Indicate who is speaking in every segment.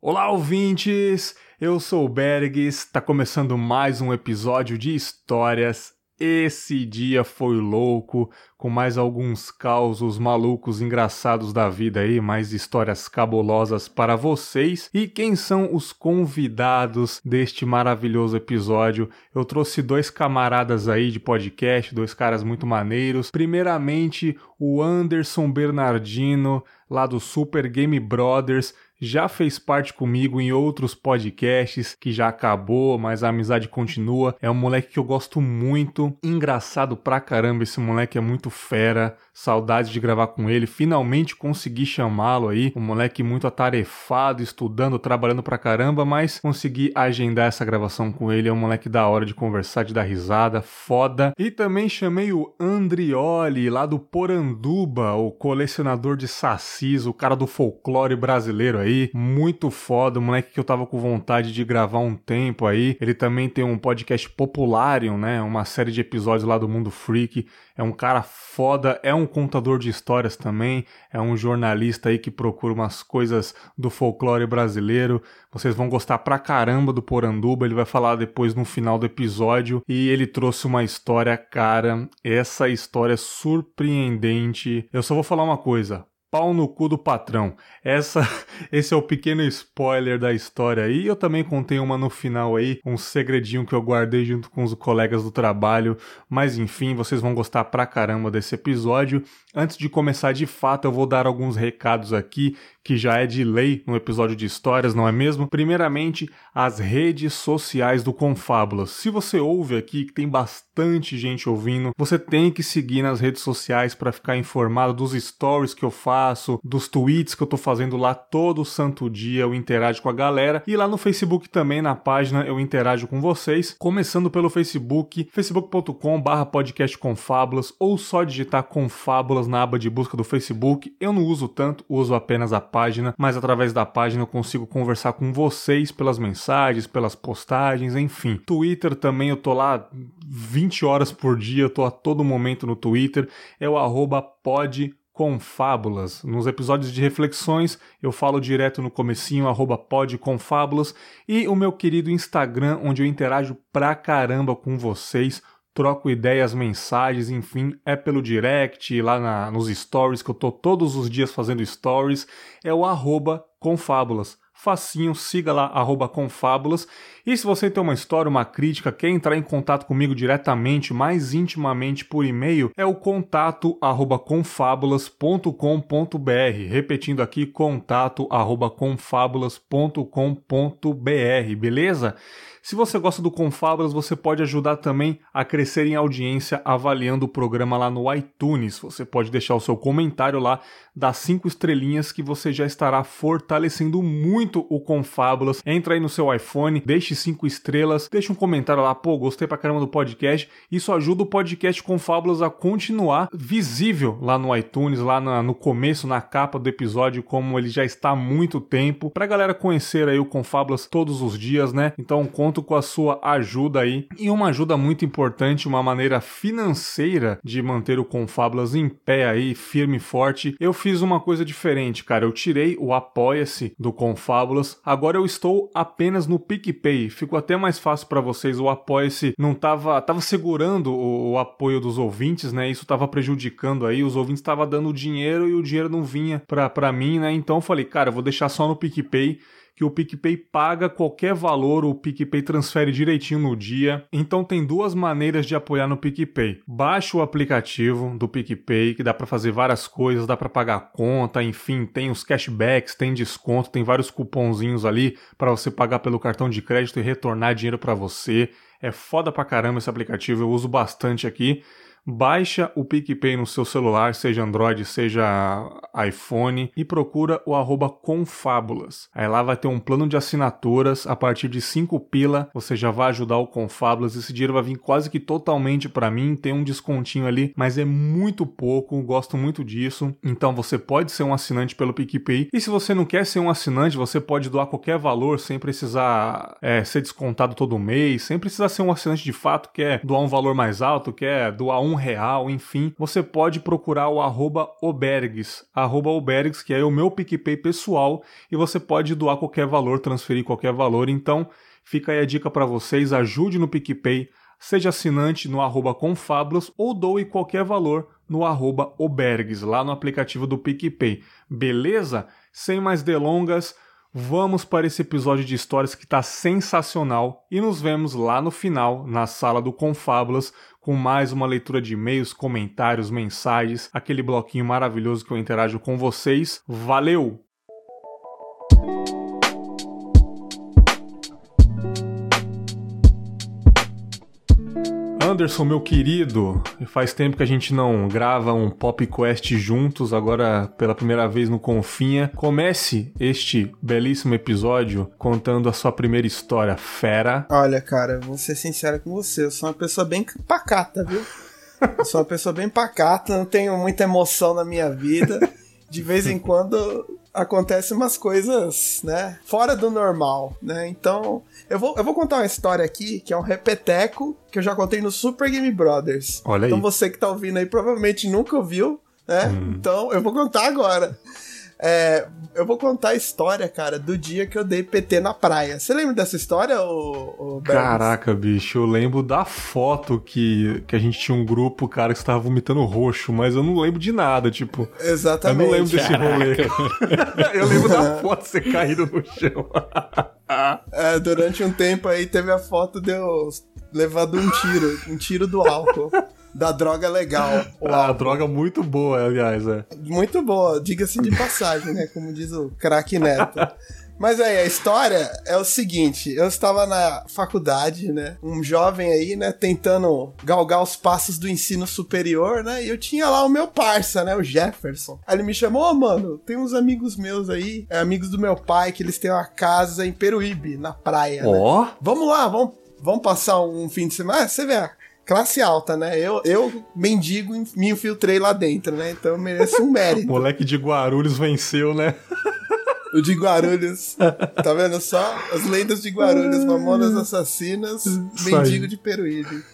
Speaker 1: Olá, ouvintes! Eu sou o Bergs, está começando mais um episódio de histórias. Esse dia foi louco, com mais alguns causos malucos engraçados da vida aí, mais histórias cabulosas para vocês. E quem são os convidados deste maravilhoso episódio? Eu trouxe dois camaradas aí de podcast, dois caras muito maneiros. Primeiramente, o Anderson Bernardino, lá do Super Game Brothers já fez parte comigo em outros podcasts que já acabou, mas a amizade continua. É um moleque que eu gosto muito, engraçado pra caramba. Esse moleque é muito fera. Saudades de gravar com ele. Finalmente consegui chamá-lo aí. Um moleque muito atarefado, estudando, trabalhando pra caramba, mas consegui agendar essa gravação com ele. É um moleque da hora de conversar, de dar risada, foda. E também chamei o Andrioli, lá do Poranduba, o colecionador de sacis, o cara do folclore brasileiro aí. Muito foda, um moleque que eu tava com vontade de gravar um tempo aí. Ele também tem um podcast Popularium, né? Uma série de episódios lá do Mundo Freak é um cara foda, é um contador de histórias também, é um jornalista aí que procura umas coisas do folclore brasileiro. Vocês vão gostar pra caramba do Poranduba, ele vai falar depois no final do episódio e ele trouxe uma história, cara, essa história é surpreendente. Eu só vou falar uma coisa, pau no cu do patrão. Essa, esse é o pequeno spoiler da história aí. Eu também contei uma no final aí, um segredinho que eu guardei junto com os colegas do trabalho. Mas enfim, vocês vão gostar pra caramba desse episódio. Antes de começar de fato, eu vou dar alguns recados aqui que já é de lei no episódio de histórias, não é mesmo? Primeiramente, as redes sociais do Confábulas. Se você ouve aqui, que tem bastante gente ouvindo, você tem que seguir nas redes sociais para ficar informado dos stories que eu faço, dos tweets que eu tô fazendo lá todo santo dia, eu interajo com a galera. E lá no Facebook também, na página, eu interajo com vocês. Começando pelo Facebook, facebook.com barra podcast Confábulas, ou só digitar Confábulas na aba de busca do Facebook. Eu não uso tanto, uso apenas a página, mas através da página eu consigo conversar com vocês pelas mensagens, pelas postagens, enfim. Twitter também eu tô lá 20 horas por dia, eu tô a todo momento no Twitter, é o arroba podconfábulas. Nos episódios de reflexões eu falo direto no comecinho, arroba podconfábulas, e o meu querido Instagram, onde eu interajo pra caramba com vocês, troco ideias, mensagens, enfim, é pelo direct, lá na, nos stories, que eu tô todos os dias fazendo stories, é o arroba confábulas. Facinho, siga lá, arroba confábulas. E se você tem uma história, uma crítica, quer entrar em contato comigo diretamente, mais intimamente por e-mail, é o contato arroba confábulas.com.br. Repetindo aqui, contato arroba confábulas.com.br, beleza? Se você gosta do Confabras, você pode ajudar também a crescer em audiência avaliando o programa lá no iTunes. Você pode deixar o seu comentário lá, das cinco estrelinhas que você já estará fortalecendo muito o Confábulas. Entra aí no seu iPhone, deixe cinco estrelas, deixe um comentário lá, pô, gostei pra caramba do podcast. Isso ajuda o podcast Confábulas a continuar visível lá no iTunes, lá na, no começo, na capa do episódio, como ele já está há muito tempo, pra galera conhecer aí o Confábulas todos os dias, né? Então conto com a sua ajuda aí e uma ajuda muito importante, uma maneira financeira de manter o Confablas em pé aí, firme e forte. Eu fiz uma coisa diferente, cara. Eu tirei o Apoia-se do Confablas. Agora eu estou apenas no PicPay. Ficou até mais fácil para vocês. O Apoia-se não tava, tava segurando o, o, apoio dos ouvintes, né? Isso tava prejudicando aí. Os ouvintes estavam dando dinheiro e o dinheiro não vinha pra, pra mim, né? Então eu falei, cara, eu vou deixar só no PicPay que o PicPay paga qualquer valor, o PicPay transfere direitinho no dia. Então tem duas maneiras de apoiar no PicPay. Baixa o aplicativo do PicPay, que dá para fazer várias coisas, dá para pagar conta, enfim, tem os cashbacks, tem desconto, tem vários cupomzinhos ali para você pagar pelo cartão de crédito e retornar dinheiro para você. É foda pra caramba esse aplicativo, eu uso bastante aqui baixa o PicPay no seu celular, seja Android, seja iPhone, e procura o arroba Confábulas. Aí lá vai ter um plano de assinaturas, a partir de 5 pila você já vai ajudar o Confábulas, esse dinheiro vai vir quase que totalmente para mim, tem um descontinho ali, mas é muito pouco, gosto muito disso, então você pode ser um assinante pelo PicPay, e se você não quer ser um assinante, você pode doar qualquer valor sem precisar é, ser descontado todo mês, sem precisar ser um assinante de fato, quer doar um valor mais alto, quer doar um um real, enfim, você pode procurar o arroba Obergs, arroba Obergs, que é o meu PicPay pessoal, e você pode doar qualquer valor, transferir qualquer valor. Então, fica aí a dica para vocês, ajude no PicPay, seja assinante no arroba Confablos ou doe qualquer valor no arroba Obergs, lá no aplicativo do PicPay. Beleza? Sem mais delongas, vamos para esse episódio de histórias que está sensacional e nos vemos lá no final, na sala do Confábulas, com mais uma leitura de e-mails, comentários, mensagens, aquele bloquinho maravilhoso que eu interajo com vocês. Valeu! Anderson, meu querido, faz tempo que a gente não grava um Pop Quest juntos, agora pela primeira vez no Confinha. Comece este belíssimo episódio contando a sua primeira história, fera.
Speaker 2: Olha, cara, vou ser sincero com você, eu sou uma pessoa bem pacata, viu? Eu sou uma pessoa bem pacata, não tenho muita emoção na minha vida. De vez em quando acontecem umas coisas, né, fora do normal, né? Então, eu vou, eu vou contar uma história aqui que é um repeteco que eu já contei no Super Game Brothers.
Speaker 1: Olha aí.
Speaker 2: Então você que tá ouvindo aí provavelmente nunca ouviu, né? Hum. Então eu vou contar agora. É, eu vou contar a história, cara, do dia que eu dei PT na praia. Você lembra dessa história, ô, ô
Speaker 1: Caraca, bicho, eu lembro da foto que, que a gente tinha um grupo, cara, que estava vomitando roxo, mas eu não lembro de nada, tipo.
Speaker 2: Exatamente.
Speaker 1: Eu não lembro desse Caraca. rolê. eu lembro da foto de você caído no chão.
Speaker 2: é, durante um tempo aí teve a foto de eu levando um tiro, um tiro do álcool da droga legal.
Speaker 1: Ah, droga muito boa, aliás, é.
Speaker 2: Muito boa, diga-se de passagem, né? Como diz o craque Neto. Mas aí, a história é o seguinte: eu estava na faculdade, né? Um jovem aí, né? Tentando galgar os passos do ensino superior, né? E eu tinha lá o meu parça, né? O Jefferson. Aí ele me chamou, oh, mano, tem uns amigos meus aí, é, amigos do meu pai, que eles têm uma casa em Peruíbe, na praia. Ó! Né? Vamos lá, vamos, vamos passar um fim de semana. Ah, você vê, classe alta, né? Eu, eu mendigo, me infiltrei lá dentro, né? Então eu mereço um mérito.
Speaker 1: o moleque de Guarulhos venceu, né?
Speaker 2: O de Guarulhos. Tá vendo só? As lendas de Guarulhos, Mamonas Assassinas, Isso Mendigo aí. de Peruíbe.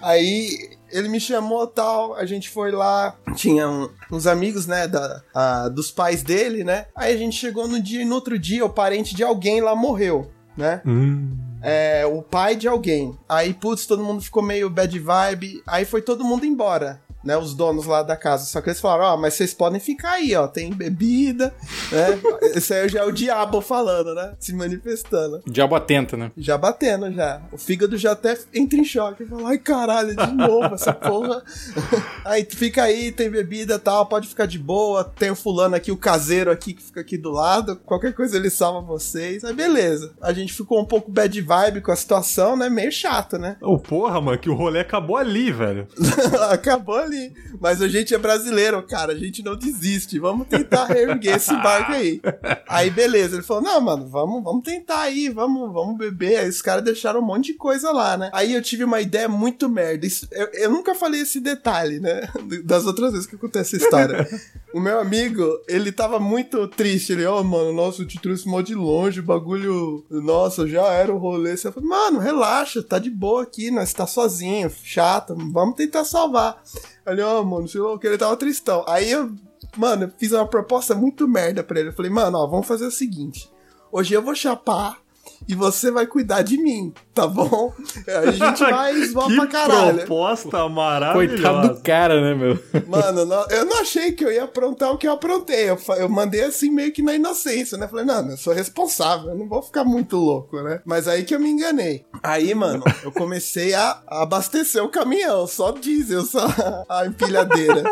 Speaker 2: Aí ele me chamou tal, a gente foi lá, tinha um, uns amigos, né, da, a, dos pais dele, né? Aí a gente chegou no dia e no outro dia o parente de alguém lá morreu, né?
Speaker 1: Hum
Speaker 2: é, o pai de alguém. Aí, putz, todo mundo ficou meio bad vibe. Aí foi todo mundo embora né, os donos lá da casa. Só que eles falaram, ó, oh, mas vocês podem ficar aí, ó, tem bebida, né? Esse aí já é o diabo falando, né? Se manifestando.
Speaker 1: Já batendo, né?
Speaker 2: Já batendo, já. O fígado já até entra em choque. Fala, ai caralho, de novo essa porra. aí fica aí, tem bebida e tal, pode ficar de boa. Tem o fulano aqui, o caseiro aqui que fica aqui do lado. Qualquer coisa ele salva vocês. Aí beleza. A gente ficou um pouco bad vibe com a situação, né? Meio chato, né?
Speaker 1: Ô, oh, porra, mano, que o rolê acabou ali, velho.
Speaker 2: acabou ali ali. Mas a gente é brasileiro, cara, a gente não desiste. Vamos tentar reerguer esse barco aí. Aí, beleza. Ele falou: não, mano, vamos, vamos tentar aí, vamos, vamos beber. Aí os caras deixaram um monte de coisa lá, né? Aí eu tive uma ideia muito merda. Isso, eu, eu nunca falei esse detalhe, né? Das outras vezes que acontece essa história. O meu amigo, ele tava muito triste. Ele, ó, oh, mano, nossa, eu te trouxe mó de longe, o bagulho. Nossa, já era o rolê. Você falou, mano, relaxa, tá de boa aqui, nós tá sozinho, chato, vamos tentar salvar. Ele, ó, oh, mano, sei lá o que, ele tava tristão. Aí eu, mano, fiz uma proposta muito merda pra ele. Eu falei, mano, ó, vamos fazer o seguinte. Hoje eu vou chapar e você vai cuidar de mim, tá bom? A gente vai zoar pra caralho.
Speaker 1: proposta maravilhosa.
Speaker 2: Coitado do cara, né, meu? Mano, não, eu não achei que eu ia aprontar o que eu aprontei. Eu, eu mandei assim meio que na inocência, né? Falei, não, eu sou responsável, eu não vou ficar muito louco, né? Mas aí que eu me enganei. Aí, mano, eu comecei a, a abastecer o caminhão, só diesel, só a empilhadeira.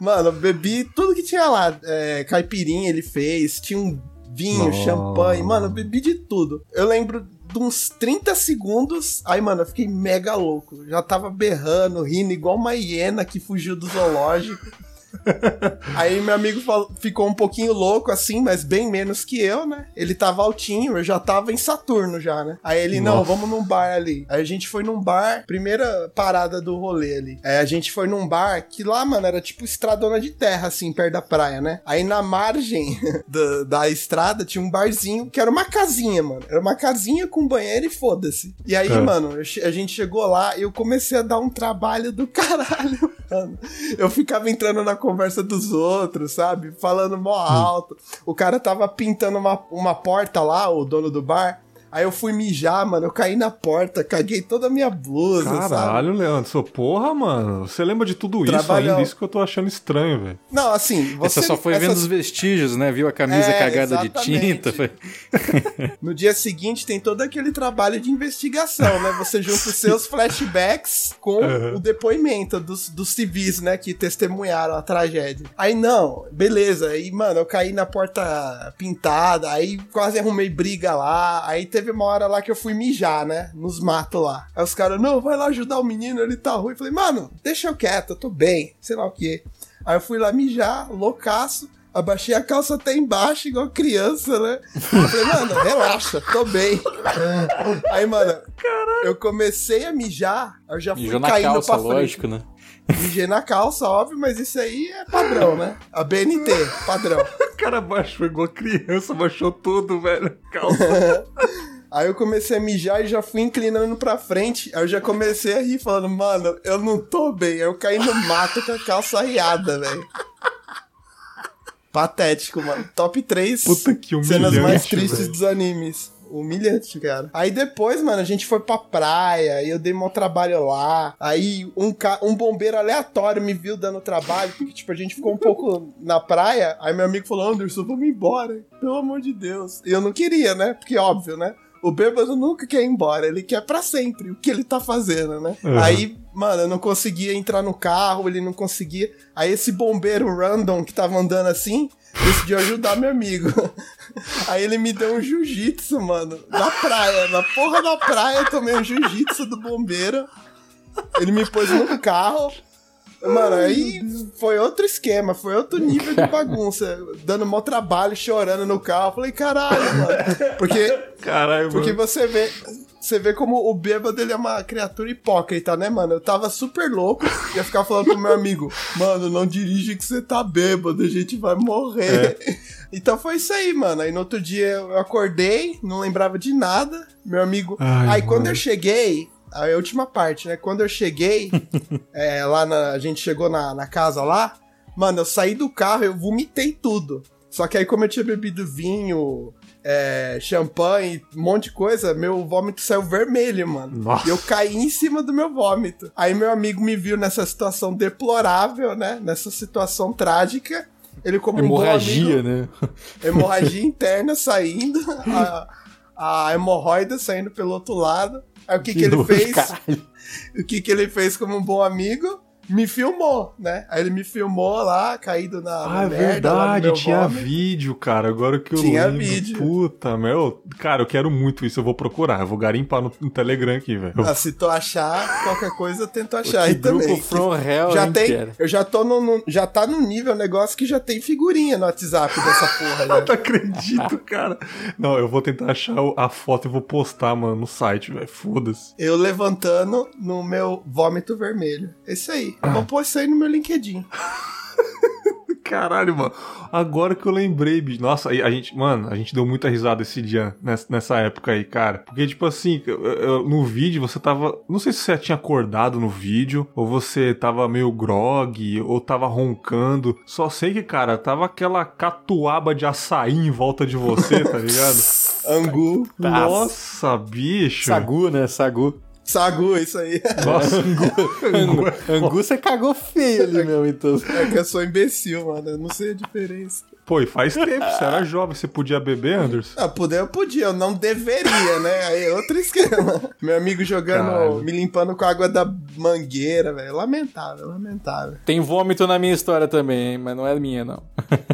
Speaker 2: Mano, bebi tudo que tinha lá. É, caipirinha ele fez, tinha um vinho, champanhe, mano, bebi de tudo. Eu lembro de uns 30 segundos, aí, mano, eu fiquei mega louco. Já tava berrando, rindo igual uma hiena que fugiu do zoológico. Aí meu amigo falou- ficou um pouquinho louco assim, mas bem menos que eu, né? Ele tava altinho, eu já tava em Saturno já, né? Aí ele, não,
Speaker 1: Nossa.
Speaker 2: vamos num bar ali. Aí a gente foi num bar, primeira parada do rolê ali. Aí a gente foi num bar que lá, mano, era tipo estradona de terra, assim, perto da praia, né? Aí na margem da, da estrada tinha um barzinho que era uma casinha, mano. Era uma casinha com banheiro e foda-se. E aí,
Speaker 1: É.
Speaker 2: mano, a gente chegou lá e eu comecei a dar um trabalho do caralho, mano. Eu ficava entrando na conversa dos outros, sabe? Falando mó alto. O cara tava pintando uma, uma porta lá, o dono do bar. Aí eu fui mijar, mano. Eu caí na porta, caguei toda a minha blusa, sabe?
Speaker 1: Caralho, Leandro, sou porra, mano. Você lembra de tudo isso
Speaker 2: Trabalhão.
Speaker 1: ainda? Isso que eu tô achando estranho, velho.
Speaker 2: Não, assim, você.
Speaker 3: Você só foi vendo
Speaker 2: essas-
Speaker 3: os vestígios, né? Viu a camisa
Speaker 2: É,
Speaker 3: cagada de
Speaker 2: exatamente.
Speaker 3: tinta. Foi...
Speaker 2: No dia seguinte tem todo aquele trabalho de investigação, né? Você junta os seus flashbacks com
Speaker 1: Uhum.
Speaker 2: o depoimento dos, dos civis, né? Que testemunharam a tragédia. Aí não, beleza. Aí, mano, eu caí na porta pintada, aí quase arrumei briga lá. Aí teve uma hora lá que eu fui mijar, né? Nos matos lá. Aí os caras, não, vai lá ajudar o menino, ele tá ruim. Eu falei, mano, deixa eu quieto, eu tô bem, sei lá o quê. Aí eu fui lá mijar, loucaço. Abaixei a calça até embaixo, igual criança, né? Eu falei, mano, relaxa, tô bem. Aí, mano, eu comecei a mijar, eu já fui
Speaker 3: Mijou na
Speaker 2: caindo
Speaker 3: calça,
Speaker 2: pra frente.
Speaker 3: lógico, né?
Speaker 2: Mijei na calça, óbvio, mas isso aí é padrão, né? A BNT, padrão.
Speaker 1: O cara baixou igual criança, baixou tudo, velho. Calça.
Speaker 2: Aí eu comecei a mijar e já fui inclinando pra frente. Aí eu já comecei a rir, falando, mano, eu não tô bem. Aí eu caí no mato com a calça arriada, velho. Patético, mano. Top 3
Speaker 1: Puta que
Speaker 2: cenas mais
Speaker 1: humilhante,
Speaker 2: tristes
Speaker 1: velho.
Speaker 2: dos animes. Humilhante, cara. Aí depois, mano, a gente foi pra praia, e eu dei meu trabalho lá. Aí um, ca... um bombeiro aleatório me viu dando trabalho, porque, tipo, a gente ficou um pouco na praia. Aí meu amigo falou: Anderson, vamos embora, pelo amor de Deus. E eu não queria, né? Porque, óbvio, né? O bêbado nunca quer ir embora, ele quer pra sempre o que ele tá fazendo, né?
Speaker 1: Uhum.
Speaker 2: Aí, mano, eu não conseguia entrar no carro, ele não conseguia. Aí esse bombeiro random que tava andando assim, decidiu ajudar meu amigo. Aí ele me deu um jiu-jitsu, mano, na praia, na porra da praia, eu tomei um jiu-jitsu do bombeiro. Ele me pôs no carro. Mano, aí foi outro esquema, foi outro nível de bagunça. Dando mó trabalho, chorando no carro. Falei, caralho, mano. Porque
Speaker 1: Caralho,
Speaker 2: porque
Speaker 1: mano.
Speaker 2: você vê. Você vê como o bêbado ele é uma criatura hipócrita, né, mano? Eu tava super louco e ia ficar falando pro meu amigo, mano, não dirige que você tá bêbado, a gente vai morrer. Então foi isso aí, mano. Aí no outro dia eu acordei, não lembrava de nada. Meu amigo.
Speaker 1: Ai,
Speaker 2: aí quando
Speaker 1: mano.
Speaker 2: eu cheguei, a última parte, né? Quando eu cheguei, é, lá na. A gente chegou na, na casa lá, mano, eu saí do carro, eu vomitei tudo. Só que aí, como eu tinha bebido vinho, é, champanhe, um monte de coisa, meu vômito saiu vermelho, mano.
Speaker 1: Nossa.
Speaker 2: E eu caí em cima do meu vômito. Aí meu amigo me viu nessa situação deplorável, né? Nessa situação trágica. Ele como um
Speaker 3: Hemorragia,
Speaker 2: amigo,
Speaker 3: né?
Speaker 2: hemorragia interna saindo, a, a hemorroida saindo pelo outro lado. Aí o que, que, ele fez?
Speaker 3: caralho.
Speaker 2: O que, que ele fez como um bom amigo? Me filmou, né? Aí ele me filmou lá, caído na,
Speaker 1: Ah, é verdade, tinha
Speaker 2: vômito.
Speaker 1: vídeo, cara. Agora que eu
Speaker 2: Tinha
Speaker 1: lembro.
Speaker 2: vídeo.
Speaker 1: Puta, meu. Cara, eu quero muito isso, eu vou procurar. Eu vou garimpar no, no Telegram aqui, velho.
Speaker 2: Ah, se tu achar, qualquer coisa eu tento achar aí
Speaker 3: grupo
Speaker 2: também.
Speaker 3: From Hell,
Speaker 2: já
Speaker 3: hein,
Speaker 2: tem,
Speaker 3: cara?
Speaker 2: eu já tô no, no- já tá no nível negócio que já tem figurinha no WhatsApp dessa porra,
Speaker 1: Eu
Speaker 2: né?
Speaker 1: não acredito, cara. Não, eu vou tentar achar a foto e vou postar, mano, no site, velho. Foda-se.
Speaker 2: Eu levantando no meu vômito vermelho. Esse aí. Vou pôr isso aí no meu LinkedIn.
Speaker 1: Caralho, mano. Agora que eu lembrei, bicho. Nossa, aí a gente, mano, a gente deu muita risada esse dia, nessa, nessa época aí, cara. Porque, tipo assim, eu- eu- no vídeo você tava. Não sei se você tinha acordado no vídeo, ou você tava meio grog, ou tava roncando. Só sei que, cara, tava aquela catuaba de açaí em volta de você, tá ligado?
Speaker 2: Angu.
Speaker 1: Nossa, bicho.
Speaker 3: Sagu, né? Sagu.
Speaker 2: Sagu, isso aí.
Speaker 1: Nossa,
Speaker 3: Angu, você cagou feio ali mesmo, então.
Speaker 2: É que eu sou imbecil, mano. Eu não sei a diferença.
Speaker 1: Pô, e faz tempo, você era jovem, você podia beber, Anderson?
Speaker 2: Ah, poder eu podia, eu não deveria, né? Aí é outro esquema. Meu amigo jogando,
Speaker 1: Cara.
Speaker 2: me limpando com a água da mangueira, velho. Lamentável, lamentável.
Speaker 3: Tem vômito na minha história também, hein? mas não é minha, não.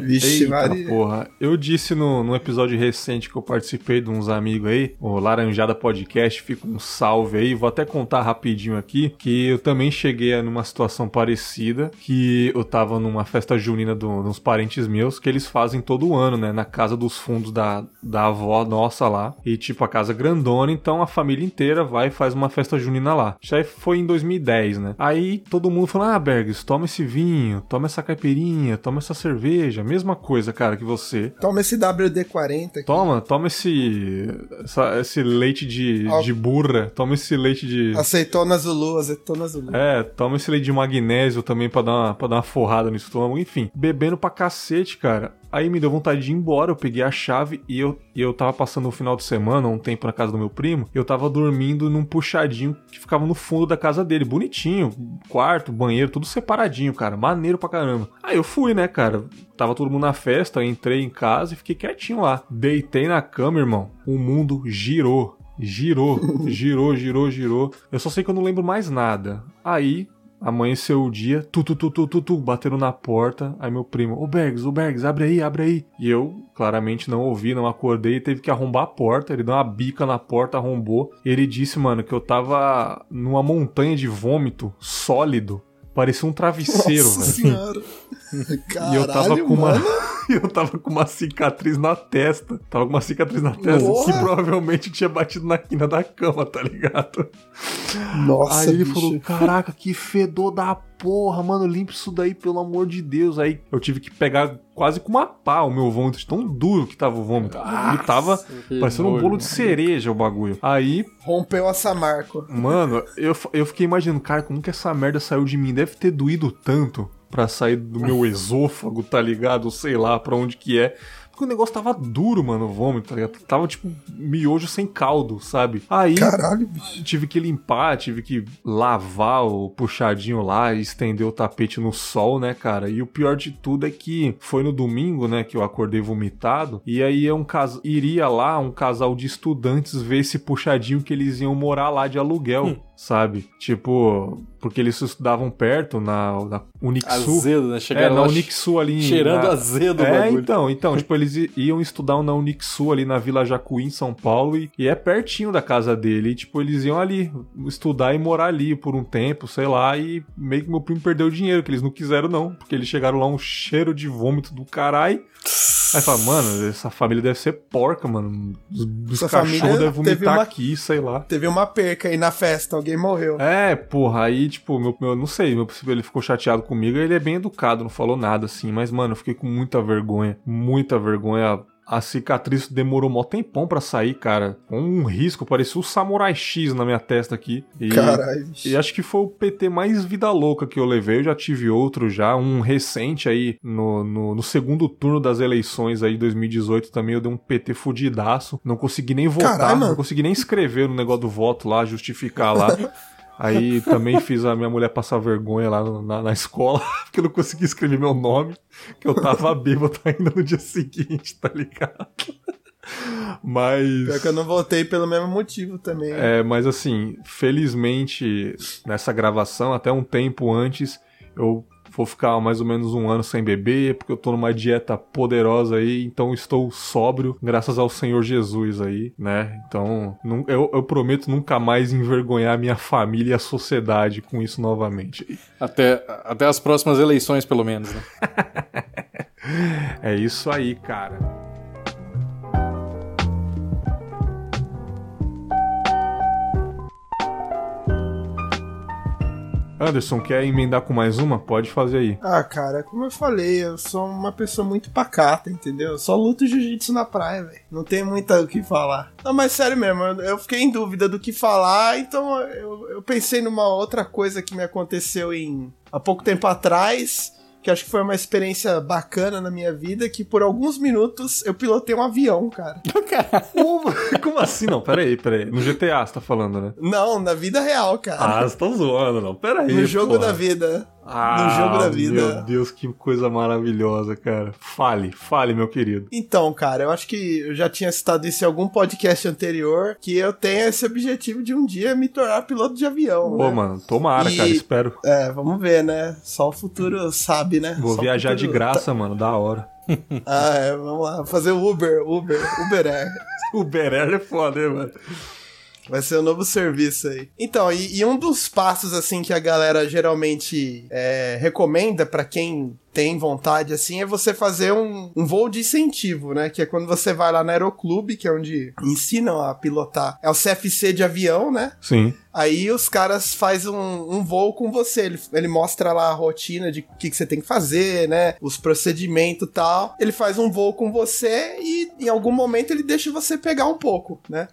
Speaker 2: Vixe,
Speaker 1: Eita,
Speaker 2: Maria.
Speaker 1: porra. Eu disse no, num episódio recente que eu participei de uns amigos aí, o Laranjada Podcast, fica um salve aí. Vou até contar rapidinho aqui que eu também cheguei numa situação parecida, que eu tava numa festa junina de uns parentes meus, que eles fazem todo ano, né? Na casa dos fundos da, da avó nossa lá. E tipo, a casa grandona, então a família inteira vai e faz uma festa junina lá. Já foi em 2010, né? Aí todo mundo falou: Ah, Bergs, toma esse vinho, toma essa caipirinha, toma essa cerveja. Mesma coisa, cara, que você.
Speaker 2: Toma esse WD-40 aqui.
Speaker 1: Toma, toma esse. essa- esse leite de,
Speaker 2: Ó.
Speaker 1: de burra. Toma esse leite de.
Speaker 2: Aceitona Zulu, azeitona Zulu.
Speaker 1: É, toma esse leite de magnésio também pra dar, uma, pra dar uma forrada no estômago. Enfim, bebendo pra cacete, cara. Aí me deu vontade de ir embora, eu peguei a chave e eu, e eu tava passando o final de semana, um tempo na casa do meu primo, eu tava dormindo num puxadinho que ficava no fundo da casa dele, bonitinho, quarto, banheiro, tudo separadinho, cara, maneiro pra caramba. Aí eu fui, né, cara, tava todo mundo na festa, entrei em casa e fiquei quietinho lá. Deitei na cama, irmão, o mundo girou. Girou, girou, girou, girou. Eu só sei que eu não lembro mais nada. Aí, Amanheceu o dia, tu, tu, tu, tu, tu, tu, bateram na porta. Aí meu primo, ô Bergs, ô Bergs, abre aí, abre aí. E eu, claramente, não ouvi, não acordei teve que arrombar a porta. Ele deu uma bica na porta, arrombou. E ele disse, mano, que eu tava numa montanha de vômito sólido. Parecia um travesseiro,
Speaker 2: Nossa
Speaker 1: velho.
Speaker 2: senhora. Caralho,
Speaker 1: E eu tava com uma.
Speaker 2: Mano.
Speaker 1: eu tava com uma cicatriz na testa. Tava com uma cicatriz na testa que provavelmente tinha batido na quina da cama, tá ligado?
Speaker 2: Nossa,
Speaker 1: Aí ele
Speaker 2: bicho.
Speaker 1: falou: Caraca, que fedor da porra, mano, limpa isso daí, pelo amor de Deus. Aí eu tive que pegar quase com uma pá o meu vômito, tão duro que tava o vômito. Ele tava parecendo um bolo de cereja o bagulho. Aí,
Speaker 2: Rompeu a Samarco.
Speaker 1: mano, eu, eu fiquei imaginando, cara, como que essa merda saiu de mim? Deve ter doído tanto pra sair do meu esôfago, tá ligado? Sei lá pra onde que é. Porque o negócio tava duro, mano, o vômito, tá ligado? Tava tipo miojo sem caldo, sabe? Aí
Speaker 2: Caralho, bicho.
Speaker 1: tive que limpar, tive que lavar o puxadinho lá e estender o tapete no sol, né, cara? E o pior de tudo é que foi no domingo, né, que eu acordei vomitado. E aí é um cas... iria lá um casal de estudantes ver esse puxadinho que eles iam morar lá de aluguel, sabe? Tipo, porque eles estudavam perto na, na Unixul.
Speaker 3: Azedo, né?
Speaker 1: É,
Speaker 3: Chegaram
Speaker 1: na
Speaker 3: lá
Speaker 1: Unixul ali.
Speaker 3: cheirando
Speaker 1: na...
Speaker 3: azedo
Speaker 1: É,
Speaker 3: bagulho.
Speaker 1: então, então, tipo, eles iam estudar na Unixul ali na Vila Jacuí, em São Paulo, e, e é pertinho da casa dele. E, tipo, eles iam ali estudar e morar ali por um tempo, sei lá, e meio que meu primo perdeu o dinheiro, que eles não quiseram, não, porque eles chegaram lá um cheiro de vômito do caralho. Aí fala, mano, essa família deve ser porca, mano. Os, os cachorros devem vomitar
Speaker 2: uma-
Speaker 1: aqui, sei lá.
Speaker 2: Teve uma perca aí na festa, alguém morreu.
Speaker 1: É, porra, aí, tipo, meu, meu não sei, meu ele ficou chateado comigo, ele é bem educado, não falou nada assim, mas, mano, eu fiquei com muita vergonha, muita vergonha. A cicatriz demorou mó tempão pra sair, cara. Com um risco, parecia o Samurai X na minha testa aqui. E,
Speaker 2: Caralho,
Speaker 1: e acho que foi o PT mais vida louca que eu levei. Eu já tive outro já, um recente aí no, no, no segundo turno das eleições aí, 2018 também. Eu dei um PT fudidaço. Não consegui nem votar,
Speaker 2: Caralho,
Speaker 1: não consegui nem escrever no negócio do voto lá, justificar lá. Aí também fiz a minha mulher passar vergonha lá na, na escola, porque eu não consegui escrever meu nome, que eu tava bêbado ainda no dia seguinte, tá ligado? Mas.
Speaker 2: Pior que eu não voltei pelo mesmo motivo também.
Speaker 1: É, mas assim, felizmente nessa gravação, até um tempo antes, eu vou ficar mais ou menos um ano sem beber, porque eu tô numa dieta poderosa aí, então estou sóbrio, graças ao Senhor Jesus aí, né? Então, não- eu, eu prometo nunca mais envergonhar minha família e a sociedade com isso novamente.
Speaker 3: Até, até as próximas eleições, pelo menos, né?
Speaker 1: É isso aí, cara. Anderson, quer emendar com mais uma? Pode fazer aí.
Speaker 2: Ah, cara, como eu falei, eu sou uma pessoa muito pacata, entendeu? Eu só luto jiu-jitsu na praia, velho. Não tem muito o que falar. Não, mas sério mesmo, eu, fiquei em dúvida do que falar, então eu, eu pensei numa outra coisa que me aconteceu em há pouco tempo atrás, que acho que foi uma experiência bacana na minha vida, que por alguns minutos eu pilotei um avião, cara.
Speaker 1: Como, como assim? Não, peraí, peraí. No GTA você tá falando, né?
Speaker 2: Não, na vida real, cara.
Speaker 1: Ah, você tá zoando, não. Peraí.
Speaker 2: no jogo
Speaker 1: porra.
Speaker 2: da vida.
Speaker 1: Ah,
Speaker 2: jogo da vida.
Speaker 1: Meu Deus, que coisa maravilhosa, cara. Fale, fale, meu querido.
Speaker 2: Então, cara, eu acho que eu já tinha citado isso em algum podcast anterior, que eu tenho esse objetivo de um dia me tornar piloto de avião.
Speaker 1: Pô,
Speaker 2: né?
Speaker 1: mano, tomara,
Speaker 2: E-
Speaker 1: cara, espero.
Speaker 2: É, vamos ver, né? Só o futuro sabe, né?
Speaker 1: Vou
Speaker 2: Só
Speaker 1: viajar de
Speaker 2: futuro-
Speaker 1: graça, mano, da hora.
Speaker 2: Ah, é, vamos lá. Fazer Uber, Uber, Uber Air.
Speaker 1: O Berer é foda, hein, mano.
Speaker 2: Vai ser o novo serviço aí. Então, e, e um dos passos, assim, que a galera geralmente é, recomenda pra quem tem vontade, assim, é você fazer um, um voo de incentivo, né? Que é quando você vai lá no Aeroclube, que é onde ensinam a pilotar. É o CFC de avião, né?
Speaker 1: Sim.
Speaker 2: Aí os caras fazem um, um voo com você. Ele, ele mostra lá a rotina de o que, que você tem que fazer, né? Os procedimentos e tal. Ele faz um voo com você e em algum momento ele deixa você pegar um pouco, né?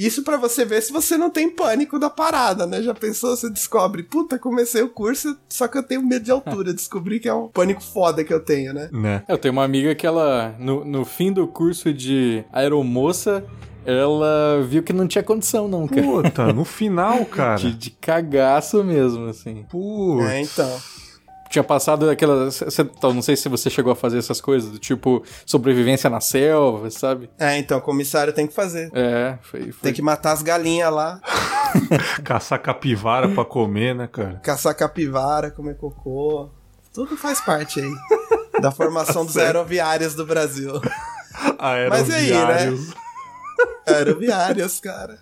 Speaker 2: Isso pra você ver se você não tem pânico da parada, né? Já pensou? Você descobre, puta, comecei o curso, só que eu tenho medo de altura. Descobri que é um pânico foda que eu tenho, né?
Speaker 1: Né?
Speaker 3: Eu tenho uma amiga que ela, no, no fim do curso de aeromoça, ela viu que não tinha condição, não, cara.
Speaker 1: Puta, no final, cara.
Speaker 3: De, de cagaço mesmo, assim.
Speaker 1: Putz.
Speaker 2: É, então.
Speaker 3: Tinha passado aquela. então, não sei se você chegou a fazer essas coisas, do tipo sobrevivência na selva, sabe?
Speaker 2: É, então, o comissário tem que fazer.
Speaker 3: É, foi. foi-
Speaker 2: Tem que matar as galinhas lá,
Speaker 1: Caçar capivara pra comer, né, cara?
Speaker 2: caçar capivara, comer cocô. Tudo faz parte aí. Da formação dos aeroviários do Brasil. Mas e aí, né?
Speaker 1: Aeroviários.
Speaker 2: Aeroviários, cara.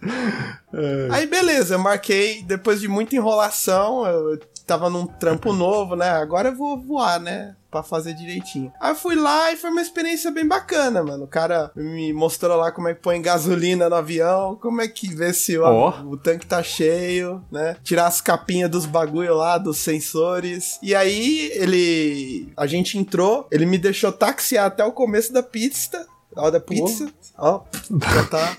Speaker 2: Aí beleza, eu marquei, depois de muita enrolação, eu tava num trampo novo, né? Agora eu vou voar, né? Pra fazer direitinho. Aí eu fui lá e foi uma experiência bem bacana, mano. O cara me mostrou lá como é que põe gasolina no avião, como é que vê se o,
Speaker 1: Ó.
Speaker 2: o tanque tá cheio, né? Tirar as capinhas dos bagulho lá, dos sensores. E aí ele. A gente entrou, ele me deixou taxiar até o começo da pista. Ó, da pizza. Ó, já tá.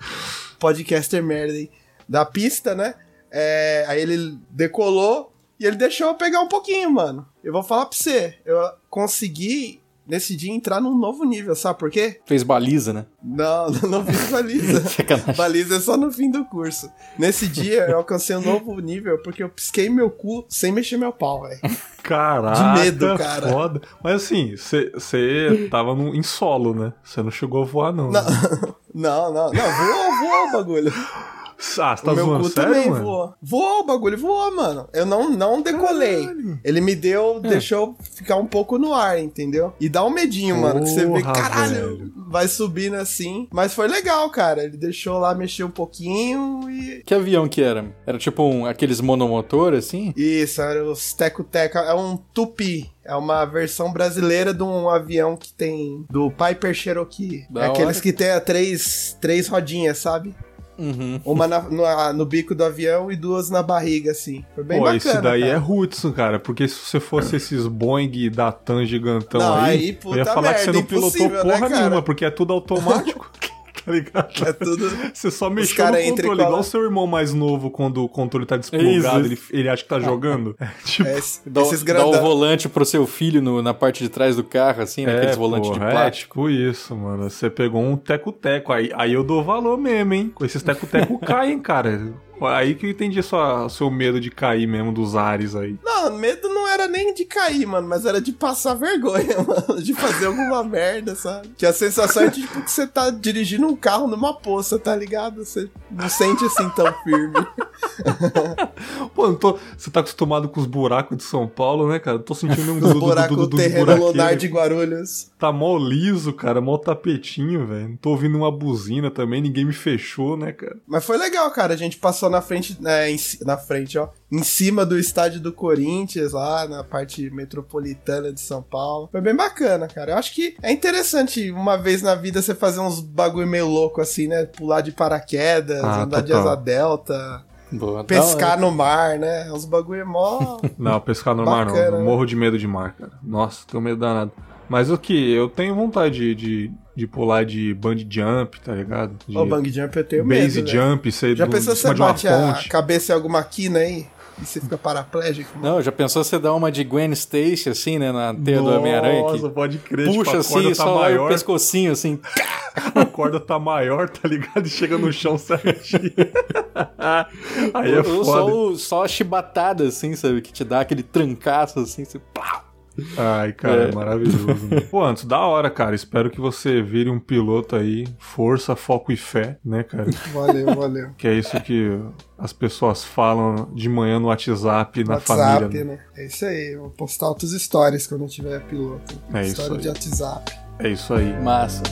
Speaker 2: Podcaster merda, hein? Da pista, né? É, aí ele decolou e ele deixou eu pegar um pouquinho, mano. Eu vou falar pra você. Eu consegui, nesse dia, entrar num novo nível, sabe por quê?
Speaker 3: Fez baliza, né?
Speaker 2: Não, não fiz baliza. Baliza é só no fim do curso. Nesse dia eu alcancei um novo nível porque eu pisquei meu cu sem mexer meu pau, velho.
Speaker 1: Caraca,
Speaker 2: De medo, cara.
Speaker 1: foda. Mas assim, você tava no, em solo, né? Você não chegou a voar, não.
Speaker 2: Não,
Speaker 1: né?
Speaker 2: não, não, não, voou, voou o bagulho.
Speaker 1: Ah, você tá
Speaker 2: o meu
Speaker 1: zoando
Speaker 2: cu
Speaker 1: sério,
Speaker 2: também
Speaker 1: mano?
Speaker 2: voou. Voou, o bagulho voou, mano. Eu não, não decolei. Ele me deu,
Speaker 1: É.
Speaker 2: deixou ficar um pouco no ar, entendeu? E dá um medinho, mano, que você vê,
Speaker 1: Porra,
Speaker 2: caralho,
Speaker 1: velho.
Speaker 2: vai subindo assim. Mas foi legal, cara. Ele deixou lá mexer um pouquinho e.
Speaker 3: Que avião que era? Era tipo um, aqueles monomotor, assim?
Speaker 2: Isso, era os Teco Teco. É um Tupi. É uma versão brasileira de um avião que tem. Do Piper Cherokee.
Speaker 3: Da
Speaker 2: é aqueles
Speaker 3: hora.
Speaker 2: que tem a três, três rodinhas, sabe?
Speaker 3: Uhum.
Speaker 2: Uma na- no, no bico do avião e duas na barriga, assim. Foi bem
Speaker 1: Pô,
Speaker 2: bacana.
Speaker 1: esse daí
Speaker 2: cara.
Speaker 1: é Hudson, cara. Porque se você fosse esses Boeing da TAM gigantão
Speaker 2: Não,
Speaker 1: aí,
Speaker 2: aí,
Speaker 1: eu ia falar que você
Speaker 2: merda,
Speaker 1: não pilotou
Speaker 2: né,
Speaker 1: porra
Speaker 2: cara?
Speaker 1: nenhuma, porque é tudo automático. tá ligado?
Speaker 2: É tudo.
Speaker 1: Você só mexeu
Speaker 2: cara
Speaker 1: no controle, igual o seu irmão mais novo, quando o controle tá desplugado, ele, ele acha que tá jogando. É, tipo,
Speaker 2: É, esse-
Speaker 3: Dá,
Speaker 2: esses
Speaker 3: dá o volante pro seu filho no- na parte de trás do carro, assim, naqueles volantes de
Speaker 1: É,
Speaker 3: plástico.
Speaker 1: tipo isso, mano. Você pegou um teco-teco, aí, aí eu dou valor mesmo, hein? Com esses teco-teco caem, cara. Aí que eu entendi sua, seu medo de cair mesmo dos ares aí.
Speaker 2: Não, medo não era nem de cair, mano, mas era de passar vergonha, mano. De fazer alguma merda, sabe? Que a sensação é de tipo, que você tá dirigindo um carro numa poça, tá ligado? Você não sente assim tão firme.
Speaker 1: Pô, eu tô, você tá acostumado com os buracos de São Paulo, né, cara? Tô sentindo um
Speaker 2: Os
Speaker 1: du- du-
Speaker 2: buracos,
Speaker 1: du-
Speaker 2: o
Speaker 1: du-
Speaker 2: terreno lunar de Guarulhos.
Speaker 1: Tá mó liso, cara, mó tapetinho, velho. Não tô ouvindo uma buzina também, ninguém me fechou, né, cara?
Speaker 2: Mas foi legal, cara. A gente passou na frente, né, em na frente, ó. Em cima do estádio do Corinthians, lá na parte metropolitana de São Paulo. Foi bem bacana, cara. Eu acho que é interessante uma vez na vida você fazer uns bagulho meio louco assim, né? Pular de paraquedas,
Speaker 1: Ah,
Speaker 2: andar de
Speaker 1: total.
Speaker 2: asa delta,
Speaker 3: Boa,
Speaker 2: pescar no mar, né? Uns bagulho mó.
Speaker 1: Não, pescar no mar não.
Speaker 2: Bacana,
Speaker 1: Eu
Speaker 2: né?
Speaker 1: morro de medo de mar, cara. Nossa, tenho medo danado. Mas o que? Eu tenho vontade de, de, de pular de bungee jump, tá ligado? De
Speaker 2: Ô, bang jump eu tenho
Speaker 1: base
Speaker 2: medo. velho.
Speaker 1: jump, sei
Speaker 2: Já
Speaker 1: do,
Speaker 2: pensou
Speaker 1: de
Speaker 2: se você bate a
Speaker 1: ponte.
Speaker 2: cabeça em alguma quina aí? E você fica paraplégico.
Speaker 3: Não, já pensou você dar uma de Gwen Stacy, assim, né, na teia do Homem-Aranha?
Speaker 1: Nossa, pode crer.
Speaker 3: Puxa
Speaker 1: tipo,
Speaker 3: assim,
Speaker 1: tá
Speaker 3: só
Speaker 1: maior,
Speaker 3: o pescocinho, assim.
Speaker 1: a corda tá maior, tá ligado? E chega no chão certinho. Aí é
Speaker 3: Ou só,
Speaker 1: foda.
Speaker 3: o- só a chibatada, assim, sabe? Que te dá aquele trancaço, assim, você... pá.
Speaker 1: Ai, cara, é,
Speaker 3: É.
Speaker 1: maravilhoso. Né? Pô, antes, da hora, cara. Espero que você vire um piloto aí. Força, foco e fé, né, cara?
Speaker 2: Valeu, valeu.
Speaker 1: Que é isso que as pessoas falam de manhã no WhatsApp, na
Speaker 2: WhatsApp,
Speaker 1: família.
Speaker 2: né? É isso aí. Eu vou postar outros stories quando eu tiver piloto.
Speaker 1: É isso
Speaker 2: História
Speaker 1: aí.
Speaker 2: de WhatsApp.
Speaker 1: É isso aí.
Speaker 3: Massa.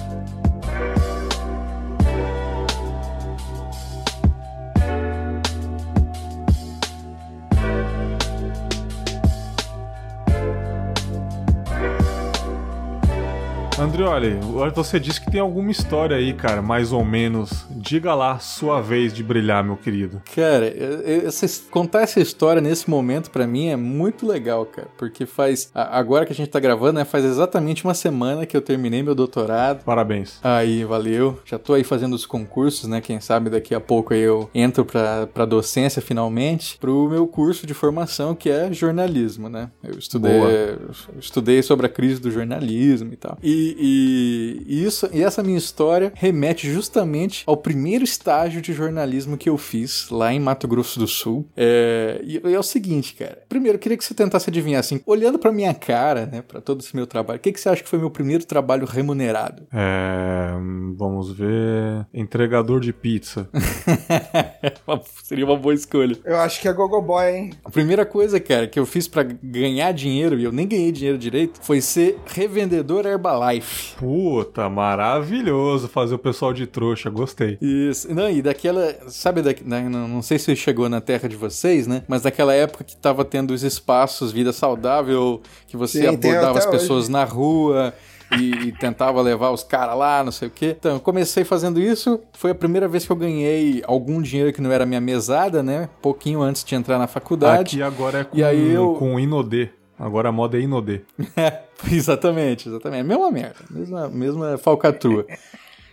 Speaker 1: Andrioli, você disse que tem alguma história aí, cara, mais ou menos. Diga lá, sua vez de brilhar, meu querido.
Speaker 3: Cara, eu- eu- essa- contar essa história nesse momento pra mim é muito legal, cara, porque faz agora que a gente tá gravando, né, faz exatamente uma semana que eu terminei meu doutorado.
Speaker 1: Parabéns.
Speaker 3: Aí, valeu. Já tô aí fazendo os concursos, né? Quem sabe daqui a pouco eu entro pra, pra docência finalmente, pro meu curso de formação que é jornalismo, né? Eu estudei,
Speaker 1: Boa.
Speaker 3: eu estudei sobre a crise do jornalismo e tal. E, e- e isso, e essa minha história remete justamente ao primeiro estágio de jornalismo que eu fiz lá em Mato Grosso do Sul. É, e, e é o seguinte, cara. Primeiro, eu queria que você tentasse adivinhar, assim, olhando pra minha cara, né, pra todo esse meu trabalho, o que, que você acha que foi meu primeiro trabalho remunerado?
Speaker 1: É, vamos ver. Entregador de pizza.
Speaker 3: Seria uma boa escolha.
Speaker 2: Eu acho que é Gogoboy, hein?
Speaker 3: A primeira coisa, cara, que eu fiz pra ganhar dinheiro, e eu nem ganhei dinheiro direito, foi ser revendedor Herbalife.
Speaker 1: Puta, maravilhoso fazer o pessoal de trouxa, gostei.
Speaker 3: Isso. Não, e daquela. Sabe, da, né, não, não sei se chegou na terra de vocês, né? Mas daquela época que tava tendo os espaços Vida Saudável, que você
Speaker 2: Sim,
Speaker 3: abordava as pessoas na rua. E, e tentava levar os caras lá, não sei o quê. Então, eu comecei fazendo isso. Foi a primeira vez que eu ganhei algum dinheiro que não era minha mesada, né? Pouquinho antes de entrar na faculdade.
Speaker 1: Aqui agora é com,
Speaker 3: E aí eu-
Speaker 1: com Inodê. Agora a moda é Inodê.
Speaker 3: É, exatamente, exatamente. Mesma merda, mesma, mesma falcatrua.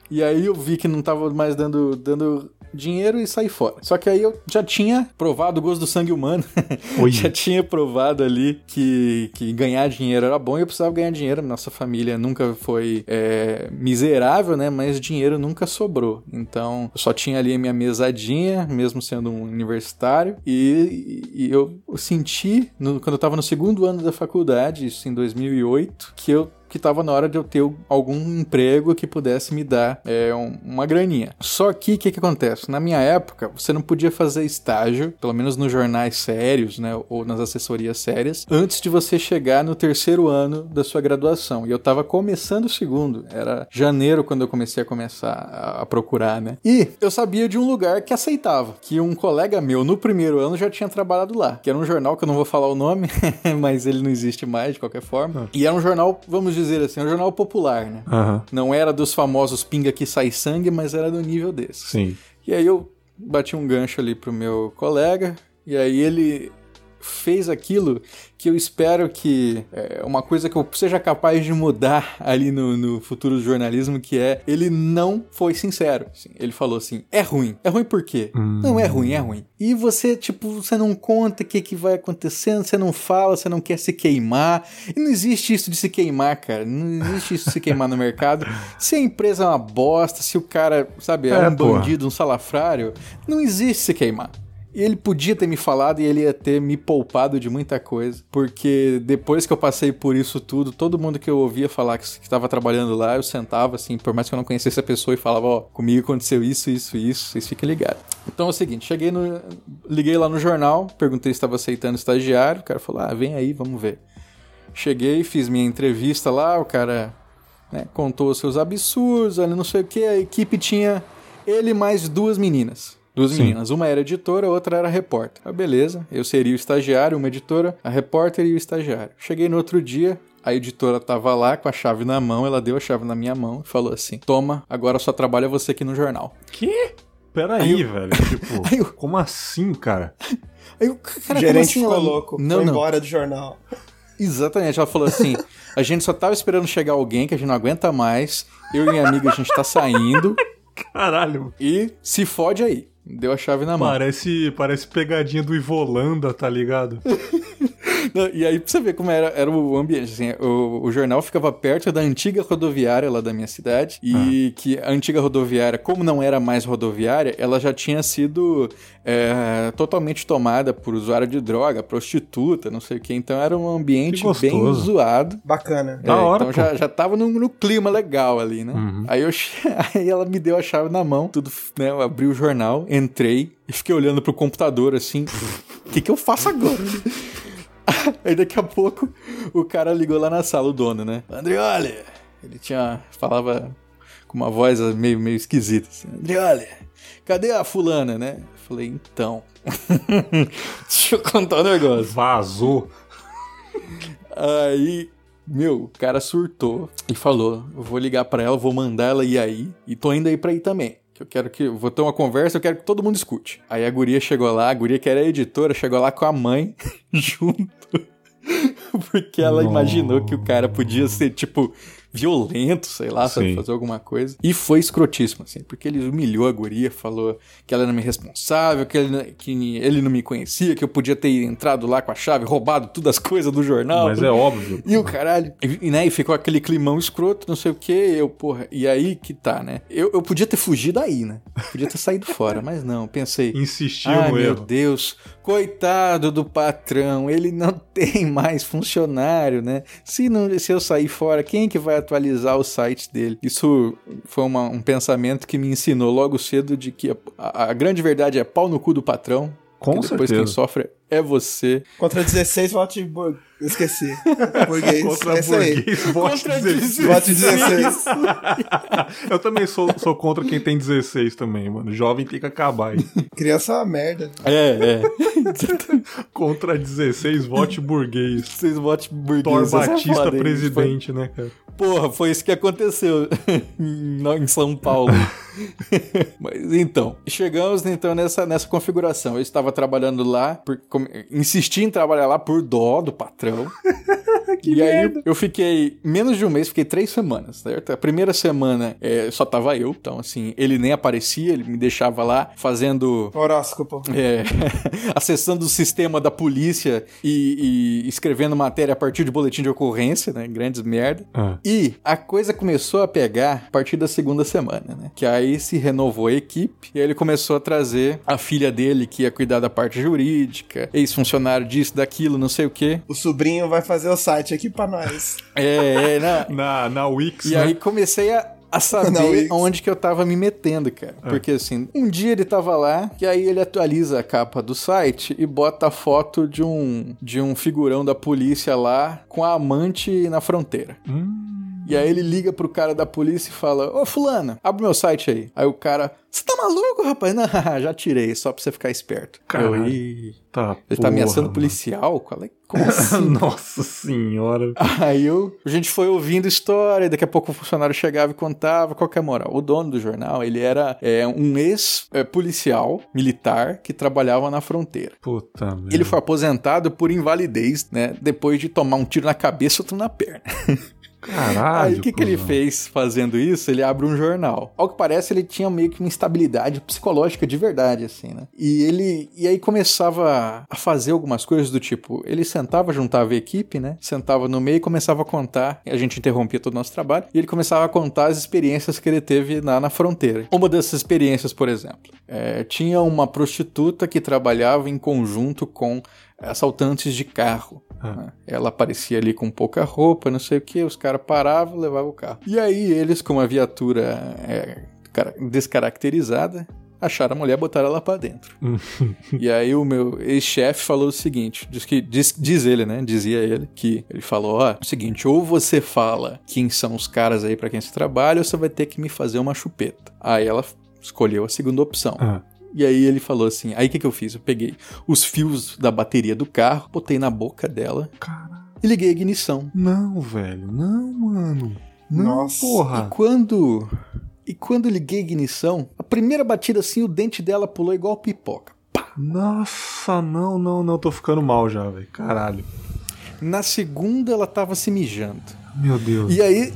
Speaker 3: E aí eu vi que não tava mais dando, dando dinheiro e saí fora. Só que aí eu já tinha provado o gosto do sangue humano. Já tinha provado ali que, que ganhar dinheiro era bom e eu precisava ganhar dinheiro. Nossa família nunca foi é, miserável, né? Mas dinheiro nunca sobrou. Então eu só tinha ali a minha mesadinha, mesmo sendo um universitário. E, e eu senti, no- quando eu tava no segundo ano da faculdade, isso em 2008, que eu que estava na hora de eu ter algum emprego que pudesse me dar é, um- uma graninha. Só que o que, que acontece? Na minha época, você não podia fazer estágio, pelo menos nos jornais sérios, né, ou nas assessorias sérias, antes de você chegar no terceiro ano da sua graduação. E eu estava começando o segundo, era janeiro quando eu comecei a começar a, a procurar, né? E eu sabia de um lugar que aceitava, que um colega meu no primeiro ano já tinha trabalhado lá, que era um jornal que eu não vou falar o nome, mas ele não existe mais de qualquer forma. E era um jornal, vamos dizer assim, um jornal popular, né?
Speaker 1: Aham,
Speaker 3: Não era dos famosos pinga que sai sangue, mas era do nível desse.
Speaker 1: sim.
Speaker 3: E aí eu bati um gancho ali pro meu colega, e aí ele fez aquilo que eu espero que é uma coisa que eu seja capaz de mudar ali no, no futuro do jornalismo, que é ele não foi sincero. assim. ele falou assim: é ruim. É ruim por quê? Não é ruim, é ruim. E você, tipo, você não conta o que, que vai acontecendo, você não fala, você não quer se queimar. E não existe isso de se queimar, cara. Não existe isso de se queimar no mercado. Se a empresa é uma bosta, se o cara, sabe, é,
Speaker 1: É,
Speaker 3: um bandido, um salafrário, não existe se queimar. Ele podia ter me falado e ele ia ter me poupado de muita coisa. Porque depois que eu passei por isso tudo, todo mundo que eu ouvia falar que estava trabalhando lá, eu sentava assim, por mais que eu não conhecesse a pessoa e falava, ó, comigo aconteceu isso, isso, isso, vocês fiquem ligados. Então é o seguinte, cheguei no. Liguei lá no jornal, perguntei se estava aceitando estagiário, o cara falou, ah, vem aí, vamos ver. Cheguei, fiz minha entrevista lá, o cara né, contou os seus absurdos, ali não sei o que, a equipe tinha ele mais duas meninas. Duas
Speaker 1: Sim.
Speaker 3: meninas, uma era editora, a outra era repórter. Ah, beleza, eu seria o estagiário, uma editora, a repórter e o estagiário. Cheguei no outro dia, a editora tava lá com a chave na mão, ela deu a chave na minha mão e falou assim: Toma, agora só trabalha você aqui no jornal.
Speaker 1: Que? Peraí, velho. Tipo,
Speaker 3: Aí eu-
Speaker 1: como assim, cara?
Speaker 3: Aí eu, cara,
Speaker 2: o
Speaker 3: como
Speaker 2: gerente
Speaker 3: assim?
Speaker 2: ficou
Speaker 3: Ela-
Speaker 2: louco.
Speaker 3: Não,
Speaker 2: foi
Speaker 3: não.
Speaker 2: embora do jornal.
Speaker 3: Exatamente, ela falou assim: a gente só tava esperando chegar alguém que a gente não aguenta mais. Eu e minha amiga, a gente tá saindo
Speaker 1: Caralho.
Speaker 3: e se fode aí. Deu a chave na mão.
Speaker 1: Parece, parece pegadinha do Ivolanda, tá ligado?
Speaker 3: Não, e aí, pra você ver como era, era o ambiente, assim, o, o jornal ficava perto da antiga rodoviária lá da minha cidade, e que a antiga rodoviária, como não era mais rodoviária, ela já tinha sido é, totalmente tomada por usuário de droga, prostituta, não sei o que, então era um ambiente bem zoado.
Speaker 2: Bacana.
Speaker 1: Da hora,
Speaker 3: então
Speaker 1: pô.
Speaker 3: já, já tava no, no clima legal ali, né?
Speaker 1: Uhum.
Speaker 3: Aí, eu, aí ela me deu a chave na mão, tudo, né? Eu abri o jornal, entrei e fiquei olhando pro computador assim. O que, que eu faço agora? Aí daqui a pouco o cara ligou lá na sala, o dono, né? Andrioli! Ele tinha. falava com uma voz meio, meio esquisita assim. Andrioli, cadê a fulana, né? Eu falei, então. Deixa eu contar um negócio.
Speaker 1: Vazou.
Speaker 3: Aí, meu, o cara surtou e falou: vou ligar pra ela, vou mandar ela ir aí. E tô indo aí pra aí também. Que eu quero que. Vou ter uma conversa, eu quero que todo mundo escute. Aí a guria chegou lá, a guria que era editora, chegou lá com a mãe junto. Porque ela imaginou que o cara podia ser, tipo, violento, sei lá, sabe,
Speaker 1: Sim.
Speaker 3: fazer alguma coisa. E foi escrotíssimo, assim, porque ele humilhou a guria, falou que ela era minha responsável, que ele, que ele não me conhecia, que eu podia ter entrado lá com a chave, roubado todas as coisas do jornal.
Speaker 1: Mas é óbvio.
Speaker 3: E o caralho. E, né, e ficou aquele climão escroto, não sei o que. Eu, porra. E aí que tá, né? Eu, eu podia ter fugido aí, né? Podia ter saído fora, mas não. Pensei.
Speaker 1: Insistiu
Speaker 3: Ai,
Speaker 1: no
Speaker 3: meu
Speaker 1: erro.
Speaker 3: Deus, coitado do patrão, ele não tem mais funcionário, né? Se, não, se eu sair fora, quem que vai atualizar o site dele? Isso foi uma- um pensamento que me ensinou logo cedo de que a, a- a grande verdade é pau no cu do patrão.
Speaker 1: Com
Speaker 3: que depois
Speaker 1: certeza.
Speaker 3: quem sofre é você.
Speaker 2: Contra 16, vote bur... Esqueci. Burguês.
Speaker 1: Contra
Speaker 2: é
Speaker 1: burguês, vote
Speaker 3: Contra
Speaker 1: 16.
Speaker 2: Vote 16.
Speaker 1: Eu também sou, sou contra quem tem 16 também, mano. Jovem tem que acabar aí.
Speaker 2: Criança é uma merda.
Speaker 3: É, é.
Speaker 1: Contra 16, vote burguês.
Speaker 3: Vocês votem burguês.
Speaker 1: Thor
Speaker 3: é
Speaker 1: Batista presidente, né, cara?
Speaker 3: Porra, foi isso que aconteceu em São Paulo. Mas então, chegamos então nessa, nessa configuração. Eu estava trabalhando lá, por, com- insisti em trabalhar lá por dó do patrão. e aí eu fiquei menos de um mês, fiquei três semanas, certo? A primeira semana é, só tava eu, então assim, ele nem aparecia, ele me deixava lá fazendo
Speaker 2: Horóscopo.
Speaker 3: é, acessando o sistema da polícia e, e escrevendo matéria a partir de boletim de ocorrência, né? Grandes merda.
Speaker 1: Ah.
Speaker 3: E a coisa começou a pegar a partir da segunda semana, né? Que aí se renovou a equipe e aí ele começou a trazer a filha dele que ia cuidar da parte jurídica, ex-funcionário disso, daquilo, não sei o quê.
Speaker 2: O sobrinho vai fazer o site aqui pra nós.
Speaker 3: É, é, na,
Speaker 1: Na, na Wix,
Speaker 3: E
Speaker 1: né?
Speaker 3: aí comecei a, a
Speaker 2: Não,
Speaker 3: saber
Speaker 2: isso.
Speaker 3: onde que eu tava me metendo, cara.
Speaker 1: É.
Speaker 3: Porque assim, um dia ele tava lá, e aí ele atualiza a capa do site e bota a foto de um, de um figurão da polícia lá com a amante na fronteira.
Speaker 1: Hum,
Speaker 3: E aí ele liga pro cara da polícia e fala: Ô fulano, abre meu site aí. Aí o cara, você tá maluco, rapaz? Não, já tirei, só pra você ficar esperto.
Speaker 1: Caralho.
Speaker 3: Eu, "Ih,
Speaker 1: tá.
Speaker 3: ele tá ameaçando
Speaker 1: porra,
Speaker 3: policial? Qual é? Como
Speaker 1: mano.
Speaker 3: assim?
Speaker 1: Nossa senhora.
Speaker 3: Aí eu, a gente foi ouvindo história, daqui a pouco o funcionário chegava e contava qual que é a moral. O dono do jornal, ele era é, um ex-policial militar que trabalhava na fronteira.
Speaker 1: Puta merda.
Speaker 3: Ele foi aposentado por invalidez, né? Depois de tomar um tiro na cabeça e outro na perna.
Speaker 1: Caralho.
Speaker 3: Aí o que, que ele fez fazendo isso? Ele abre um jornal. Ao que parece, ele tinha meio que uma instabilidade psicológica de verdade, assim, né? E ele. E aí começava a fazer algumas coisas do tipo: ele sentava, juntava a equipe, né? Sentava no meio e começava a contar. A gente interrompia todo o nosso trabalho. E ele começava a contar as experiências que ele teve lá na fronteira. Uma dessas experiências, por exemplo, é, tinha uma prostituta que trabalhava em conjunto com assaltantes de carro.
Speaker 1: Ah.
Speaker 3: né? Ela aparecia ali com pouca roupa, não sei o que, os caras paravam, levavam o carro. E aí eles, com uma viatura é, cara- descaracterizada, acharam a mulher, botaram ela pra dentro. e aí o meu ex-chefe falou o seguinte, diz que diz, diz ele, né? Dizia ele que ele falou, ó, o seguinte, ou você fala quem são os caras aí pra quem você trabalha, ou você vai ter que me fazer uma chupeta. Aí ela escolheu a segunda opção.
Speaker 1: Ah.
Speaker 3: E aí ele falou assim: aí o que, que eu fiz? Eu peguei os fios da bateria do carro, botei na boca dela
Speaker 1: Caralho.
Speaker 3: e liguei a ignição.
Speaker 1: Não, velho. Não, mano. Não,
Speaker 2: Nossa.
Speaker 1: porra.
Speaker 3: E quando. E quando eu liguei a ignição, a primeira batida assim, o dente dela pulou igual pipoca.
Speaker 1: Nossa, não, não, não. Tô ficando mal já, velho. Caralho.
Speaker 3: Na segunda ela tava se mijando.
Speaker 1: Meu Deus.
Speaker 3: E aí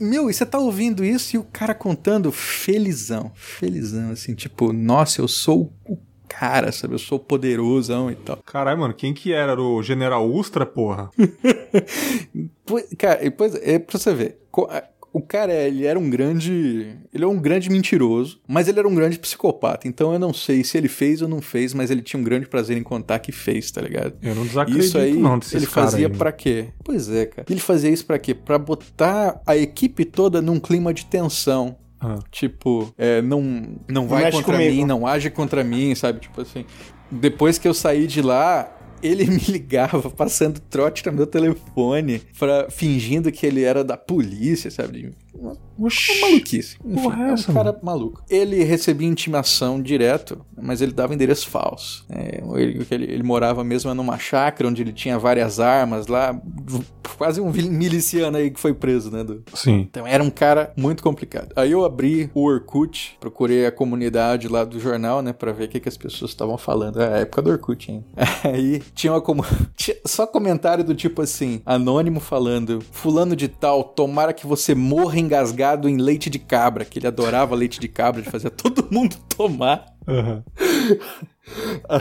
Speaker 3: Meu, e você tá ouvindo isso e o cara contando felizão, felizão, assim, tipo, nossa, eu sou o cara, sabe? Eu sou poderosão e tal.
Speaker 1: Caralho, mano, quem que era? Era o General Ustra, porra?
Speaker 3: cara, depois, é pra você ver. O cara, ele era um grande. Ele é um grande mentiroso, mas ele era um grande psicopata. Então eu não sei se ele fez ou não fez, mas ele tinha um grande prazer em contar que fez, tá ligado?
Speaker 1: Eu não desacredito isso aí, não
Speaker 3: Ele fazia para quê? Pois é, cara. Ele fazia isso para quê? Pra botar a equipe toda num clima de tensão. Ah. Tipo, é, não, não vai contra comigo. mim, não age contra mim, sabe? Tipo assim. Depois que eu saí de lá, ele me ligava passando trote no meu telefone, pra, fingindo que ele era da polícia, sabe? Uma, uma maluquice. Enfim, Porra, é um essa, cara mano? maluco. Ele recebia intimação direto, mas ele dava endereço falso. É, ele, ele, ele, morava mesmo numa chácara onde ele tinha várias armas lá, quase um miliciano aí que foi preso, né? Do...
Speaker 1: Sim.
Speaker 3: Então era um cara muito complicado. Aí eu abri o Orkut, procurei a comunidade lá do jornal, né, pra ver o que, que as pessoas estavam falando. É a época do Orkut, hein? Aí tinha uma como tinha só comentário do tipo assim, anônimo falando: "Fulano de tal, tomara que você morra engasgado em leite de cabra", que ele adorava leite de cabra, ele fazia todo mundo tomar. Uhum.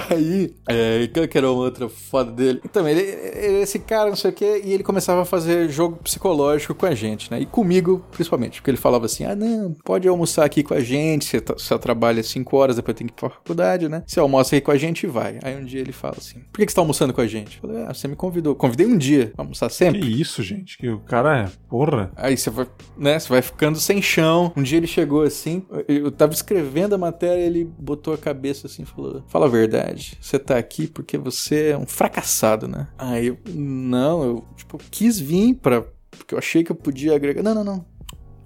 Speaker 3: Aí, é, que era uma outra foda dele. Então, ele, ele esse cara, não sei o que, e ele começava a fazer jogo psicológico com a gente, né? E comigo, principalmente, porque ele falava assim: ah, não, pode almoçar aqui com a gente, você, você trabalha 5 horas, depois tem que ir pra faculdade, né? Você almoça aqui com a gente e vai. Aí um dia ele fala assim: por que, que você tá almoçando com a gente? Eu falei: ah, você me convidou. Convidei um dia pra almoçar sempre.
Speaker 1: Que isso, gente? Que o cara é, porra.
Speaker 3: Aí você vai, né? Você vai ficando sem chão. Um dia ele chegou assim, eu tava escrevendo a matéria, ele botou a cabeça assim e falou: fala a verdade, você tá aqui porque você é um fracassado, né? Aí eu, não, eu, tipo, quis vir pra. Porque eu achei que eu podia agregar. Não, não, não.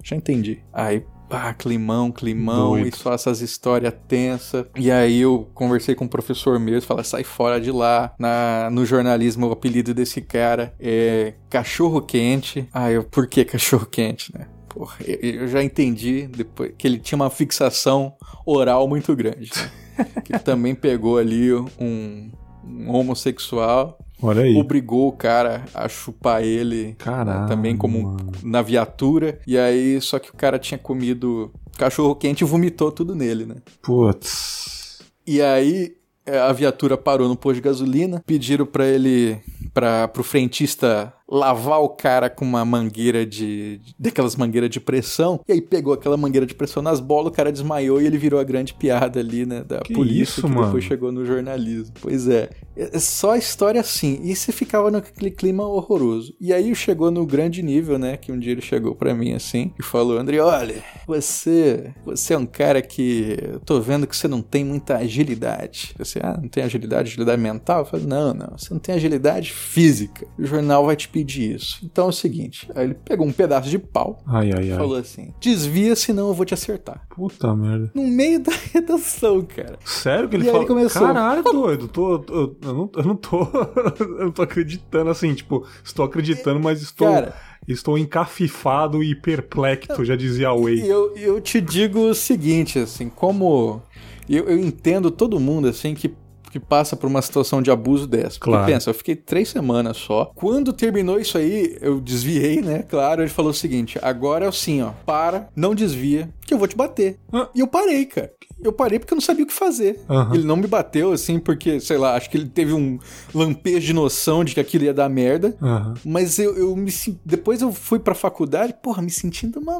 Speaker 3: Já entendi. Aí, pá, climão, climão, Doido. e só essas histórias tensas. E aí eu conversei com o um professor mesmo, falei, sai fora de lá. Na, no jornalismo, o apelido desse cara é cachorro quente. Aí eu, por que cachorro quente, né? Porra, eu já entendi depois que ele tinha uma fixação oral muito grande. Que também pegou ali um, um homossexual
Speaker 1: Olha aí.
Speaker 3: Obrigou o cara a chupar ele
Speaker 1: Caramba,
Speaker 3: também como na viatura. E aí, só que o cara tinha comido cachorro quente e vomitou tudo nele, né?
Speaker 1: Putz.
Speaker 3: E aí é, a viatura parou no posto de gasolina, pediram para ele, para pro frentista lavar o cara com uma mangueira de. daquelas mangueiras de pressão. E aí pegou aquela mangueira de pressão nas bolas, o cara desmaiou e ele virou a grande piada ali, né? Da
Speaker 1: que
Speaker 3: polícia
Speaker 1: isso,
Speaker 3: que
Speaker 1: mano?
Speaker 3: depois chegou no jornalismo. Pois é. É só história assim. E você ficava naquele clima horroroso. E aí chegou no grande nível, né? Que um dia ele chegou para mim assim e falou: André, olha, você. Você é um cara que. Eu tô vendo que você não tem muita agilidade. Você, ah, não tem agilidade, agilidade mental? Eu falei, não, não. Você não tem agilidade física. O jornal vai te pedir pedir isso. Então é o seguinte: aí ele pegou um pedaço de pau
Speaker 1: ai, ai,
Speaker 3: e falou assim: desvia, senão eu vou te acertar.
Speaker 1: Puta merda.
Speaker 3: No meio da redação, cara.
Speaker 1: Sério que ele falou? Começou... Caralho, doido. Tô, eu, eu, não, eu não tô. eu não tô acreditando assim, tipo, estou acreditando, mas estou. Cara, Estou encafifado e perplexo, já dizia a Way.
Speaker 3: Eu, eu te digo o seguinte, assim, como eu, eu entendo todo mundo, assim, que que passa por uma situação de abuso dessa. Porque
Speaker 1: claro.
Speaker 3: pensa, eu fiquei três semanas só. Quando terminou isso aí, eu desviei, né? Claro, ele falou o seguinte: agora é assim, ó, para, não desvia, que eu vou te bater. Ah. E eu parei, cara. Eu parei porque eu não sabia o que fazer. Uhum. Ele não me bateu, assim, porque, sei lá, acho que ele teve um lampejo de noção de que aquilo ia dar merda.
Speaker 1: Uhum.
Speaker 3: Mas eu, eu me Depois eu fui pra faculdade, porra, me sentindo uma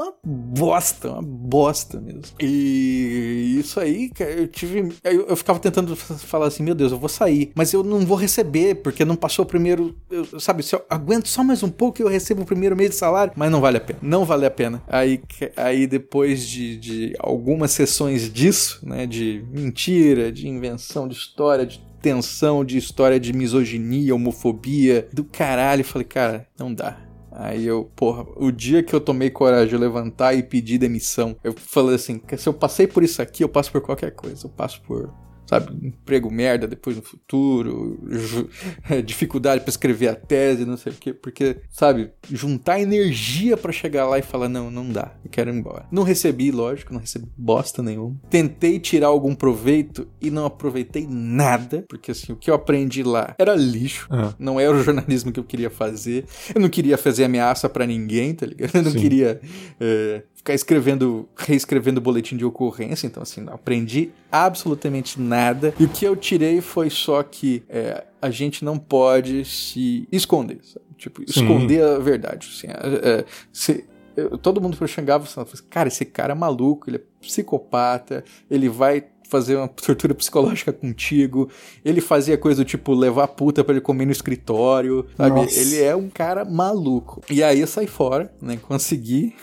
Speaker 3: uma bosta, uma bosta mesmo. E isso aí, eu tive. Eu, eu, ficava tentando falar assim, meu Deus, eu vou sair, mas eu não vou receber, porque não passou o primeiro. Eu, sabe, se eu aguento só mais um pouco eu recebo o primeiro mês de salário, mas não vale a pena. Não vale a pena. Aí, aí depois de, de algumas sessões disso, né, de mentira, de invenção de história, de tensão, de história de misoginia, homofobia, do caralho, eu falei, cara, não dá Aí eu, porra, o dia que eu tomei coragem de levantar e pedir demissão, eu falei assim: se eu passei por isso aqui, eu passo por qualquer coisa. Eu passo por sabe, emprego merda depois no futuro, dificuldade para escrever a tese, não sei o quê, porque, sabe, juntar energia para chegar lá e falar não, não dá, eu quero ir embora. Não recebi, lógico, não recebi bosta nenhuma. Tentei tirar algum proveito e não aproveitei nada, porque assim, o que eu aprendi lá era lixo,
Speaker 1: Ah.
Speaker 3: não era o jornalismo que eu queria fazer. Eu não queria fazer ameaça para ninguém, tá ligado? Eu não
Speaker 1: Sim.
Speaker 3: queria é, ficar escrevendo, reescrevendo boletim de ocorrência, então assim, não aprendi absolutamente nada. E o que eu tirei foi só que é, a gente não pode se esconder, sabe? Tipo,
Speaker 1: Sim.
Speaker 3: esconder a verdade. Assim, é, é, se- eu- todo mundo xingava, falava, cara, esse cara é maluco, ele é psicopata, ele vai fazer uma tortura psicológica contigo. Ele fazia coisa do tipo levar puta pra ele comer no escritório, sabe?
Speaker 2: Nossa.
Speaker 3: Ele é um cara maluco. E aí eu saí fora, né? Consegui.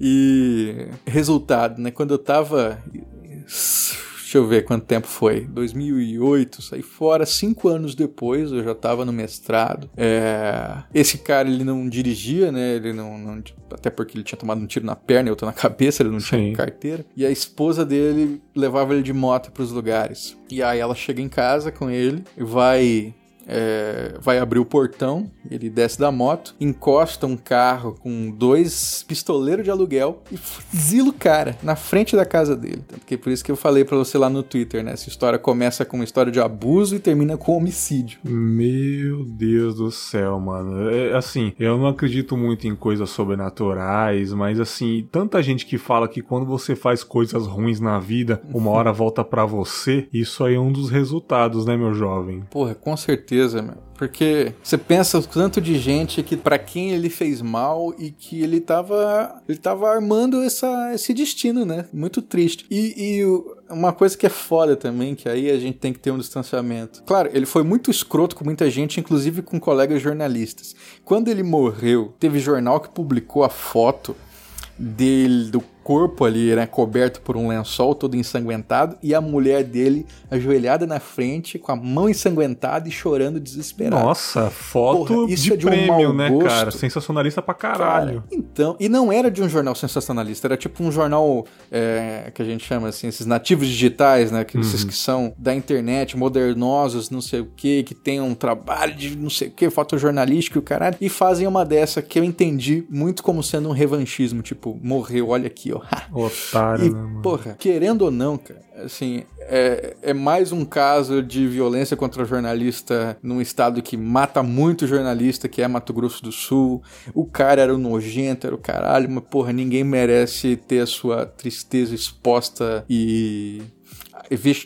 Speaker 3: E resultado, né? Quando eu tava. Deixa eu ver quanto tempo foi. 2008, saí fora. Cinco anos depois, eu já tava no mestrado. É, Esse cara, ele não dirigia, né? Ele não, não- Até porque ele tinha tomado um tiro na perna e outro na cabeça, ele não
Speaker 1: Sim.
Speaker 3: tinha carteira. E a esposa dele levava ele de moto pros lugares. E aí ela chega em casa com ele e vai é, vai abrir o portão, ele desce da moto, encosta um carro com dois pistoleiros de aluguel e fuzila o cara na frente da casa dele. Tanto que é por isso que eu falei pra você lá no Twitter, né? Essa história começa com uma história de abuso e termina com homicídio.
Speaker 1: Meu Deus do céu, mano. É, assim, eu não acredito muito em coisas sobrenaturais, mas assim, tanta gente que fala que quando você faz coisas ruins na vida, uma hora volta pra você, isso aí é um dos resultados, né, meu jovem?
Speaker 3: Porra, com certeza, meu. Porque você pensa o tanto de gente que para quem ele fez mal e que ele tava, ele tava armando essa, esse destino, né? Muito triste. E, e uma coisa que é foda também, que aí a gente tem que ter um distanciamento. Claro, ele foi muito escroto com muita gente, inclusive com colegas jornalistas. Quando ele morreu, teve jornal que publicou a foto dele, do corpo ali, né, coberto por um lençol todo ensanguentado, e a mulher dele ajoelhada na frente, com a mão ensanguentada e chorando desesperada.
Speaker 1: Nossa, foto
Speaker 3: Porra, isso
Speaker 1: de
Speaker 3: é de um
Speaker 1: prêmio,
Speaker 3: mau
Speaker 1: né, cara? Sensacionalista pra caralho.
Speaker 3: Cara, então, e não era de um jornal sensacionalista, era tipo um jornal é, que a gente chama assim, esses nativos digitais, né? Que esses que são da internet, modernosos, não sei o que, que tem um trabalho de não sei o que, fotojornalístico e o caralho, e fazem uma dessa que eu entendi muito como sendo um revanchismo, tipo, morreu, olha aqui, ó.
Speaker 1: Otário,
Speaker 3: E,
Speaker 1: né,
Speaker 3: porra, querendo ou não, cara, assim, é, é mais um caso de violência contra jornalista num estado que mata muito jornalista, que é Mato Grosso do Sul. O cara era o nojento, era o caralho, mas, porra, ninguém merece ter a sua tristeza exposta e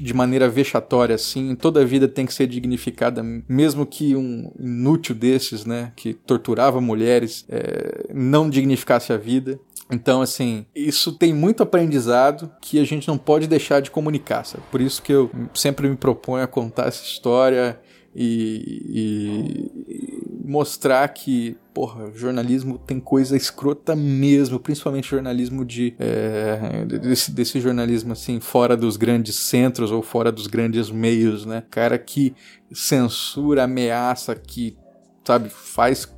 Speaker 3: de maneira vexatória assim, toda a vida tem que ser dignificada, mesmo que um inútil desses, né, que torturava mulheres, é, não dignificasse a vida. Então, assim, isso tem muito aprendizado que a gente não pode deixar de comunicar, sabe? Por isso que eu sempre me proponho a contar essa história e, e mostrar que, porra, jornalismo tem coisa escrota mesmo, principalmente jornalismo de. é, desse, desse jornalismo assim, fora dos grandes centros ou fora dos grandes meios, né? Cara que censura, ameaça, que, sabe, faz,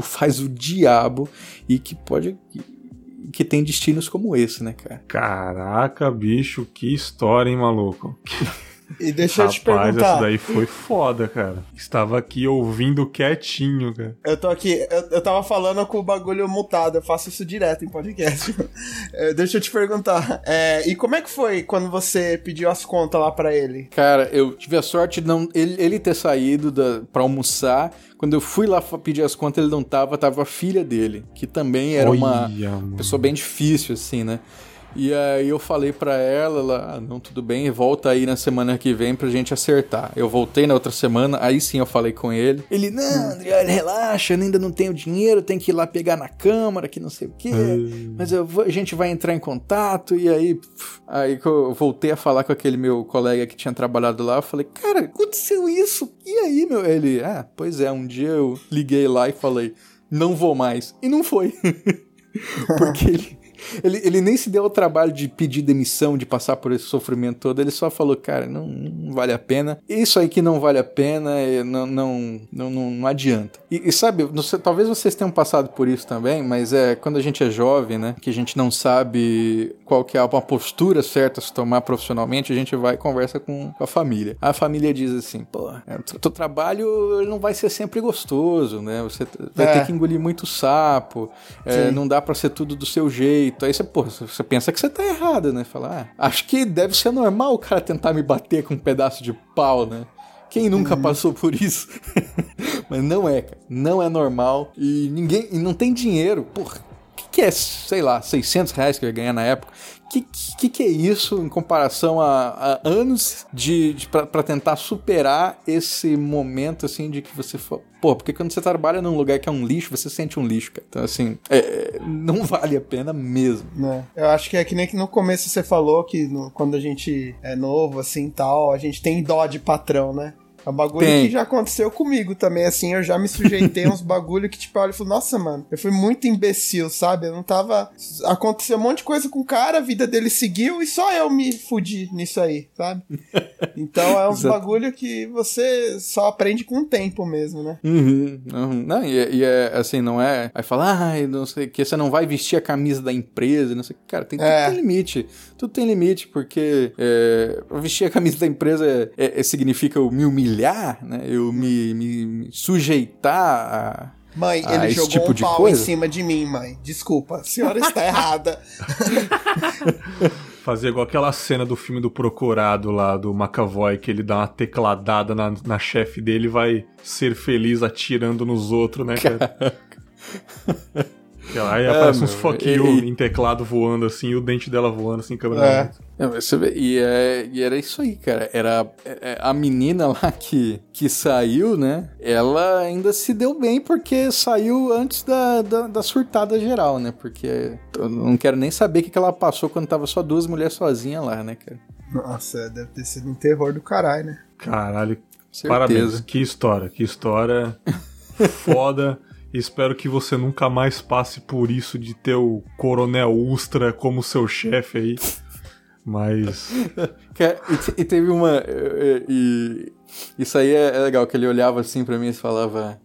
Speaker 3: faz o diabo e que pode. Que tem destinos como esse, né, cara?
Speaker 1: Caraca, bicho, que história, hein, maluco?
Speaker 2: E deixa eu te
Speaker 1: Rapaz,
Speaker 2: perguntar.
Speaker 1: essa daí foi foda, cara. Estava aqui ouvindo quietinho, cara.
Speaker 2: Eu tô aqui, eu, eu tava falando com o bagulho mutado, eu faço isso direto em podcast. É, deixa eu te perguntar, é, e como é que foi quando você pediu as contas lá pra ele?
Speaker 3: Cara, eu tive a sorte de não, ele, ele ter saído da, pra almoçar. Quando eu fui lá pedir as contas, ele não tava, tava a filha dele, que também era uma
Speaker 1: mano.
Speaker 3: pessoa bem difícil, assim, né? E aí eu falei pra ela, ela, ah, não, tudo bem, volta aí na semana que vem pra gente acertar. Eu voltei na outra semana, aí sim eu falei com ele. Ele, não, Adriano, relaxa, eu ainda não tenho dinheiro, tem que ir lá pegar na câmara, que não sei o quê. Mas eu vou- a gente vai entrar em contato, e aí, pff, aí eu voltei a falar com aquele meu colega que tinha trabalhado lá, eu falei, cara, aconteceu isso? E aí, meu? Ele, ah, pois é, um dia eu liguei lá e falei, não vou mais. E não foi. Porque ele, ele, ele nem se deu ao trabalho de pedir demissão, de passar por esse sofrimento todo. Ele só falou, cara, não, não vale a pena. Isso aí que não vale a pena, não, não, não, não, não adianta. E, e sabe, sei, talvez vocês tenham passado por isso também, mas é quando a gente é jovem, né? Que a gente não sabe qual que é uma postura certa a se tomar profissionalmente, a gente vai e conversa com, com a família. A família diz assim, pô, é, teu trabalho não vai ser sempre gostoso, né? Você vai é. ter que engolir muito sapo, é, não dá para ser tudo do seu jeito. Aí você, pô, você pensa que você tá errado, né? Falar, ah, acho que deve ser normal o cara tentar me bater com um pedaço de pau, né? Quem nunca uhum. passou por isso? Mas não é, cara. Não é normal. E ninguém. E não tem dinheiro. Porra, que, é, sei lá, 600 reais que eu ia ganhar na época? O que, que, que, é isso em comparação a, a anos de, de para tentar superar esse momento assim de que você for, pô, porque quando você trabalha num lugar que é um lixo, você sente um lixo, cara. Então assim, é, não vale a pena mesmo.
Speaker 2: É, eu acho que é que nem que no começo você falou que no, quando a gente é novo assim, tal, a gente tem dó de patrão, né? É um bagulho Tem. que já aconteceu comigo também, assim, eu já me sujeitei a uns bagulho que, tipo, olha, eu falo, nossa, mano, eu fui muito imbecil, sabe? Eu não tava. Aconteceu um monte de coisa com o cara, a vida dele seguiu e só eu me fudi nisso aí, sabe? Então é uns bagulho que você só aprende com o tempo mesmo, né?
Speaker 3: Uhum, uhum. Não, e, é, e, é assim, não é. Aí fala, ah, não sei que, você não vai vestir a camisa da empresa, não sei Cara, tem, é. tem limite. Tudo tem limite, porque é, vestir a camisa da empresa é, é, significa o me humilhar né? Eu me, me, me sujeitar a,
Speaker 2: Mãe, a ele jogou tipo um pau coisa? em cima de mim, mãe. Desculpa, a senhora está errada.
Speaker 1: Fazer igual aquela cena do filme do Procurado lá, do McAvoy, que ele dá uma tecladada na, na chefe dele e vai ser feliz atirando nos outros, né, cara? Aí é, aparece uns fuck you e, em teclado voando assim, e o dente dela voando assim, câmera
Speaker 3: é. você vê, e, é, e era isso aí, cara. Era é, a menina lá que, que saiu, né? Ela ainda se deu bem porque saiu antes da, da, da surtada geral, né? Porque eu não quero nem saber o que, que ela passou quando tava só duas mulheres sozinhas lá, né, cara?
Speaker 2: Nossa, deve ter sido um terror do caralho, né?
Speaker 1: Caralho, Certeza. parabéns. Que história, que história foda. Espero que você nunca mais passe por isso de ter o Coronel Ustra como seu chefe aí. Mas.
Speaker 3: e, teve uma. E, isso aí é, é, legal, que ele olhava assim para mim e falava: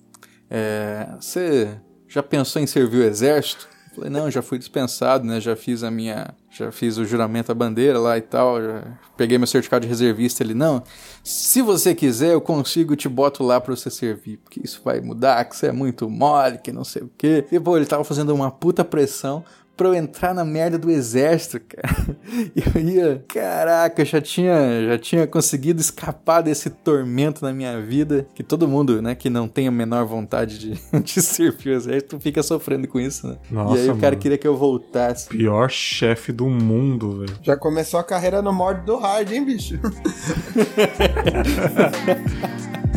Speaker 3: é, Você já pensou em servir o exército? Falei, não, já fui dispensado, né? Já fiz a minha. Já fiz o juramento à bandeira lá e tal. Já peguei meu certificado de reservista. Ele, não. Se você quiser, eu consigo te boto lá pra você servir. Porque isso vai mudar, que você é muito mole, que não sei o quê. E, pô, ele tava fazendo uma puta pressão pra eu entrar na merda do exército, cara. Eu ia, caraca, eu já tinha, já tinha conseguido escapar desse tormento na minha vida, que todo mundo, né, que não tem a menor vontade de, de servir o exército, fica sofrendo com isso, né? Nossa, e aí o cara queria que eu voltasse.
Speaker 1: Pior chefe do mundo, velho.
Speaker 2: Já começou a carreira no modo do hard, hein, bicho?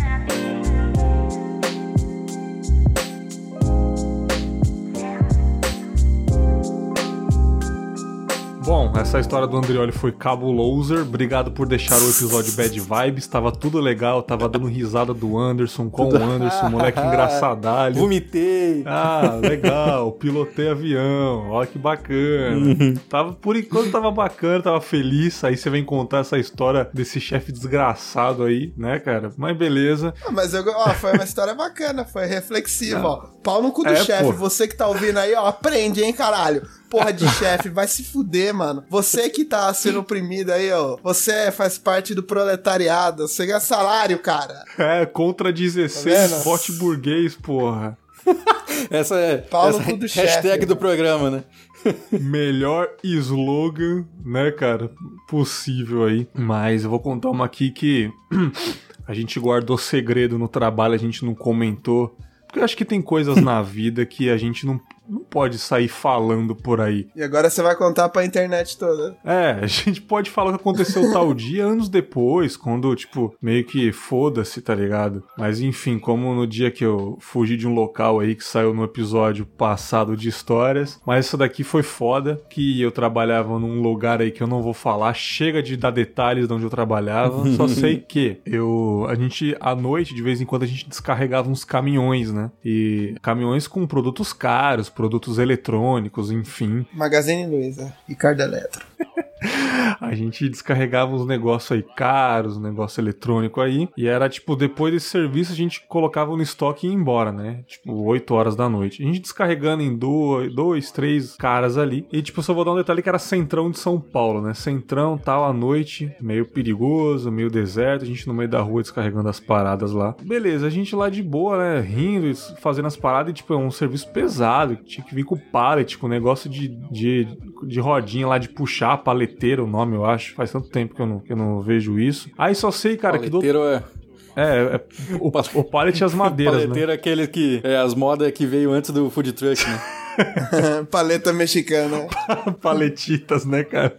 Speaker 1: Bom, essa história do Andrioli foi cabuloser. Obrigado por deixar o episódio Bad Vibes. Tava tudo legal, tava dando risada do Anderson com o Anderson, moleque engraçadalho.
Speaker 3: Vomitei.
Speaker 1: Ah, legal. Pilotei avião. Olha que bacana. Uhum. Tava, por enquanto tava bacana, tava feliz. Aí você vem contar essa história desse chefe desgraçado aí, né, cara? Mas beleza.
Speaker 2: Ah, mas eu, ó, foi uma história bacana, foi reflexiva, ah. ó. Pau no cu do é, chefe. Você que tá ouvindo aí, ó, aprende, hein, caralho porra de chefe, vai se fuder, mano. Você que tá sendo oprimido aí, ó. Você faz parte do proletariado. Você ganha salário, cara.
Speaker 1: É, contra 16, tá vote burguês, porra.
Speaker 3: essa é Paulo essa do hashtag chefe, do programa, né?
Speaker 1: Melhor slogan, né, cara, possível aí. Mas eu vou contar uma aqui que a gente guardou segredo no trabalho, a gente não comentou. Porque eu acho que tem coisas na vida que a gente não não pode sair falando por aí.
Speaker 2: E agora você vai contar pra internet toda.
Speaker 1: É, a gente pode falar o que aconteceu tal dia anos depois, quando, tipo, meio que foda-se, tá ligado? Mas enfim, como no dia que eu fugi de um local aí que saiu no episódio passado de histórias. Mas essa daqui foi foda, que eu trabalhava num lugar aí que eu não vou falar, chega de dar detalhes de onde eu trabalhava, só sei que eu, a gente, à noite, de vez em quando, a gente descarregava uns caminhões, né? E caminhões com produtos caros, produtos eletrônicos, enfim.
Speaker 2: Magazine Luiza, Ricardo Eletro.
Speaker 1: a gente descarregava uns negócios aí caros, negócio eletrônico aí, e era tipo, depois desse serviço a gente colocava no estoque e ia embora, né? Tipo, 8 horas da noite. A gente descarregando em dois, dois, três caras ali, e tipo, só vou dar um detalhe que era centrão de São Paulo, né? Centrão, tal, à noite, meio perigoso, meio deserto, a gente no meio da rua descarregando as paradas lá. Beleza, a gente lá de boa, né? Rindo, fazendo as paradas, e tipo, é um serviço pesado, tinha que vir com pallet, com negócio de, de, de rodinha lá de puxar, paleteiro o nome, eu acho. Faz tanto tempo que eu não, que eu não vejo isso. Aí só sei, cara,
Speaker 3: paleteiro
Speaker 1: que do...
Speaker 3: é
Speaker 1: é, é o, o pallet e as madeiras,
Speaker 3: Paleteiro
Speaker 1: né?
Speaker 3: é aquele que... É as modas que veio antes do food truck, né?
Speaker 2: Paleta mexicana.
Speaker 1: Paletitas, né, cara?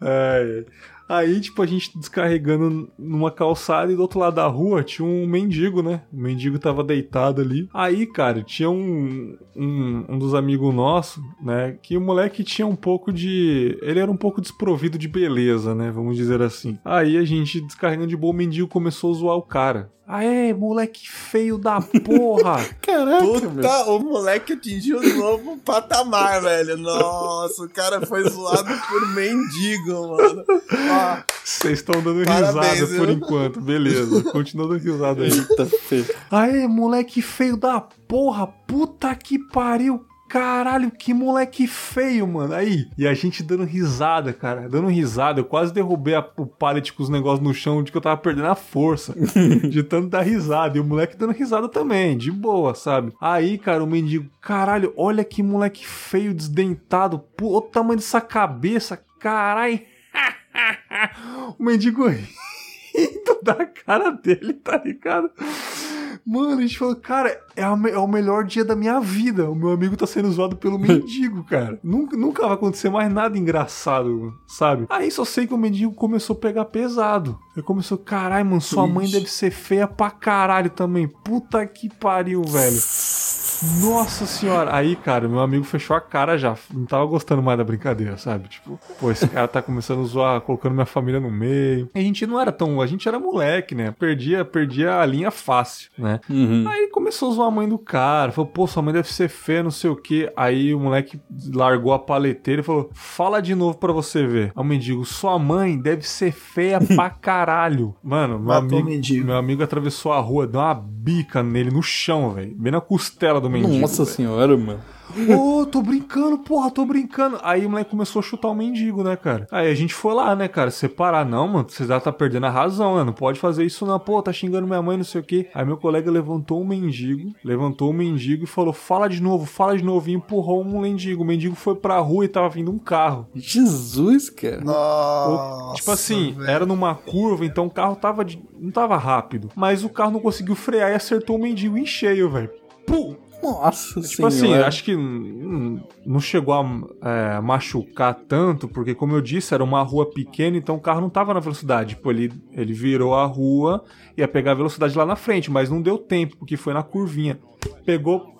Speaker 1: É, Aí, tipo, a gente descarregando numa calçada e do outro lado da rua tinha um mendigo, né? O mendigo tava deitado ali. Aí, cara, tinha um, um, um dos amigos nossos, né? Que o moleque tinha um pouco de. Ele era um pouco desprovido de beleza, né? Vamos dizer assim. Aí a gente descarregando de boa, o mendigo começou a zoar o cara. Aê, moleque feio da porra!
Speaker 3: Caraca,
Speaker 2: Puta,
Speaker 3: meu.
Speaker 2: o moleque atingiu um novo patamar, velho. Nossa, o cara foi zoado por mendigo, mano. Ó,
Speaker 1: Vocês estão dando
Speaker 2: Parabéns,
Speaker 1: risada por enquanto, beleza. Continua dando risada aí.
Speaker 3: Eita, feio.
Speaker 1: Aê, moleque feio da porra! Puta que pariu! Caralho, que moleque feio, mano. Aí, e a gente dando risada, cara. Dando risada. Eu quase derrubei a, o pallet com os negócios no chão de que eu tava perdendo a força. de tanto dar risada. E o moleque dando risada também, de boa, sabe? Aí, cara, o mendigo, caralho, olha que moleque feio, desdentado. Pô, olha o tamanho dessa cabeça, caralho. o mendigo rindo da cara dele, tá ligado? Mano, a gente falou, cara, é, a é o melhor dia da minha vida. O meu amigo tá sendo zoado pelo mendigo, cara. Nunca, nunca vai acontecer mais nada engraçado, sabe? Aí só sei que o mendigo começou a pegar pesado. Ele começou, caralho, mano, sua mãe
Speaker 2: Ixi.
Speaker 1: deve ser feia pra caralho também. Puta que pariu, velho. Nossa senhora. Aí, cara, meu amigo fechou a cara já. Não tava gostando mais da brincadeira, sabe? Tipo, pô, esse cara tá começando a zoar, colocando minha família no meio. E a gente não era tão. A gente era moleque, né? Perdia, perdia a linha fácil, né?
Speaker 3: Uhum.
Speaker 1: Aí começou a zoar a mãe do cara. Falou, pô, sua mãe deve ser feia, não sei o quê. Aí o moleque largou a paleteira e falou: fala de novo pra você ver. Aí o mendigo, sua mãe deve ser feia pra caralho. Mano, meu
Speaker 2: Matou
Speaker 1: amigo, meu amigo atravessou a rua, deu uma bica nele no chão, velho. Bem na costela do mendigo.
Speaker 3: Nossa
Speaker 1: velho.
Speaker 3: senhora, mano.
Speaker 1: Ô, tô brincando, porra, tô brincando. Aí o moleque começou a chutar o mendigo, né, cara? Aí a gente foi lá, né, cara, separar. Não, mano, você já tá perdendo a razão, né? Não pode fazer isso, não. Pô, tá xingando minha mãe, não sei o quê. Aí meu colega levantou o mendigo, levantou o mendigo e falou: fala de novo, fala de novo. E empurrou um mendigo. O mendigo foi pra rua e tava vindo um carro.
Speaker 3: Jesus, cara.
Speaker 2: Nossa.
Speaker 1: tipo assim,
Speaker 2: velho.
Speaker 1: era numa curva, então o carro tava de- não tava rápido. Mas o carro não conseguiu frear e acertou o mendigo em cheio, velho. Pum!
Speaker 3: Nossa
Speaker 1: Tipo assim,
Speaker 3: senhora.
Speaker 1: acho que não chegou a é, machucar tanto, porque como eu disse, era uma rua pequena, então o carro não tava na velocidade. Tipo, ele, ele virou a rua, ia pegar a velocidade lá na frente, mas não deu tempo, porque foi na curvinha. Pegou,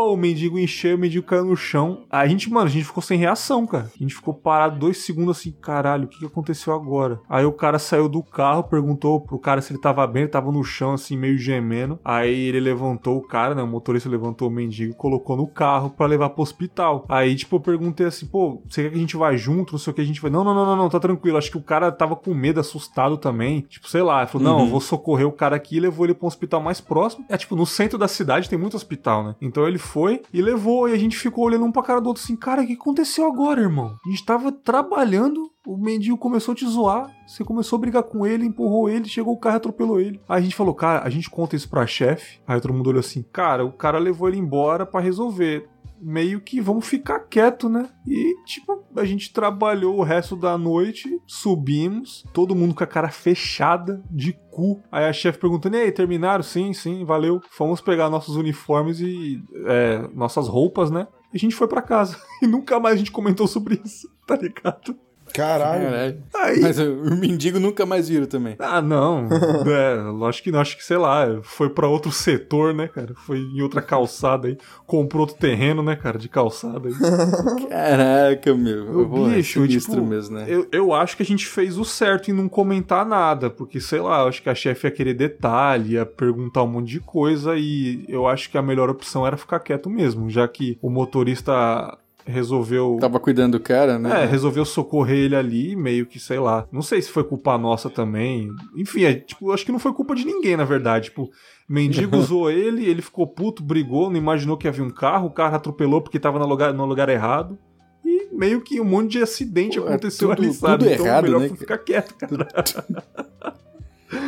Speaker 1: pô, o mendigo encheu, o mendigo caiu no chão. A gente, mano, a gente ficou sem reação, cara. A gente ficou parado dois segundos assim, caralho, o que, aconteceu agora? Aí o cara saiu do carro, perguntou pro cara se ele tava bem, ele tava no chão, assim, meio gemendo. Aí ele levantou o cara, né? O motorista levantou o mendigo e colocou no carro pra levar pro hospital. Aí, tipo, eu perguntei assim, pô, você quer que a gente vá junto? Não sei o que, a gente vai. Não, não, não, não, não, tá tranquilo. Acho que o cara tava com medo, assustado também. Tipo, sei lá. Ele falou, não, eu vou socorrer o cara aqui e levou ele pra um hospital mais próximo. É, tipo, no centro da cidade tem muito hospital, né? Então ele foi e levou, e a gente ficou olhando um pra cara do outro assim, cara, o que aconteceu agora, irmão? A gente tava trabalhando, o mendigo começou a te zoar, você começou a brigar com ele, empurrou ele, chegou o carro e atropelou ele. Aí a gente falou, cara, a gente conta isso pra chefe. Aí todo mundo olhou assim, cara, o cara levou ele embora pra resolver. Meio que vamos ficar quieto, né? E, tipo, a gente trabalhou o resto da noite, subimos, todo mundo com a cara fechada, de cu. Aí a chefe perguntando: e aí, terminaram? Sim, sim, valeu. Fomos pegar nossos uniformes e é, nossas roupas, né? E a gente foi pra casa. E nunca mais a gente comentou sobre isso, tá ligado?
Speaker 2: Caralho.
Speaker 3: Caralho.
Speaker 1: Aí,
Speaker 3: Mas o, mendigo nunca mais viram também.
Speaker 1: Ah, não. é, lógico que não. Acho que, sei lá, foi pra outro setor, né, cara? Foi em outra calçada aí. Comprou outro terreno, né, cara, de calçada aí.
Speaker 3: Caraca, meu.
Speaker 1: O
Speaker 3: é
Speaker 1: bicho,
Speaker 3: sinistro
Speaker 1: tipo,
Speaker 3: mesmo, né?
Speaker 1: eu, eu acho que a gente fez o certo em não comentar nada, porque, sei lá, eu acho que a chefe ia querer detalhe, ia perguntar um monte de coisa e eu acho que a melhor opção era ficar quieto mesmo, já que o motorista resolveu.
Speaker 3: Tava cuidando do cara, né?
Speaker 1: É, resolveu socorrer ele ali, meio que, sei lá. Não sei se foi culpa nossa também. Enfim, é, tipo, acho que não foi culpa de ninguém, na verdade. Tipo, mendigo usou ele, ele ficou puto, brigou, não imaginou que havia um carro, o carro atropelou porque tava no lugar, no lugar errado. E meio que um monte de acidente
Speaker 3: Pô, é
Speaker 1: aconteceu
Speaker 3: tudo-
Speaker 1: ali, sabe?
Speaker 3: tudo
Speaker 1: então
Speaker 3: errado,
Speaker 1: melhor
Speaker 3: né,
Speaker 1: foi ficar quieto, cara.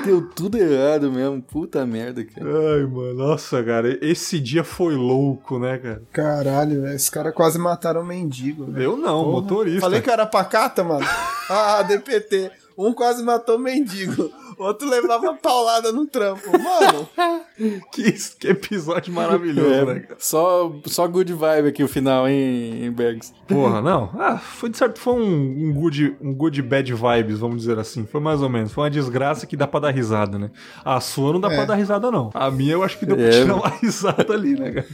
Speaker 3: Deu tudo errado mesmo. Puta merda, cara.
Speaker 1: Ai, mano, nossa, cara, esse dia foi louco, né, cara?
Speaker 2: Caralho, velho. Os caras quase mataram o mendigo, velho.
Speaker 1: Eu não,
Speaker 2: Porra.
Speaker 1: motorista.
Speaker 2: Falei que era pacata, mano. Ah, DPT. Um quase matou o mendigo. Outro levava paulada no trampo. Mano,
Speaker 1: Que, que episódio maravilhoso,
Speaker 3: É,
Speaker 1: né, cara?
Speaker 3: só, só good vibe aqui o final, hein, em Bergs.
Speaker 1: Porra, não. Ah, foi de certo, foi um, um good, um good bad vibes, vamos dizer assim. Foi mais ou menos. Foi uma desgraça que dá pra dar risada, né? A sua não dá
Speaker 2: É.
Speaker 1: pra dar risada, não. A minha eu acho que deu pra
Speaker 3: É.
Speaker 1: tirar uma risada ali, né, cara?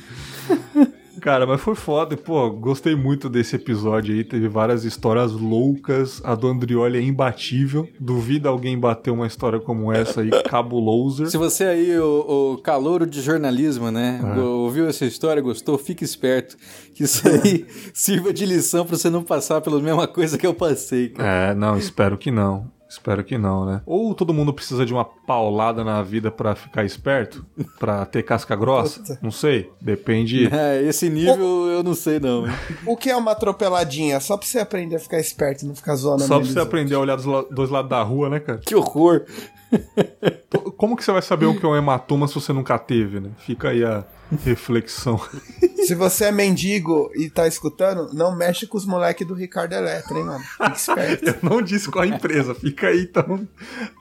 Speaker 1: Cara, mas foi foda. Pô, gostei muito desse episódio aí. Teve várias histórias loucas. A do Andrioli é imbatível. Duvida alguém bater uma história como essa aí, cabulosa.
Speaker 3: Se você aí, o, o calouro de jornalismo, né,
Speaker 1: É.
Speaker 3: ouviu essa história, gostou, fique esperto. Que isso aí sirva de lição pra você não passar pela mesma coisa que eu passei, cara.
Speaker 1: É, não, espero que não. Espero que não, né? Ou todo mundo precisa de uma paulada na vida pra ficar esperto? Pra ter casca grossa?
Speaker 2: Puta.
Speaker 1: Não sei. Depende.
Speaker 3: É, esse nível eu não sei não, hein.
Speaker 2: o que é uma atropeladinha? Só pra você aprender a ficar esperto e não ficar zoando a
Speaker 1: Só pra você aprender a olhar dos la- dois lados da rua, né, cara?
Speaker 3: Que horror.
Speaker 1: Como que você vai saber o que é um hematoma se você nunca teve, né? Fica aí a reflexão.
Speaker 2: Se você é mendigo e tá escutando, não mexe com os moleques do Ricardo Eletro, hein, mano? Fique esperto.
Speaker 1: Eu não disse qual a empresa. Fica aí, então.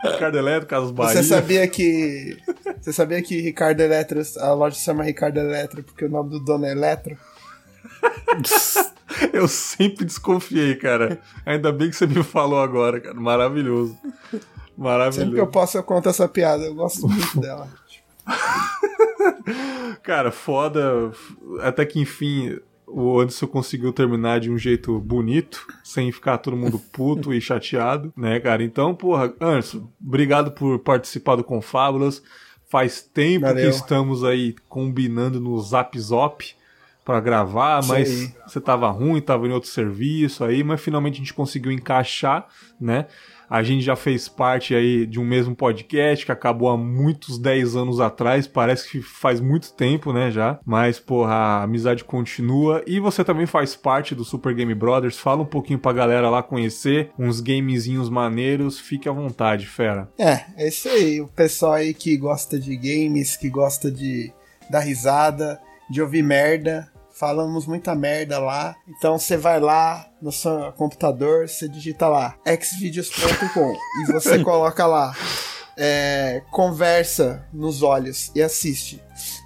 Speaker 1: Ricardo Elétrico, Casas Bahia.
Speaker 2: Você sabia que. Você sabia que Ricardo Eletro, a loja se chama Ricardo Eletro porque o nome do dono é Eletro?
Speaker 1: Eu sempre desconfiei, cara. Ainda bem que você me falou agora, cara. Maravilhoso.
Speaker 2: Sempre que eu
Speaker 1: Maravilhoso.
Speaker 2: posso, eu conto essa piada. Eu gosto muito dela.
Speaker 1: Cara, foda. Até que enfim o Anderson conseguiu terminar de um jeito bonito, sem ficar todo mundo puto e chateado, né, cara? Então, porra, Anderson, obrigado por participar do Confábulas. Faz tempo
Speaker 2: Valeu.
Speaker 1: que estamos aí combinando no Zap Zop pra gravar,
Speaker 2: Isso
Speaker 1: mas
Speaker 2: aí.
Speaker 1: você tava ruim, tava em outro serviço aí, mas finalmente a gente conseguiu encaixar, né? A gente já fez parte aí de um mesmo podcast que acabou há muitos 10 anos atrás, parece que faz muito tempo, né, já. Mas, porra, a amizade continua. E você também faz parte do Super Game Brothers. Fala um pouquinho pra galera lá conhecer uns gamezinhos maneiros. Fique à vontade, fera.
Speaker 2: É, é isso aí. O pessoal aí que gosta de games, que gosta de dar risada, de ouvir merda. Falamos muita merda lá. Então você vai lá no seu computador, você digita lá xvideos.com e você coloca lá é, conversa nos olhos e assiste.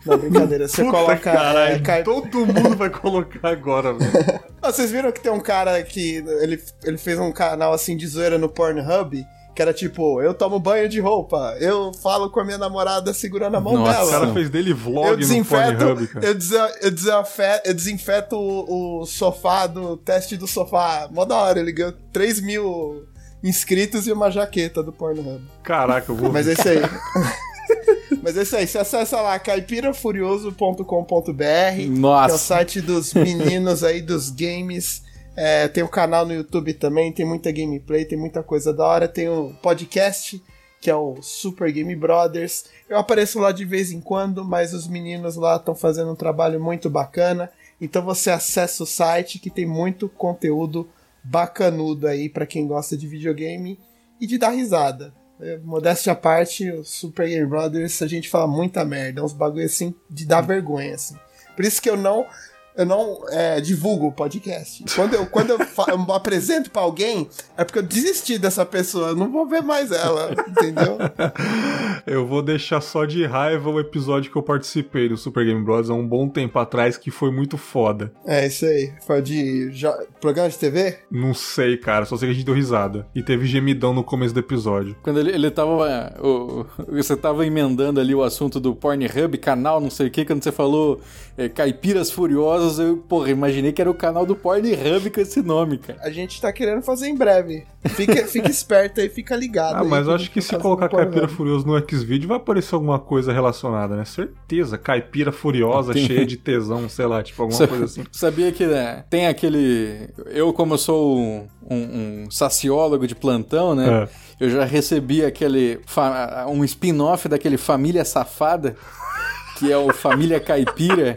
Speaker 2: Não, brincadeira. Você
Speaker 1: Puta
Speaker 2: coloca.
Speaker 1: caralho,
Speaker 2: é,
Speaker 1: todo mundo vai colocar agora, velho.
Speaker 2: Ah, Vocês viram que tem um cara que ele, ele fez um canal assim de zoeira no Pornhub? Que era tipo, eu tomo banho de roupa, eu falo com a minha namorada segurando a mão
Speaker 3: Nossa,
Speaker 2: dela.
Speaker 1: O cara fez dele
Speaker 2: eu
Speaker 1: vlog no
Speaker 2: desinfeto,
Speaker 1: Pornhub, cara.
Speaker 2: eu, eu, desinfeto, eu desinfeto o, o sofá do teste do sofá. Mó da hora, ele ganhou 3 mil inscritos e uma jaqueta do Pornhub.
Speaker 1: Caraca, eu vou
Speaker 2: Mas é isso aí. Mas é isso aí, você acessa lá caipirafurioso.com.br que é o site dos meninos aí dos games. É, tem o canal no YouTube também, tem muita gameplay, tem muita coisa da hora. Tem o podcast, que é o Super Game Brothers. Eu apareço lá de vez em quando, mas os meninos lá estão fazendo um trabalho muito bacana. Então você acessa o site que tem muito conteúdo bacanudo aí pra quem gosta de videogame e de dar risada. É, Modéstia à parte, o Super Game Brothers, a gente fala muita merda, uns bagulho assim de dar vergonha, assim. Por isso que eu não eu não é, divulgo o podcast. Quando eu, quando eu, eu apresento pra alguém, é porque eu desisti dessa pessoa. Eu não vou ver mais ela, entendeu?
Speaker 1: eu vou deixar só de raiva o episódio que eu participei do Super Game Bros. há um bom tempo atrás, que foi muito foda.
Speaker 2: É, isso aí. Foi de já, programa de TV?
Speaker 1: Não sei, cara. Só sei que a gente deu risada. E teve gemidão no começo do episódio.
Speaker 3: Quando ele, ele tava. O, você tava emendando ali o assunto do Pornhub, canal, não sei o que, quando você falou é, Caipiras Furiosas eu, porra, imaginei que era o canal do Pornhub com esse nome, cara.
Speaker 2: A gente tá querendo fazer em breve. Fica, fica esperto aí, fica ligado.
Speaker 1: Ah, mas eu acho que se colocar Caipira Furioso no Xvideo vai aparecer alguma coisa relacionada, né? Certeza. Caipira Furiosa, tem... cheia de tesão, sei lá, tipo alguma coisa assim.
Speaker 3: Sabia que né, tem aquele. Eu, como eu sou um, um, um saciólogo de plantão, né? É. Eu já recebi aquele. um spin-off daquele Família Safada, que é o Família Caipira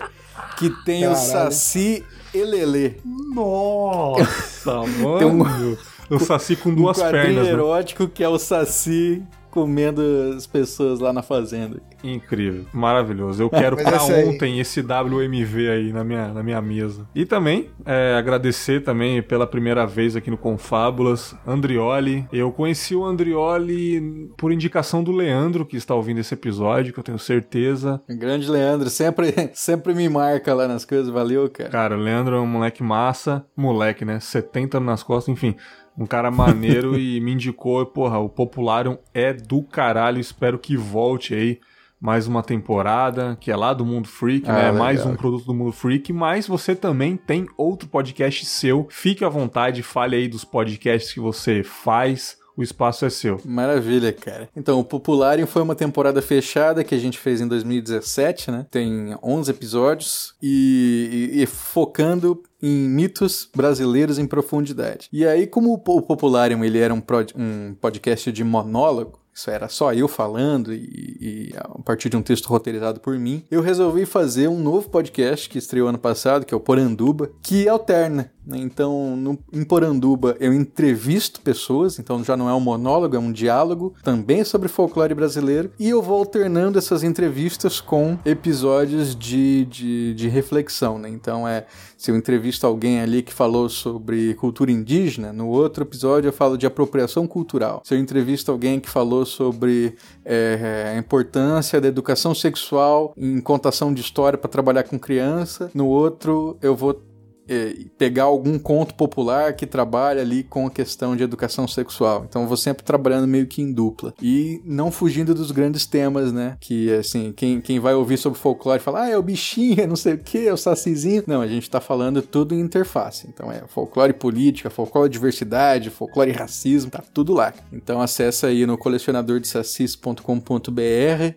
Speaker 3: que tem Caralho. o Saci Elelê.
Speaker 1: Nossa, mano. Tem um, o Saci com duas um pernas.
Speaker 3: Um erótico né? que é o Saci comendo as pessoas lá na fazenda.
Speaker 1: Incrível, maravilhoso. Eu quero pra ontem esse WMV aí na minha, na minha mesa. E também é, agradecer também pela primeira vez aqui no Confábulas, Andrioli. Eu conheci o Andrioli por indicação do Leandro, que está ouvindo esse episódio, que eu tenho certeza.
Speaker 3: Grande Leandro, sempre, sempre me marca lá nas coisas, valeu, cara.
Speaker 1: Cara, o Leandro é um moleque massa, moleque, né? 70 nas costas, enfim um cara maneiro e me indicou, porra, o Popularium é do caralho, espero que volte aí mais uma temporada, que é lá do Mundo Freak, ah, né? Legal. Mais um produto do Mundo Freak, mas você também tem outro podcast seu. Fique à vontade, fale aí dos podcasts que você faz. O espaço é seu.
Speaker 3: Maravilha, cara. Então, o Popularium foi uma temporada fechada que a gente fez em 2017, né? Tem 11 episódios e, e, e focando em mitos brasileiros em profundidade. E aí, como o Popularium ele era um, um podcast de monólogo, isso era só eu falando e, e, a partir de um texto roteirizado por mim, eu resolvi fazer um novo podcast que estreou ano passado, que é o Poranduba, que alterna? Então, no, em Poranduba, eu entrevisto pessoas, então já não é um monólogo, é um diálogo, também sobre folclore brasileiro, e eu vou alternando essas entrevistas com episódios de, de, de reflexão. Né? Então, é se eu entrevisto alguém ali que falou sobre cultura indígena, no outro episódio eu falo de apropriação cultural. Se eu entrevisto alguém que falou sobre é, a importância da educação sexual em contação de história para trabalhar com criança, no outro eu vou é, pegar algum conto popular que trabalha ali com a questão de educação sexual. Então vou sempre trabalhando meio que em dupla. E não fugindo dos grandes temas, né? Que assim, quem, quem vai ouvir sobre folclore fala, ah, é o bichinho, é não sei o que, é o sacizinho. Não, a gente tá falando tudo em interface. Então é folclore política, folclore diversidade, folclore racismo, tá tudo lá. Então acessa aí no colecionador de sacis.com.br.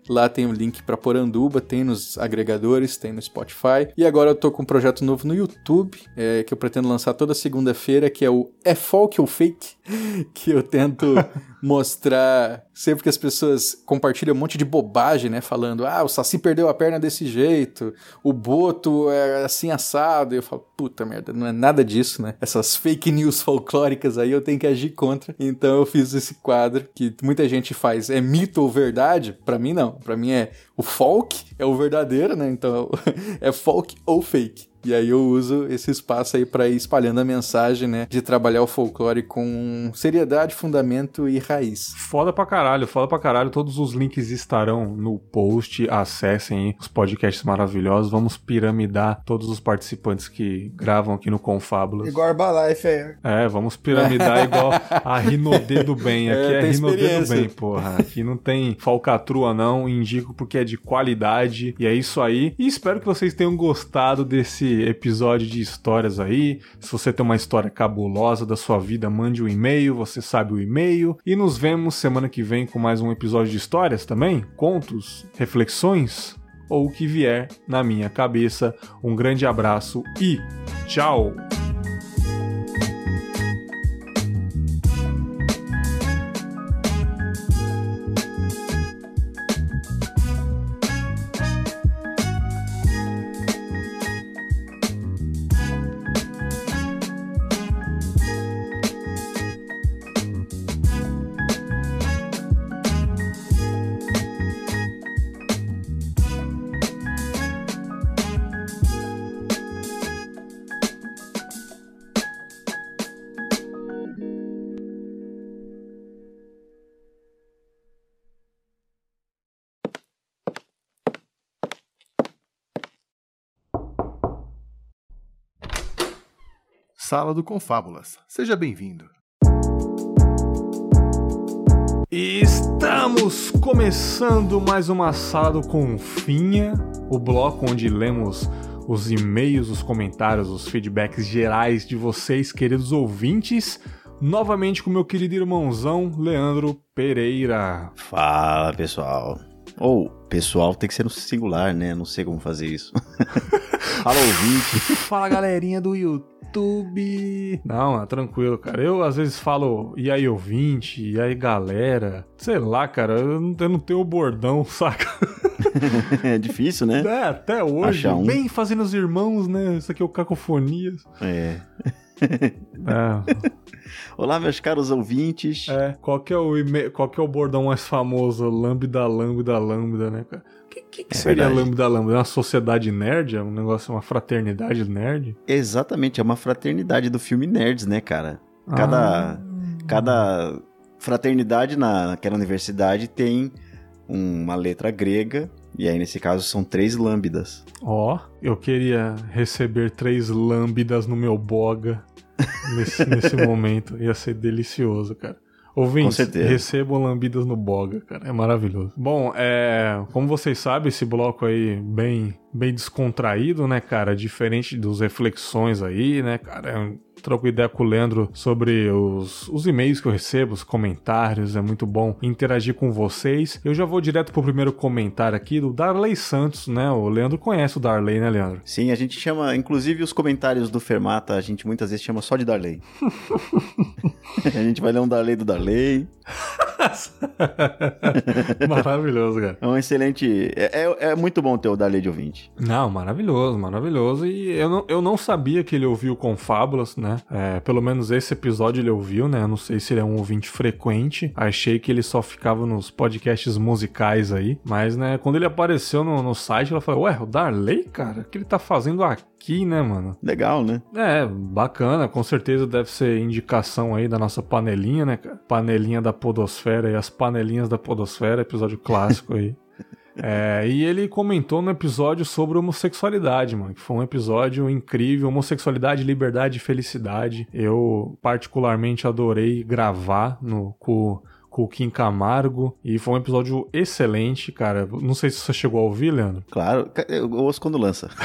Speaker 3: Lá tem o link para Poranduba, tem nos agregadores, tem no Spotify. E agora eu tô com um projeto novo no YouTube é, que eu pretendo lançar toda segunda-feira, que é o É Folk ou Fake, que eu tento mostrar sempre que as pessoas compartilham um monte de bobagem, né? Falando, ah, o Saci perdeu a perna desse jeito, o Boto é assim assado. E eu falo, puta merda, não é nada disso, né? Essas fake news folclóricas aí eu tenho que agir contra. Então eu fiz esse quadro que muita gente faz. É mito ou verdade? Para mim, não. Para mim é o folk, é o verdadeiro, né? Então é folk ou fake. E aí eu uso esse espaço aí para ir espalhando a mensagem, né, de trabalhar o folclore com seriedade, fundamento e raiz.
Speaker 1: Foda pra caralho, foda pra caralho. Todos os links estarão no post. Acessem os podcasts maravilhosos. Vamos piramidar todos os participantes que gravam aqui no Confábulos.
Speaker 2: Igual Herbalife
Speaker 1: aí. É, vamos piramidar igual a Rinodê do Bem. Aqui é, é Rinodê do Bem, porra. Aqui não tem falcatrua não, indico porque é de qualidade. E é isso aí. E espero que vocês tenham gostado desse episódio de histórias aí. Se você tem uma história cabulosa da sua vida, mande um e-mail, você sabe o e-mail. E nos vemos semana que vem com mais um episódio de histórias também, contos, reflexões ou o que vier na minha cabeça. Um grande abraço e tchau!
Speaker 4: Sala do Confábulas. Seja bem-vindo.
Speaker 1: Estamos começando mais uma Sala do Confinha, o bloco onde lemos os e-mails, os comentários, os feedbacks gerais de vocês, queridos ouvintes. Novamente com meu querido irmãozão Leandro Pereira.
Speaker 5: Fala, pessoal. Ou, pessoal tem que ser no singular, né? Não sei como fazer isso. Fala, ouvinte.
Speaker 1: Fala, galerinha do YouTube. Não, é tranquilo, cara. Eu às vezes falo, e aí, ouvinte? E aí, galera? Sei lá, cara, eu não, eu não tenho o bordão, saca?
Speaker 5: é difícil, né?
Speaker 1: É, até hoje.
Speaker 5: Um.
Speaker 1: Bem fazendo os irmãos, né? Isso aqui é o Cacofonias.
Speaker 5: É.
Speaker 1: É,
Speaker 5: Olá, meus caros ouvintes.
Speaker 1: é. Qual que é o, e-mail- qual que é o bordão mais famoso? Lambda, lambda, lambda, né, cara? O que, que, que
Speaker 5: É
Speaker 1: seria
Speaker 5: verdade.
Speaker 1: lambda, lambda? É uma sociedade nerd? É um negócio, uma fraternidade nerd?
Speaker 5: Exatamente, é uma fraternidade do filme Nerds, né, cara? Cada,
Speaker 1: Ah.
Speaker 5: cada fraternidade na, naquela universidade tem uma letra grega, e aí nesse caso são três lambdas.
Speaker 1: Ó, eu queria receber três lambdas no meu boga nesse, nesse momento. Ia ser delicioso, cara. Ouvintes, recebam lambidas no boga, cara. É maravilhoso. Bom, é, como vocês sabem, esse bloco aí bem, bem descontraído, né, cara? Diferente dos reflexões aí, né, cara? Troco ideia com o Leandro sobre os, os e-mails que eu recebo, os comentários. É muito bom interagir com vocês. Eu já vou direto pro primeiro comentário aqui do Darley Santos, né? O Leandro conhece o Darley, né, Leandro?
Speaker 5: Sim, a gente chama, inclusive os comentários do Fermata, a gente muitas vezes chama só de Darley. a gente vai ler um Darley do Darley.
Speaker 1: maravilhoso, cara.
Speaker 5: É um excelente. É, é, é muito bom ter o Darley de ouvinte.
Speaker 1: Não, maravilhoso, maravilhoso. E eu não, eu não sabia que ele ouviu Confábulas, né? É, pelo menos esse episódio ele ouviu, né? Eu não sei se ele é um ouvinte frequente. Achei que ele só ficava nos podcasts musicais aí. Mas, né, quando ele apareceu no, no site, ela falou: Ué, o Darley, cara? O que ele tá fazendo aqui, né, mano?
Speaker 5: Legal, né?
Speaker 1: É, bacana, com certeza deve ser indicação aí da nossa panelinha, né, cara? Panelinha da Podosfera e as panelinhas da Podosfera, episódio clássico aí. É, e ele comentou no episódio sobre homossexualidade, mano, que foi um episódio incrível, homossexualidade, liberdade e felicidade. Eu particularmente adorei gravar no com, com o Kim Camargo e foi um episódio excelente, cara. Não sei se você chegou a ouvir, Leandro.
Speaker 5: Claro, eu ouço quando lança.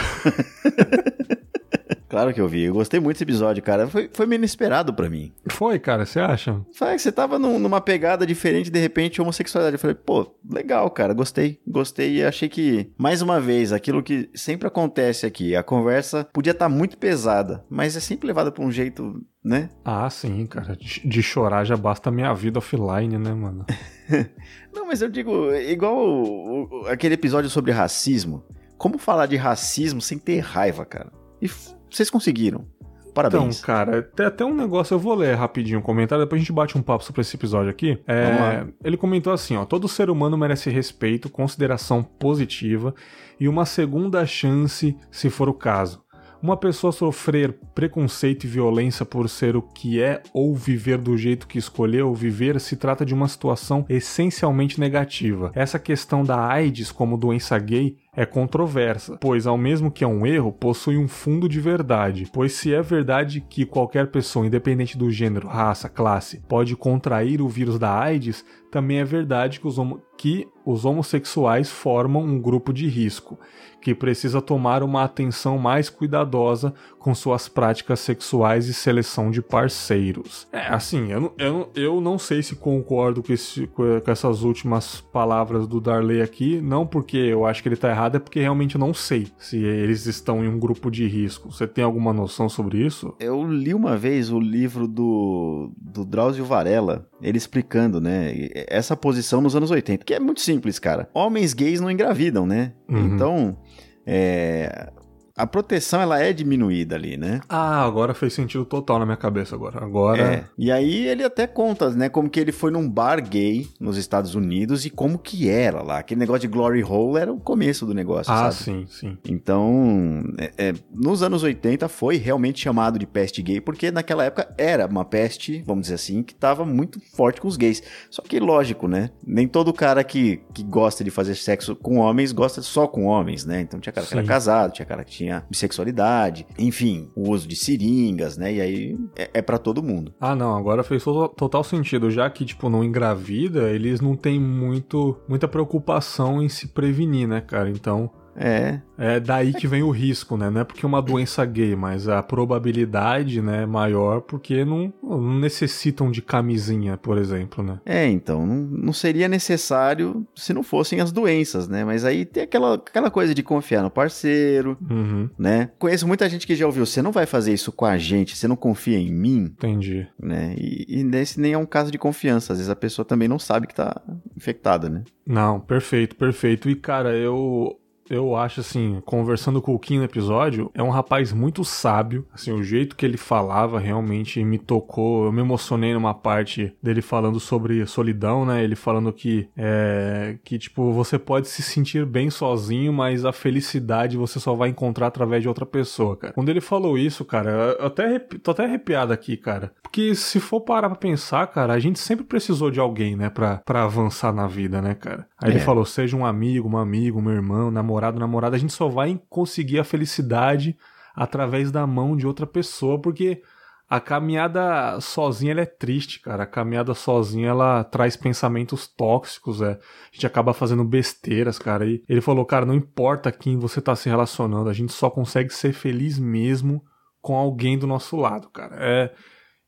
Speaker 5: claro que eu vi. Eu gostei muito desse episódio, cara. Foi, foi meio inesperado pra mim.
Speaker 1: Foi, cara, você acha?
Speaker 5: Sabe que você tava num- numa pegada diferente, de repente, homossexualidade. Eu falei, pô, legal, cara, gostei. Gostei e achei que, mais uma vez, aquilo que sempre acontece aqui, a conversa podia estar muito pesada, mas é sempre levada pra um jeito, né?
Speaker 1: Ah, sim, cara. De, chorar já basta a minha vida offline, né, mano?
Speaker 5: Não, mas eu digo, igual o- o- aquele episódio sobre racismo. Como falar de racismo sem ter raiva, cara? E vocês conseguiram. Parabéns.
Speaker 1: Então, cara, tem até um negócio, eu vou ler rapidinho o comentário, depois a gente bate um papo sobre esse episódio aqui. É, ele comentou assim, ó, todo ser humano merece respeito, consideração positiva e uma segunda chance se for o caso. Uma pessoa sofrer preconceito e violência por ser o que é ou viver do jeito que escolheu viver se trata de uma situação essencialmente negativa. Essa questão da AIDS como doença gay é controversa, pois ao mesmo que é um erro, possui um fundo de verdade. Pois se é verdade que qualquer pessoa, independente do gênero, raça, classe, pode contrair o vírus da AIDS, também é verdade que os, que os homossexuais formam um grupo de risco, que precisa tomar uma atenção mais cuidadosa com suas práticas sexuais e seleção de parceiros. É, assim, eu, não- eu, eu não sei se concordo com, esse- com essas últimas palavras do Darley aqui, não porque eu acho que ele tá errado, é porque realmente eu não sei se eles estão em um grupo de risco. Você tem alguma noção sobre isso?
Speaker 5: Eu li uma vez o livro do, do Drauzio Varela, ele explicando, né, essa posição nos anos 80, que é muito simples, cara. Homens gays não engravidam, né?
Speaker 1: Uhum.
Speaker 5: Então, é, a proteção ela é diminuída ali, né?
Speaker 1: Ah, agora fez sentido total na minha cabeça agora. Agora.
Speaker 5: É. E aí ele até conta, né, como que ele foi num bar gay nos Estados Unidos e como que era lá. Aquele negócio de glory hole era o começo do negócio,
Speaker 1: Ah,
Speaker 5: sabe?
Speaker 1: sim, sim.
Speaker 5: Então, é- é, nos anos 80 foi realmente chamado de peste gay, porque naquela época era uma peste, vamos dizer assim, que estava muito forte com os gays. Só que, lógico, né? Nem todo cara que, que gosta de fazer sexo com homens gosta só com homens, né? Então tinha cara que era casado, tinha cara que tinha bissexualidade, enfim, o uso de seringas, né? E aí é, é para todo mundo.
Speaker 1: Ah, não, agora fez to- total sentido. Já que, tipo, não engravida, eles não têm muito, muita preocupação em se prevenir, né, cara? Então,
Speaker 5: É,
Speaker 1: é daí que vem o risco, né? Não é porque é uma doença gay, mas a probabilidade, né, é maior porque não, não necessitam de camisinha, por exemplo, né?
Speaker 5: É, então, não, não seria necessário se não fossem as doenças, né? Mas aí tem aquela, aquela coisa de confiar no parceiro,
Speaker 1: Uhum,
Speaker 5: né? Conheço muita gente que já ouviu, você não vai fazer isso com a gente, você não confia em mim,
Speaker 1: entendi.
Speaker 5: né? E, e nesse nem é um caso de confiança, às vezes a pessoa também não sabe que tá infectada, né?
Speaker 1: Não, perfeito, perfeito. E, cara, eu. Eu acho assim, conversando com o Kim no episódio, é um rapaz muito sábio. Assim, o jeito que ele falava realmente me tocou. Eu me emocionei numa parte dele falando sobre solidão, né? Ele falando que é, que tipo você pode se sentir bem sozinho, mas a felicidade você só vai encontrar através de outra pessoa, cara. Quando ele falou isso, cara, eu até tô até arrepiado aqui, cara. Porque se for parar pra pensar, cara, a gente sempre precisou de alguém, né, pra, pra avançar na vida, né, cara? Aí ele
Speaker 5: É.
Speaker 1: falou: seja um amigo, um amigo, um irmão, namorado, namorada, a gente só vai conseguir a felicidade através da mão de outra pessoa, porque a caminhada sozinha ela é triste, cara. A caminhada sozinha ela traz pensamentos tóxicos, é. A gente acaba fazendo besteiras, cara. E ele falou, cara, não importa quem você tá se relacionando, a gente só consegue ser feliz mesmo com alguém do nosso lado, cara. É,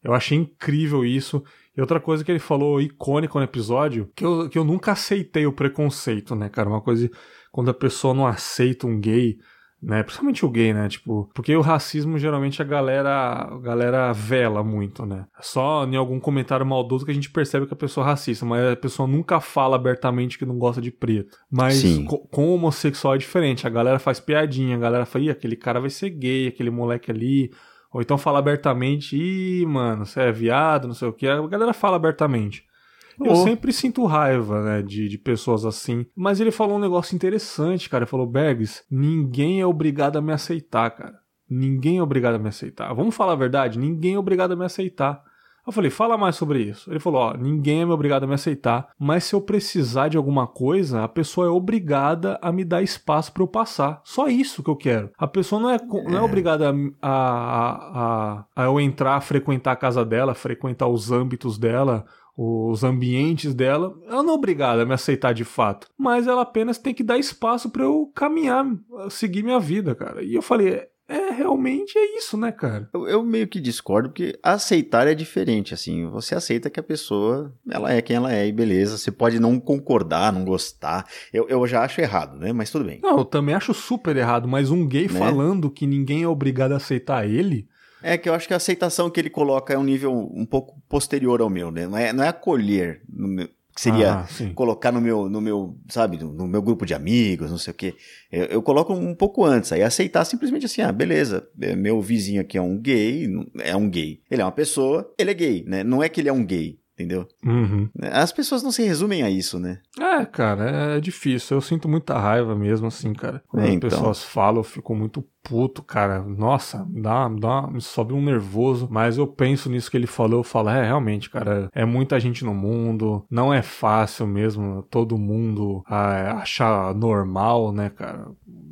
Speaker 1: eu achei incrível isso. E outra coisa que ele falou icônico no episódio, que eu, que eu nunca aceitei o preconceito, né, cara? Uma coisa quando a pessoa não aceita um gay, né? Principalmente o gay, né? Tipo, porque o racismo geralmente a galera, a galera vela muito, né? Só em algum comentário maldoso que a gente percebe que a pessoa é racista, mas a pessoa nunca fala abertamente que não gosta de preto. Mas co- com o homossexual é diferente. A galera faz piadinha, a galera fala, Ih, aquele cara vai ser gay, aquele moleque ali. Ou então fala abertamente, ih, mano, você é viado, não sei o que. A galera fala abertamente. Eu
Speaker 5: Oh.
Speaker 1: sempre sinto raiva, né, de, de pessoas assim. Mas ele falou um negócio interessante, cara. Ele falou, Bergs, ninguém é obrigado a me aceitar, cara. Ninguém é obrigado a me aceitar. Vamos falar a verdade? Ninguém é obrigado a me aceitar. Eu falei, fala mais sobre isso. Ele falou, ó, ninguém é obrigado a me aceitar, mas se eu precisar de alguma coisa, a pessoa é obrigada a me dar espaço pra eu passar. Só isso que eu quero. A pessoa não é, co- não é obrigada a, a, a, a eu entrar, frequentar a casa dela, frequentar os âmbitos dela, os ambientes dela, ela não é obrigada a me aceitar de fato, mas ela apenas tem que dar espaço pra eu caminhar, seguir minha vida, cara. E eu falei, é realmente é isso, né, cara?
Speaker 5: Eu, eu meio que discordo, porque aceitar é diferente, assim. Você aceita que a pessoa, ela é quem ela é, e beleza. Você pode não concordar, não gostar. Eu, eu já acho errado, né? Mas tudo bem.
Speaker 1: Não, eu também acho super errado, mas um gay
Speaker 5: Né?
Speaker 1: falando que ninguém é obrigado a aceitar ele,
Speaker 5: É que eu acho que a aceitação que ele coloca é um nível um pouco posterior ao meu, né? Não é, não é acolher, no meu- que seria
Speaker 1: Ah,
Speaker 5: colocar no meu, no meu, sabe, no, no meu grupo de amigos, não sei o quê. Eu, eu coloco um pouco antes, aí aceitar simplesmente assim, ah, beleza, é, meu vizinho aqui é um gay, é um gay. Ele é uma pessoa, ele é gay, né? Não é que ele é um gay, entendeu?
Speaker 1: Uhum.
Speaker 5: As pessoas não se resumem a isso, né?
Speaker 1: É, cara, é difícil. Eu sinto muita raiva mesmo, assim, cara. Quando
Speaker 5: É,
Speaker 1: as
Speaker 5: então.
Speaker 1: pessoas falam, eu fico muito puto, cara. Nossa, me dá, dá, me sobe um nervoso. Mas eu penso nisso que ele falou, eu falo, é, realmente, cara, é muita gente no mundo. Não é fácil mesmo todo mundo ah, achar normal, né, cara?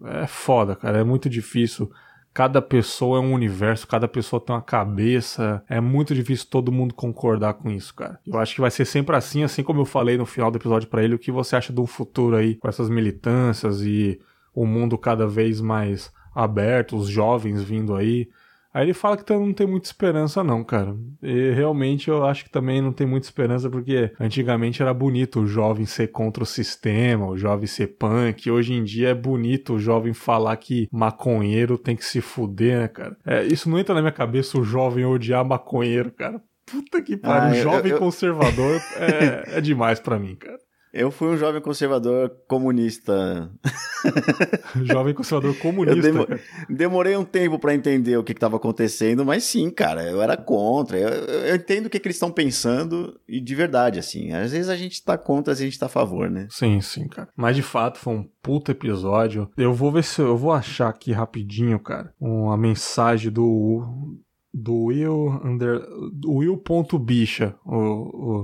Speaker 1: É foda, cara. É muito difícil. Cada pessoa é um universo, cada pessoa tem uma cabeça. É muito difícil todo mundo concordar com isso, cara. Eu acho que vai ser sempre assim, assim como eu falei no final do episódio pra ele, o que você acha de um futuro aí com essas militâncias e o mundo cada vez mais aberto, os jovens vindo aí. Aí ele fala que tá- não tem muita esperança, não, cara. E realmente eu acho que também não tem muita esperança, porque antigamente era bonito o jovem ser contra o sistema, o jovem ser punk. Hoje em dia é bonito o jovem falar que maconheiro tem que se fuder, né, cara? É, isso não entra na minha cabeça o jovem odiar maconheiro, cara. Puta que pariu,
Speaker 5: Ah, eu-
Speaker 1: jovem
Speaker 5: eu-
Speaker 1: conservador é, é demais pra mim, cara.
Speaker 5: Eu fui um jovem conservador comunista.
Speaker 1: Jovem conservador
Speaker 5: Eu
Speaker 1: comunista.
Speaker 5: demo- demorei um tempo pra entender o que estava acontecendo, mas sim, cara, eu era contra. Eu, eu entendo o que, que eles estão pensando e de verdade, assim. Às vezes a gente tá contra, às vezes a gente tá a favor, né?
Speaker 1: Sim, sim, cara. Mas de fato foi um puta episódio. Eu vou ver se eu vou achar aqui rapidinho, cara, uma mensagem do do Will under do Will.bicha, o,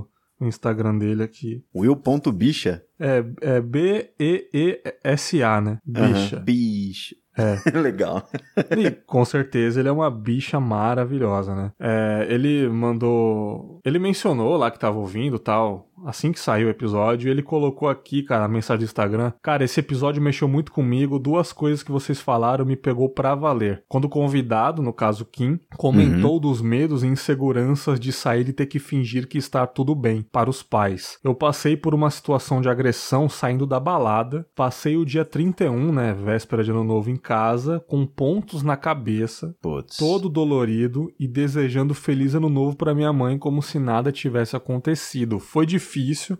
Speaker 1: o, o Instagram dele aqui.
Speaker 5: Will.bicha.
Speaker 1: É, é B E E S A, né? Bicha.
Speaker 5: Aham, Bicha. Legal.
Speaker 1: E com certeza ele é uma bicha maravilhosa, né? É, ele mandou. Ele mencionou lá que tava ouvindo tal. Assim que saiu o episódio, ele colocou aqui, cara, a mensagem do Instagram. Cara, esse episódio mexeu muito comigo. Duas coisas que vocês falaram me pegou pra valer. Quando o convidado, no caso Kim, comentou dos medos e inseguranças de sair e ter que fingir que está tudo bem para os pais. Eu passei por uma situação de agressão saindo da balada. Passei o dia 31, né, véspera de ano novo em casa, com pontos na cabeça,
Speaker 5: Putz.
Speaker 1: todo dolorido e desejando feliz ano novo para minha mãe como se nada tivesse acontecido. Foi difícil,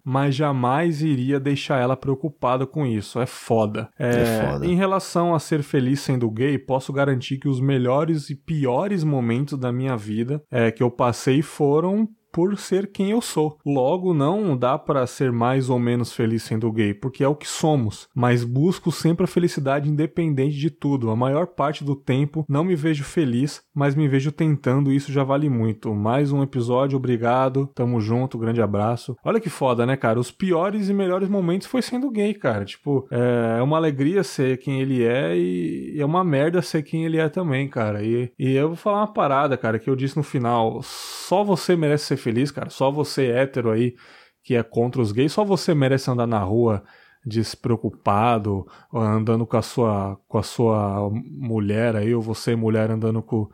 Speaker 1: mas jamais iria deixar ela preocupada com isso. É foda.
Speaker 5: É foda.
Speaker 1: Em relação a ser feliz sendo gay, posso garantir que os melhores e piores momentos da minha vida é, que eu passei foram por ser quem eu sou. Logo, não dá para ser mais ou menos feliz sendo gay, porque é o que somos. Mas busco sempre a felicidade independente de tudo. A maior parte do tempo não me vejo feliz, mas me vejo tentando e isso já vale muito. Mais um episódio, obrigado. Tamo junto, grande abraço. Olha que foda, né, cara? Os piores e melhores momentos foi sendo gay, cara. Tipo, é uma alegria ser quem ele é e é uma merda ser quem ele é também, cara. E, e eu vou falar uma parada, cara, que eu disse no final. Só você merece ser feliz, cara. Só você hétero aí que é contra os gays, só você merece andar na rua despreocupado, andando com a sua com a sua mulher aí, ou você mulher andando com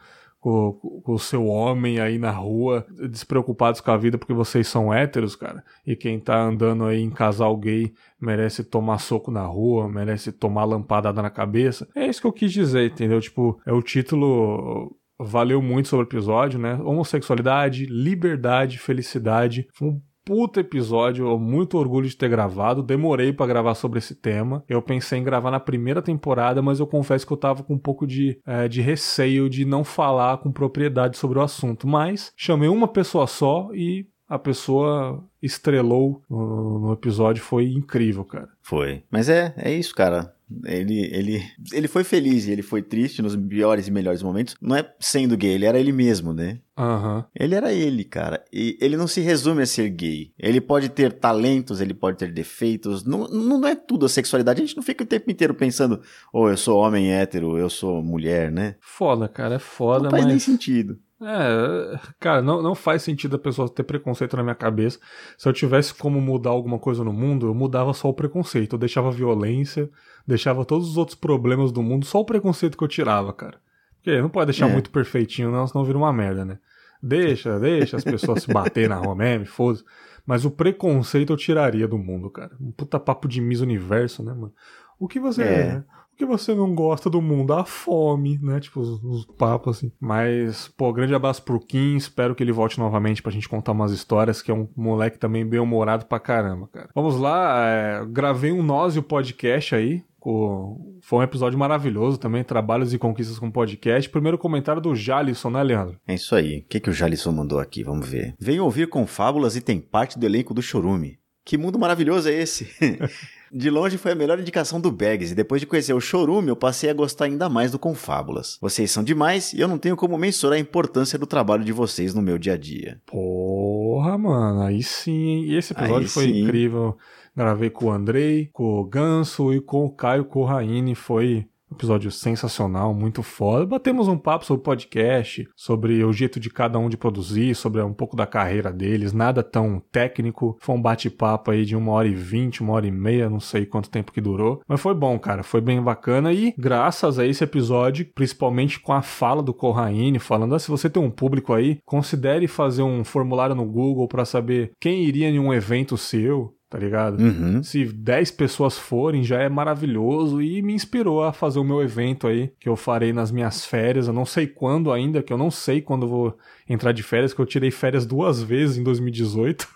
Speaker 1: com, com o seu homem aí na rua, despreocupados com a vida porque vocês são héteros, cara. E quem tá andando aí em casal gay merece tomar soco na rua, merece tomar lampadada na cabeça. É isso que eu quis dizer, entendeu? Tipo, é o título valeu muito sobre o episódio, né? Homossexualidade, liberdade, felicidade. Foi um puta episódio, eu muito orgulho de ter gravado. Demorei pra gravar sobre esse tema. Eu pensei em gravar na primeira temporada, mas eu confesso que eu tava com um pouco de, eh, de receio de não falar com propriedade sobre o assunto. Mas chamei uma pessoa só e a pessoa estrelou no, no episódio. Foi incrível, cara.
Speaker 5: Foi. Mas é, é isso, cara. Ele, ele, ele foi feliz e ele foi triste nos piores e melhores momentos. Não é sendo gay, ele era ele mesmo, né?
Speaker 1: Aham.
Speaker 5: Ele era ele, cara. E ele não se resume a ser gay. Ele pode ter talentos, ele pode ter defeitos. Não, não é tudo a sexualidade. A gente não fica o tempo inteiro pensando, oh, eu sou homem hétero, eu sou mulher, né?
Speaker 1: Foda, cara, é foda,
Speaker 5: não faz
Speaker 1: mas...
Speaker 5: nem sentido.
Speaker 1: É, cara, não, não faz sentido a pessoa ter preconceito na minha cabeça. Se eu tivesse como mudar alguma coisa no mundo, eu mudava só o preconceito. Eu deixava violência, deixava todos os outros problemas do mundo, só o preconceito que eu tirava, cara. Porque não pode deixar
Speaker 5: É.
Speaker 1: muito perfeitinho, não, senão vira uma merda, né? Deixa, deixa as pessoas se bater na rua mesmo, foda-se. Mas o preconceito eu tiraria do mundo, cara. Um puta papo de Miss Universo, né, mano? O que você
Speaker 5: É.
Speaker 1: é? O que você não gosta do mundo? A fome, né? Tipo, os, os papos assim. Mas, pô, grande abraço pro Kim. Espero que ele volte novamente pra gente contar umas histórias, que é um moleque também bem humorado pra caramba, cara. Vamos lá, é, gravei um Nós e o podcast aí. Com- Foi um episódio maravilhoso também, Trabalhos e Conquistas com Podcast. Primeiro comentário do Jalisson, né, Leandro?
Speaker 5: É isso aí. O que, que o Jalisson mandou aqui? Vamos ver. Venho ouvir com fábulas e tem parte do elenco do Chorume. Que mundo maravilhoso é esse? De longe foi a melhor indicação do Bags, e depois de conhecer o Chorume, eu passei a gostar ainda mais do Confábulas. Vocês são demais e eu não tenho como mensurar a importância do trabalho de vocês no meu dia a dia.
Speaker 1: Porra, mano, aí sim. hein? E esse episódio
Speaker 5: Aí
Speaker 1: foi
Speaker 5: sim.
Speaker 1: incrível. Gravei com o Andrei, com o Ganso e com o Caio Corraine. Foi um episódio sensacional, muito foda. Batemos um papo sobre podcast, sobre o jeito de cada um de produzir, sobre um pouco da carreira deles. Nada tão técnico. Foi um bate-papo aí de uma hora e vinte, uma hora e meia, não sei quanto tempo que durou. Mas foi bom, cara. Foi bem bacana. E graças a esse episódio, principalmente com a fala do Corraine, falando: ah, se você tem um público aí, considere fazer um formulário no Google para saber quem iria em um evento seu. Tá ligado?
Speaker 5: Uhum.
Speaker 1: Se 10 pessoas forem, já é maravilhoso e me inspirou a fazer o meu evento aí, que eu farei nas minhas férias. Eu não sei quando ainda, que eu não sei quando vou entrar de férias, que eu tirei férias duas vezes em 2018.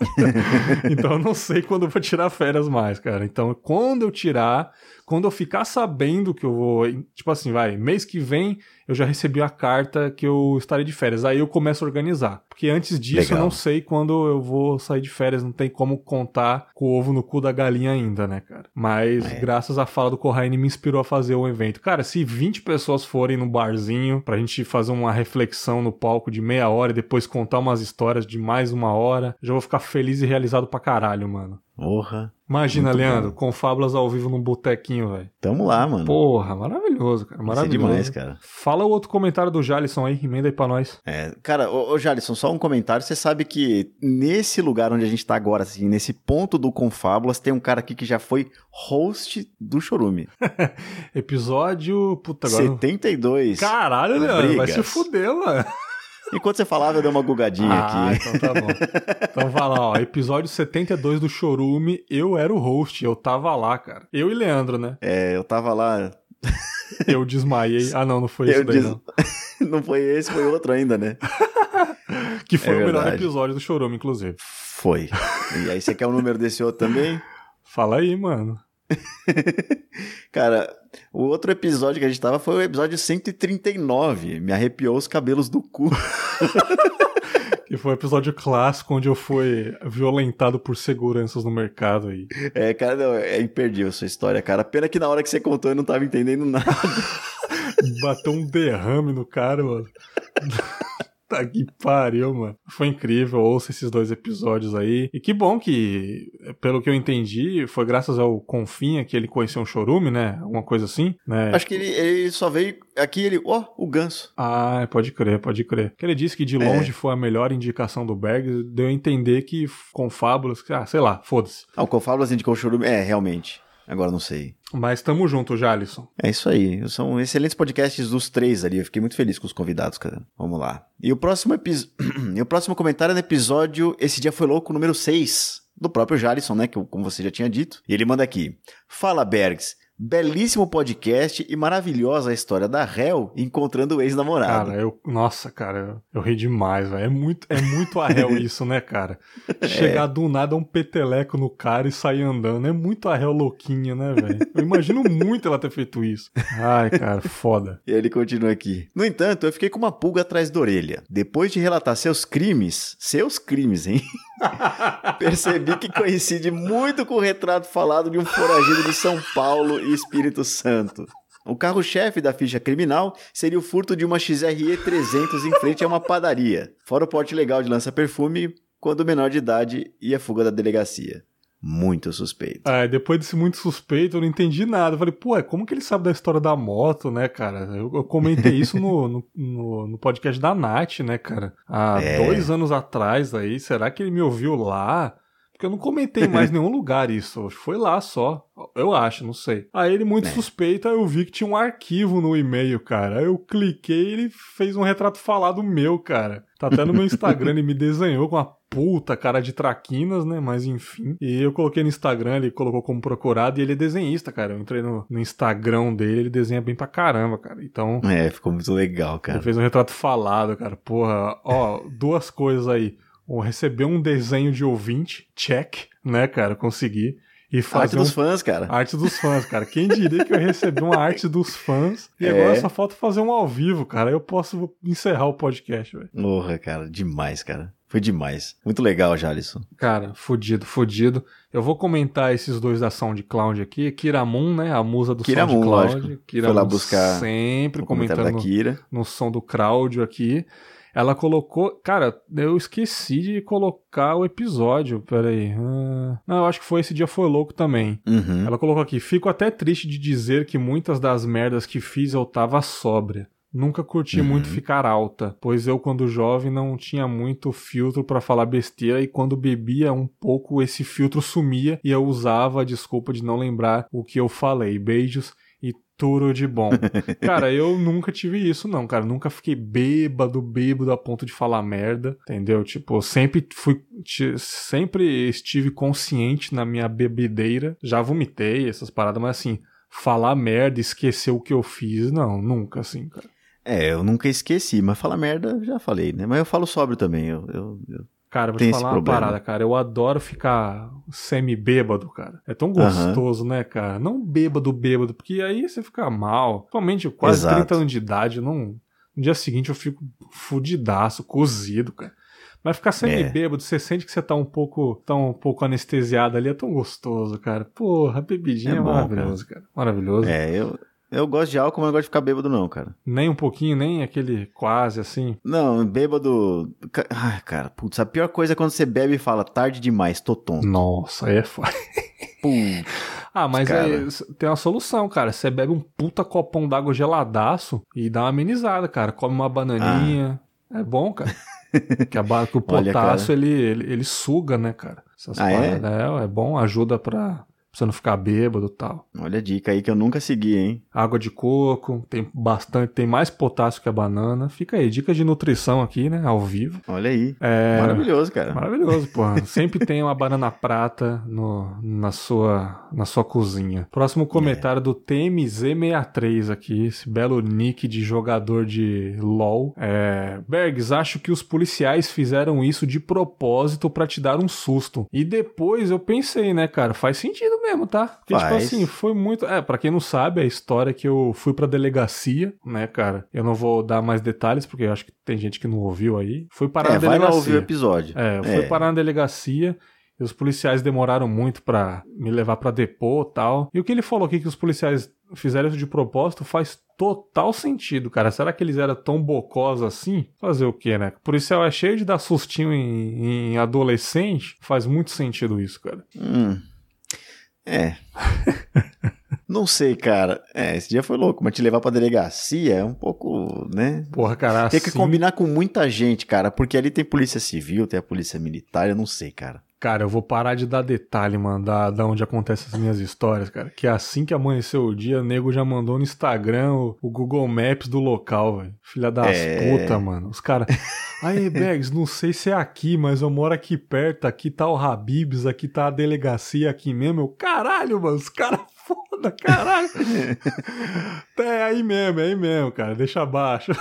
Speaker 1: então eu não sei quando eu vou tirar férias mais, cara. Então, quando eu tirar, quando eu ficar sabendo que eu vou. Tipo assim, vai, mês que vem eu já recebi a carta que eu estarei de férias. Aí eu começo a organizar. Porque antes disso
Speaker 5: Legal.
Speaker 1: eu não sei quando eu vou sair de férias. Não tem como contar com o ovo no cu da galinha ainda, né, cara? Mas
Speaker 5: É.
Speaker 1: graças à fala do Corraine me inspirou a fazer o evento. Cara, se 20 pessoas forem no barzinho pra gente fazer uma reflexão no palco de meia hora e depois contar umas histórias de mais uma hora, já vou ficar feliz e realizado pra caralho, mano.
Speaker 5: Porra.
Speaker 1: Imagina,
Speaker 5: Muito
Speaker 1: Leandro,
Speaker 5: bom.
Speaker 1: com fábulas ao vivo num botequinho, velho.
Speaker 5: Tamo lá, mano.
Speaker 1: Porra, maravilhoso, cara.
Speaker 5: Vai ser
Speaker 1: Maravilhoso.
Speaker 5: demais, cara.
Speaker 1: Fala o outro comentário do Jalisson aí, emenda aí pra nós.
Speaker 5: É, cara, ô, ô Jalisson, só um comentário. Você sabe que nesse lugar onde a gente tá agora, assim, nesse ponto do Confábulas, tem um cara aqui que já foi host do Chorume.
Speaker 1: Episódio. Puta, agora.
Speaker 5: 72.
Speaker 1: Caralho, Leandro, vai se fuder, mano.
Speaker 5: Enquanto você falava, eu dei uma gugadinha
Speaker 1: Ah,
Speaker 5: aqui.
Speaker 1: então tá bom. Então vai lá, ó. Episódio 72 do Chorume, eu era o host, eu tava lá, cara. Eu e Leandro, né?
Speaker 5: É, eu tava lá.
Speaker 1: Eu desmaiei. Ah, não, não foi isso
Speaker 5: Eu
Speaker 1: daí,
Speaker 5: des-
Speaker 1: não.
Speaker 5: Não foi esse, foi outro ainda, né?
Speaker 1: Que foi
Speaker 5: É
Speaker 1: o melhor
Speaker 5: verdade.
Speaker 1: episódio do Chorume, inclusive.
Speaker 5: Foi. E aí, você quer o número desse outro também?
Speaker 1: Fala aí, mano.
Speaker 5: Cara, o outro episódio que a gente tava foi o episódio 139. Me arrepiou os cabelos do cu.
Speaker 1: Que foi o episódio clássico onde eu fui violentado por seguranças no mercado aí.
Speaker 5: É, cara, não, é imperdível essa história, cara. Pena que na hora que você contou eu não tava entendendo nada.
Speaker 1: Bateu um derrame no cara, mano. Tá que pariu, mano. Foi incrível, ouça esses dois episódios aí. E que bom que, pelo que eu entendi, foi graças ao Confinha que ele conheceu um chorume, né? Alguma coisa assim, né?
Speaker 5: Acho que ele, ele só veio aqui ele, ó, o ganso.
Speaker 1: Ah, pode crer, pode crer. Que ele disse que de
Speaker 5: É.
Speaker 1: longe foi a melhor indicação do Berg, deu a entender que com fábulas, ah, sei lá, foda-se.
Speaker 5: Ah, o Confábulas indicou o chorume. É, realmente. Agora não sei.
Speaker 1: Mas tamo junto, Jalisson.
Speaker 5: É isso aí. São excelentes podcasts dos três ali. Eu fiquei muito feliz com os convidados, cara. Vamos lá. E o próximo episódio. e o próximo comentário é no episódio Esse Dia Foi Louco, número 6. Do próprio Jalisson, né? Que como você já tinha dito. E ele manda aqui. Fala, Bergs. Belíssimo podcast e maravilhosa a história da Hel encontrando o ex-namorado.
Speaker 1: Cara, eu. Nossa, cara, eu, eu ri demais, velho. É muito, é muito a réu isso, né, cara? Chegar do nada um peteleco no cara e sair andando. É muito a réu louquinha, né, velho? Eu imagino muito ela ter feito isso. Ai, cara, foda.
Speaker 5: E aí ele continua aqui. No entanto, eu fiquei com uma pulga atrás da orelha. Depois de relatar seus crimes, seus crimes, hein? Percebi que coincide muito com o retrato falado de um foragido de São Paulo e Espírito Santo. O carro-chefe da ficha criminal seria o furto de uma XRE 300 em frente a uma padaria, fora o porte legal de lança-perfume quando menor de idade e a fuga da delegacia. Muito suspeito.
Speaker 1: É, depois desse muito suspeito, eu não entendi nada. Eu falei, pô, é como que ele sabe da história da moto, né, cara? Eu, eu comentei isso no, no, no, no podcast da Nath, né, cara? Há
Speaker 5: É.
Speaker 1: dois anos atrás aí. Será que ele me ouviu lá? Eu não comentei mais nenhum lugar isso. Foi lá só. Eu acho, não sei. Aí ele, muito
Speaker 5: É.
Speaker 1: suspeito, aí eu vi que tinha um arquivo no e-mail, cara. Aí eu cliquei e ele fez um retrato falado meu, cara. Tá até no meu Instagram, ele me desenhou com uma puta cara de traquinas, né? Mas enfim. E eu coloquei no Instagram, ele colocou como procurado e ele é desenhista, cara. Eu entrei no, no Instagram dele, ele desenha bem pra caramba, cara. Então.
Speaker 5: É, ficou muito legal, cara.
Speaker 1: Ele fez um retrato falado, cara. Porra, ó, duas coisas aí. Ou receber um desenho de ouvinte, check, né, cara? Consegui. E
Speaker 5: Arte
Speaker 1: fazer
Speaker 5: dos
Speaker 1: um...
Speaker 5: fãs, cara.
Speaker 1: Arte dos fãs, cara. Quem diria que eu ia receber uma arte dos fãs e
Speaker 5: É.
Speaker 1: agora só falta fazer um ao vivo, cara. Eu posso encerrar o podcast, velho.
Speaker 5: Porra, cara, demais, cara. Foi demais. Muito legal, Jalisson.
Speaker 1: Cara, fudido, fudido. Eu vou comentar esses dois da SoundCloud aqui. Kiramun, né? A musa do
Speaker 5: Kiramun,
Speaker 1: SoundCloud.
Speaker 5: lógico.
Speaker 1: Kiramun
Speaker 5: Foi lá buscar
Speaker 1: sempre
Speaker 5: O comentário da
Speaker 1: comentando
Speaker 5: Kira.
Speaker 1: no som do Crowd aqui. Ela colocou. Cara, eu esqueci de colocar o episódio. Peraí. Ah, não, eu acho que foi esse dia foi louco também.
Speaker 5: Uhum.
Speaker 1: Ela colocou aqui: Fico até triste de dizer que muitas das merdas que fiz eu tava sóbria. Nunca curti
Speaker 5: Uhum.
Speaker 1: muito ficar alta, pois eu, quando jovem, não tinha muito filtro pra falar besteira e quando bebia um pouco, esse filtro sumia e eu usava a desculpa de não lembrar o que eu falei. Beijos tudo de bom. cara, eu nunca tive isso, não, cara. Nunca fiquei bêbado, bêbado a ponto de falar merda, entendeu? Tipo, sempre fui. Sempre estive consciente na minha bebedeira. Já vomitei essas paradas, mas assim, falar merda, esquecer o que eu fiz, não, nunca assim, cara.
Speaker 5: É, eu nunca esqueci, mas falar merda, já falei, né? Mas eu falo sóbrio também. Eu, eu, eu-
Speaker 1: Cara, vou
Speaker 5: Tem
Speaker 1: te falar uma
Speaker 5: problema.
Speaker 1: parada, cara. Eu adoro ficar semi-bêbado, cara. É tão gostoso, né, cara? Não bêbado, bêbado, porque aí você fica mal. Principalmente quase
Speaker 5: Exato.
Speaker 1: 30 anos de idade, não... no dia seguinte eu fico fudidaço, cozido, cara. Mas ficar semi-bêbado, você sente que você tá um pouco, tá um pouco anestesiado ali, é tão gostoso, cara. Porra, a bebidinha é,
Speaker 5: É bom,
Speaker 1: maravilhoso, cara. Maravilhoso.
Speaker 5: é, eu, Eu gosto de álcool, mas não gosto de ficar bêbado, não, cara.
Speaker 1: Nem um pouquinho, nem aquele quase assim.
Speaker 5: Não, bêbado. Ai, cara, putz, a pior coisa é quando você bebe e fala tarde demais, tô tonto.
Speaker 1: Nossa, aí é foda. Ah, mas aí tem uma solução, cara. Você bebe um puta copão d'água geladaço e dá uma amenizada, cara. Come uma bananinha. É bom, cara. que, a, que o
Speaker 5: Olha,
Speaker 1: potássio, ele, ele, ele suga, né, cara? Essas
Speaker 5: Ah, é?
Speaker 1: paradas. É, é bom, ajuda pra você não ficar bêbado e tal.
Speaker 5: Olha a dica aí que eu nunca segui, hein?
Speaker 1: Água de coco, tem bastante, tem mais potássio que a banana. Fica aí, dicas de nutrição aqui, né, ao vivo.
Speaker 5: Olha aí.
Speaker 1: É,
Speaker 5: Maravilhoso, cara.
Speaker 1: Maravilhoso, porra. Sempre tem uma banana prata no, na, sua, na sua cozinha. Próximo comentário do TMZ63 aqui, esse belo nick de jogador de LOL. É, Bergs, acho que os policiais fizeram isso de propósito pra te dar um susto. E depois eu pensei, né, cara, faz sentido mesmo, tá? Porque, tipo assim, foi muito. É, pra quem não sabe, a história é que eu fui pra delegacia, né, cara? Eu não vou dar mais detalhes, porque eu acho que tem gente que não ouviu aí. Fui parar
Speaker 5: É,
Speaker 1: na
Speaker 5: vai
Speaker 1: delegacia.
Speaker 5: lá ouvir o episódio.
Speaker 1: É, eu fui parar na delegacia e os policiais demoraram muito pra me levar pra depô e tal. E o que ele falou aqui que os policiais fizeram isso de propósito faz total sentido, cara. Será que eles eram tão bocós assim? Fazer o quê, né? O policial é cheio de dar sustinho em, em adolescente. Faz muito sentido isso, cara.
Speaker 5: Hum. É. Não sei, cara. É, esse dia foi louco, mas te levar pra delegacia é um pouco, né?
Speaker 1: Porra, cara,
Speaker 5: Tem
Speaker 1: assim,
Speaker 5: que combinar com muita gente, cara, porque ali tem polícia civil, tem a polícia militar, eu não sei, cara.
Speaker 1: Cara, eu vou parar de dar detalhe, mano, da, da onde acontecem as minhas histórias, cara. Que assim que amanheceu o dia, o nego já mandou no Instagram o, o Google Maps do local, velho. Filha das
Speaker 5: É.
Speaker 1: puta, mano. Os caras. Aí, Bags, não sei se é aqui, mas eu moro aqui perto. Aqui tá o Habibs, aqui tá a delegacia aqui mesmo. Eu, caralho, mano, os caras foda, caralho. é aí mesmo, é aí mesmo, cara. Deixa abaixo.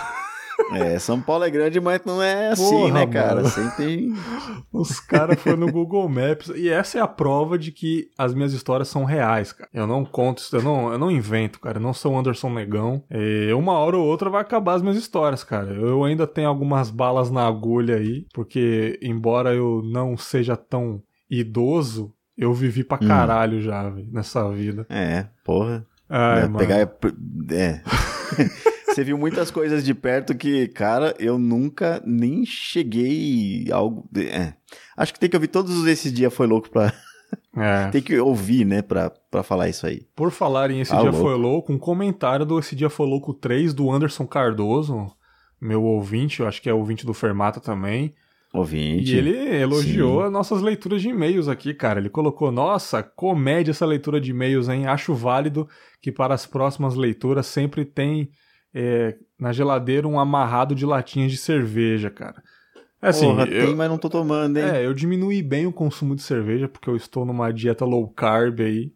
Speaker 5: É, São Paulo é grande, mas não é assim,
Speaker 1: Porra,
Speaker 5: né, cara?
Speaker 1: mano.
Speaker 5: Sempre tem.
Speaker 1: Os caras foram no Google Maps. E essa é a prova de que as minhas histórias são reais, cara. Eu não conto eu não, eu não invento, cara. Eu não sou o Anderson Negão. E uma hora ou outra vai acabar as minhas histórias, cara. Eu ainda tenho algumas balas na agulha aí, porque embora eu não seja tão idoso, eu vivi pra caralho já, velho, nessa vida.
Speaker 5: É, porra.
Speaker 1: Ai,
Speaker 5: É, pegar. É. Você viu muitas coisas de perto que, cara, eu nunca nem cheguei algo. É. Acho que tem que ouvir todos esses dias foi louco pra.
Speaker 1: É.
Speaker 5: tem que ouvir, né, pra, pra falar isso aí.
Speaker 1: Por falar em Esse
Speaker 5: Ah,
Speaker 1: Dia
Speaker 5: louco.
Speaker 1: Foi Louco, um comentário do Esse Dia Foi Louco 3 do Anderson Cardoso, meu ouvinte, eu acho que é ouvinte do Fermata também.
Speaker 5: Ouvinte.
Speaker 1: E ele elogiou
Speaker 5: Sim.
Speaker 1: as nossas leituras de e-mails aqui, cara. Ele colocou: Nossa, comédia essa leitura de e-mails, hein? Acho válido que para as próximas leituras sempre tem é, na geladeira um amarrado de latinhas de cerveja, cara. É assim,
Speaker 5: Porra,
Speaker 1: eu,
Speaker 5: tem, mas não tô tomando, hein?
Speaker 1: é, eu diminui bem o consumo de cerveja porque eu estou numa dieta low carb aí.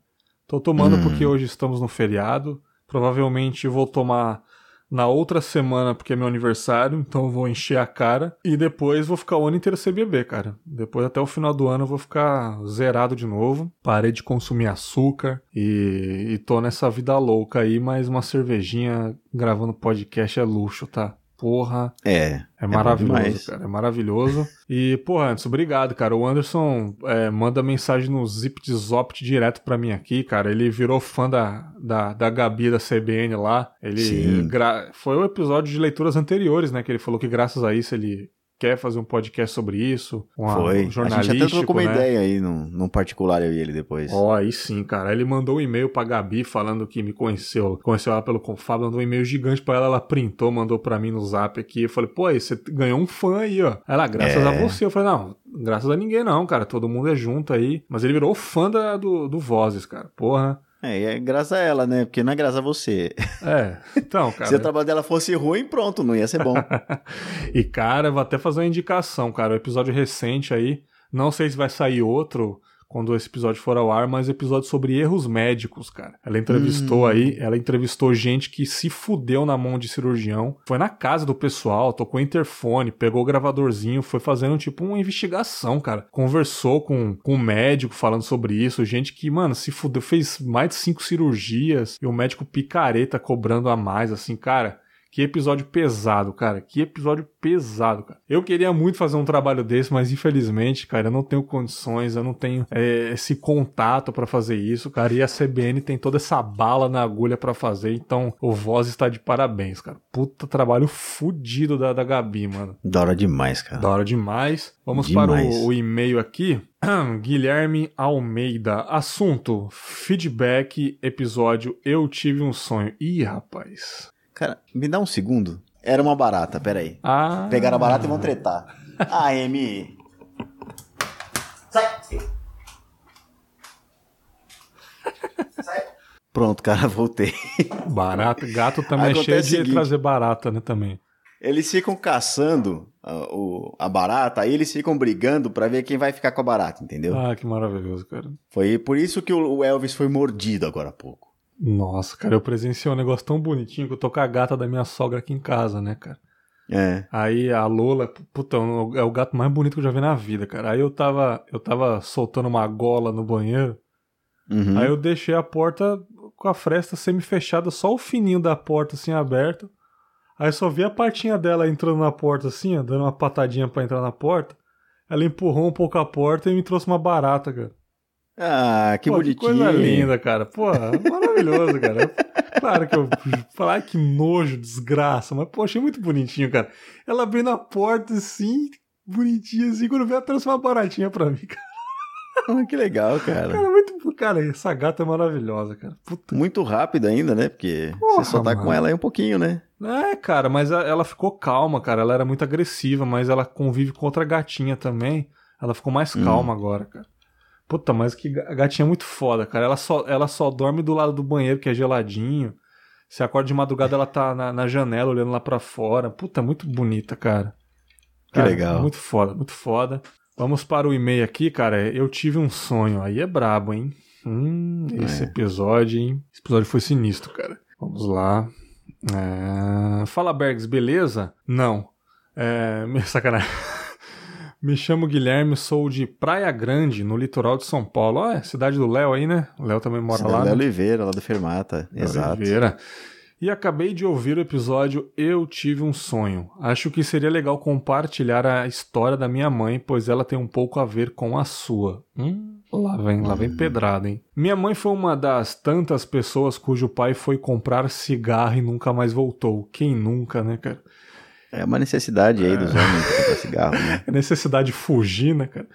Speaker 1: Tô tomando
Speaker 5: Hum.
Speaker 1: porque hoje estamos no feriado. Provavelmente vou tomar na outra semana porque é meu aniversário, então eu vou encher a cara e depois vou ficar o ano inteiro sem beber, cara. Depois até o final do ano eu vou ficar zerado de novo. Parei de consumir açúcar e, e tô nessa vida louca aí, mas uma cervejinha gravando podcast é luxo, tá? Porra,
Speaker 5: É.
Speaker 1: é
Speaker 5: bom
Speaker 1: maravilhoso, cara. É maravilhoso. E, porra, Anderson, obrigado, cara. O Anderson é, manda mensagem no Zip de Zopt direto pra mim aqui, cara. Ele virou fã da, da, da Gabi da CBN lá. Ele
Speaker 5: Sim.
Speaker 1: gra- Foi o episódio de leituras anteriores, né? Que ele falou que graças a isso ele quer fazer um podcast sobre isso. Uma,
Speaker 5: Foi. A gente até trocou uma
Speaker 1: né?
Speaker 5: ideia aí num, num particular eu e ele depois.
Speaker 1: Ó, aí sim, cara. Ele mandou um e-mail pra Gabi falando que me conheceu. Conheceu ela pelo Confab, mandou um e-mail gigante pra ela, ela printou, mandou pra mim no zap aqui. Eu falei, pô, aí você ganhou um fã aí, ó. Ela, graças
Speaker 5: É.
Speaker 1: a você. Eu falei, não, graças a ninguém não, cara. Todo mundo é junto aí. Mas ele virou fã da, do, do Vozes, cara. Porra.
Speaker 5: É, e é graças a ela, né? Porque não é graças a você.
Speaker 1: É, então, cara.
Speaker 5: Se o trabalho dela fosse ruim, pronto, não ia ser bom.
Speaker 1: E, cara, eu vou até fazer uma indicação, cara. O episódio recente aí, não sei se vai sair outro quando esse episódio for ao ar, mas episódio sobre erros médicos, cara. Ela entrevistou aí, ela entrevistou gente que se fudeu na mão de cirurgião, foi na casa do pessoal, tocou interfone, pegou o gravadorzinho, foi fazendo tipo uma investigação, cara. Conversou com, com um médico falando sobre isso, gente que, mano, se fudeu, fez mais de cinco cirurgias e o médico picareta cobrando a mais, assim, cara. Que episódio pesado, cara. Que episódio pesado, cara. Eu queria muito fazer um trabalho desse, mas infelizmente, cara, eu não tenho condições, eu não tenho é, esse contato para fazer isso, cara. E a CBN tem toda essa bala na agulha para fazer, então o Voz está de parabéns, cara. Puta trabalho fudido da, da Gabi, mano.
Speaker 5: Da hora demais, cara.
Speaker 1: Da hora demais. Vamos
Speaker 5: Demais.
Speaker 1: para o, o e-mail aqui. Guilherme Almeida. Assunto: feedback, episódio Eu Tive um Sonho. Ih, rapaz.
Speaker 5: Cara, me dá um segundo. Era uma barata, peraí.
Speaker 1: Ah.
Speaker 5: Pegaram a barata e vão tretar. Ah, M. Sai! Sai! Pronto, cara, voltei.
Speaker 1: Barata. Gato também é
Speaker 5: Acontece
Speaker 1: cheio
Speaker 5: o
Speaker 1: de
Speaker 5: seguinte.
Speaker 1: trazer barata, né? Também.
Speaker 5: Eles ficam caçando a, o- a barata, aí eles ficam brigando pra ver quem vai ficar com a barata, entendeu?
Speaker 1: Ah, que maravilhoso, cara.
Speaker 5: Foi por isso que o o Elvis foi mordido agora há pouco.
Speaker 1: Nossa, cara, eu presenciei um negócio tão bonitinho que eu tô com a gata da minha sogra aqui em casa, né, cara?
Speaker 5: É.
Speaker 1: Aí a Lola, puta, é o gato mais bonito que eu já vi na vida, cara. Aí eu tava, eu tava soltando uma gola no banheiro.
Speaker 5: Uhum.
Speaker 1: Aí eu deixei a porta com a fresta semi-fechada, só o fininho da porta assim aberto. Aí só vi a partinha dela entrando na porta assim, ó, dando uma patadinha pra entrar na porta. Ela empurrou um pouco a porta e me trouxe uma barata, cara.
Speaker 5: Ah, que
Speaker 1: Pô,
Speaker 5: bonitinho.
Speaker 1: coisa linda, cara. Porra, maravilhoso, cara. Claro que eu falar que nojo, desgraça, mas pô, achei muito bonitinho, cara. Ela veio na porta assim, bonitinha assim, quando veio ela trouxe uma baratinha pra mim, cara.
Speaker 5: Ah, que legal, cara.
Speaker 1: Cara, muito. Cara, essa gata é maravilhosa, cara. Puta
Speaker 5: Muito rápido ainda, né? Porque
Speaker 1: Porra,
Speaker 5: você só tá
Speaker 1: mano.
Speaker 5: com ela aí um pouquinho, né?
Speaker 1: É, cara, mas ela ficou calma, cara. Ela era muito agressiva, mas ela convive com outra gatinha também. Ela ficou mais
Speaker 5: Hum.
Speaker 1: calma agora, cara. Puta, mas que ga- gatinha muito foda, cara. Ela só, ela só dorme do lado do banheiro, que é geladinho. Se acorda de madrugada, ela tá na, na janela olhando lá pra fora. Puta, muito bonita, cara.
Speaker 5: Que
Speaker 1: Cara,
Speaker 5: legal.
Speaker 1: Muito foda, muito foda. Vamos para o e-mail aqui, cara. Eu tive um sonho. Aí é brabo, hein? Hum, esse
Speaker 5: É.
Speaker 1: episódio, hein? Esse episódio foi sinistro, cara. Vamos lá. É, Fala, Bergs, beleza? Não. É... Sacanagem. Me chamo Guilherme, sou de Praia Grande, no litoral de São Paulo. Ah, é cidade do Léo aí, né? O Léo também mora
Speaker 5: Cidade
Speaker 1: lá.
Speaker 5: da
Speaker 1: né?
Speaker 5: Oliveira, lá do Fermata. Exato.
Speaker 1: Oliveira. E acabei de ouvir o episódio Eu Tive um Sonho. Acho que seria legal compartilhar a história da minha mãe, pois ela tem um pouco a ver com a sua. Hum, lá vem, lá vem pedrada, hein? Minha mãe foi uma das tantas pessoas cujo pai foi comprar cigarro e nunca mais voltou. Quem nunca, né, cara?
Speaker 5: É uma necessidade aí dos homens pra comprar cigarro, né?
Speaker 1: É necessidade de fugir, né, cara?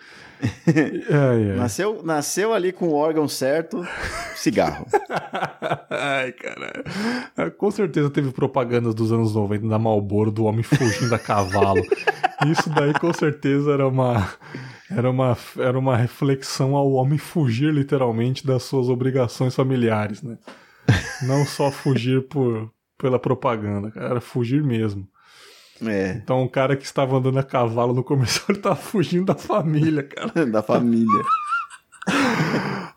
Speaker 1: ai, ai.
Speaker 5: Nasceu, nasceu ali com o órgão certo, cigarro.
Speaker 1: Ai. Ah, Com certeza teve propagandas dos anos 90 da Malboro do homem fugindo a cavalo. Isso daí com certeza era uma era uma era uma reflexão ao homem fugir literalmente das suas obrigações familiares, né? Não só fugir por pela propaganda, cara, era fugir mesmo.
Speaker 5: É,
Speaker 1: Então o cara que estava andando a cavalo no comercial ele tava fugindo da família, cara.
Speaker 5: da família.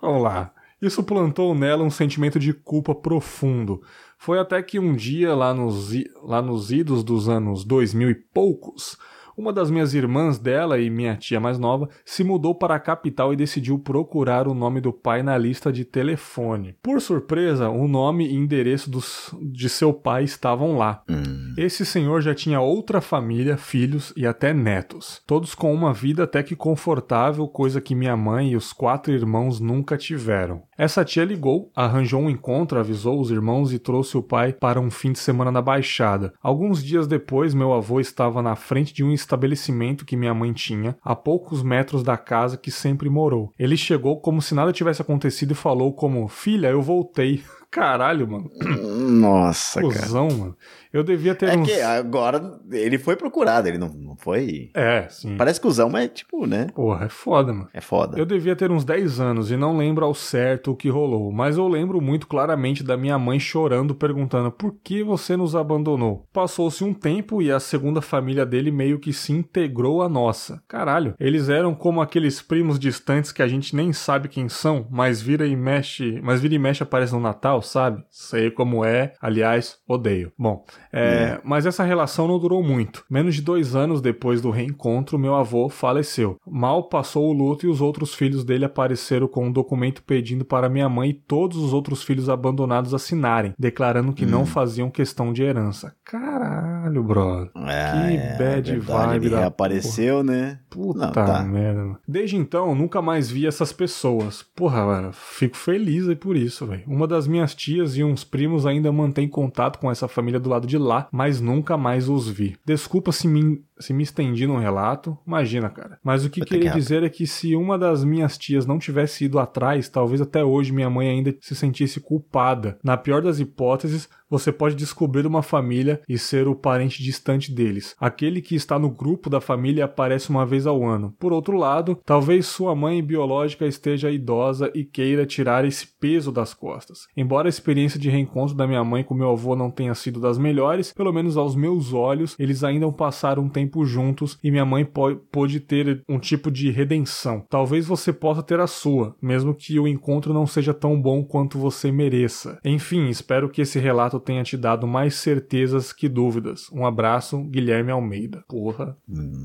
Speaker 1: Vamos lá. Isso plantou nela um sentimento de culpa profundo. Foi até que um dia, lá nos, lá nos idos dos anos 2000 e poucos, uma das minhas irmãs dela e minha tia mais nova se mudou para a capital e decidiu procurar o nome do pai na lista de telefone. Por surpresa, o nome e endereço dos, de seu pai estavam lá.
Speaker 5: Hum,
Speaker 1: Esse senhor já tinha outra família, filhos e até netos, todos com uma vida até que confortável, coisa que minha mãe e os quatro irmãos nunca tiveram. Essa tia ligou, arranjou um encontro, avisou os irmãos e trouxe o pai para um fim de semana na Baixada. Alguns dias depois, meu avô estava na frente de um estabelecimento que minha mãe tinha, a poucos metros da casa que sempre morou. Ele chegou como se nada tivesse acontecido e falou como: "Filha, eu voltei". Caralho, mano.
Speaker 5: Nossa, cara.
Speaker 1: Cusão, mano. Eu devia ter
Speaker 5: É
Speaker 1: uns
Speaker 5: que agora ele foi procurado, ele não, não foi.
Speaker 1: É, sim.
Speaker 5: Parece cuzão, mas tipo, né?
Speaker 1: Porra, é foda, mano.
Speaker 5: É foda.
Speaker 1: Eu devia ter uns 10 anos e não lembro ao certo o que rolou, mas eu lembro muito claramente da minha mãe chorando, perguntando por que você nos abandonou. Passou-se um tempo e a segunda família dele meio que se integrou à nossa. Caralho, eles eram como aqueles primos distantes que a gente nem sabe quem são, mas vira e mexe, mas vira e mexe aparece no Natal, sabe? Sei como é. é, aliás, odeio. Bom, é, mas essa relação não durou muito. Menos de dois anos depois do reencontro, meu avô faleceu. Mal passou o luto e os outros filhos dele apareceram com um documento pedindo para minha mãe e todos os outros filhos abandonados assinarem, declarando que não faziam questão de herança. Caralho, brother. que
Speaker 5: É,
Speaker 1: bad vibe
Speaker 5: ele
Speaker 1: da
Speaker 5: reapareceu, né?
Speaker 1: Puta
Speaker 5: Não, tá.
Speaker 1: merda. Desde então, nunca mais vi essas pessoas. Porra, mano, fico feliz aí por isso, velho. Uma das minhas tias e uns primos ainda mantém contato com essa família do lado de lá, mas nunca mais os vi. Desculpa se me, se me estendi no relato. Imagina, cara. Mas o que
Speaker 5: Puta
Speaker 1: queria
Speaker 5: que
Speaker 1: dizer é que se uma das minhas tias não tivesse ido atrás, talvez até hoje minha mãe ainda se sentisse culpada. Na pior das hipóteses, você pode descobrir uma família e ser o parente distante deles. Aquele que está no grupo da família aparece uma vez ao ano. Por outro lado, talvez sua mãe biológica esteja idosa e queira tirar esse peso das costas. Embora a experiência de reencontro da minha mãe com meu avô não tenha sido das melhores, pelo menos aos meus olhos, eles ainda passaram um tempo juntos e minha mãe pôde ter um tipo de redenção. Talvez você possa ter a sua, mesmo que o encontro não seja tão bom quanto você mereça. Enfim, espero que esse relato tenha te dado mais certezas que dúvidas. Um abraço, Guilherme Almeida. Porra,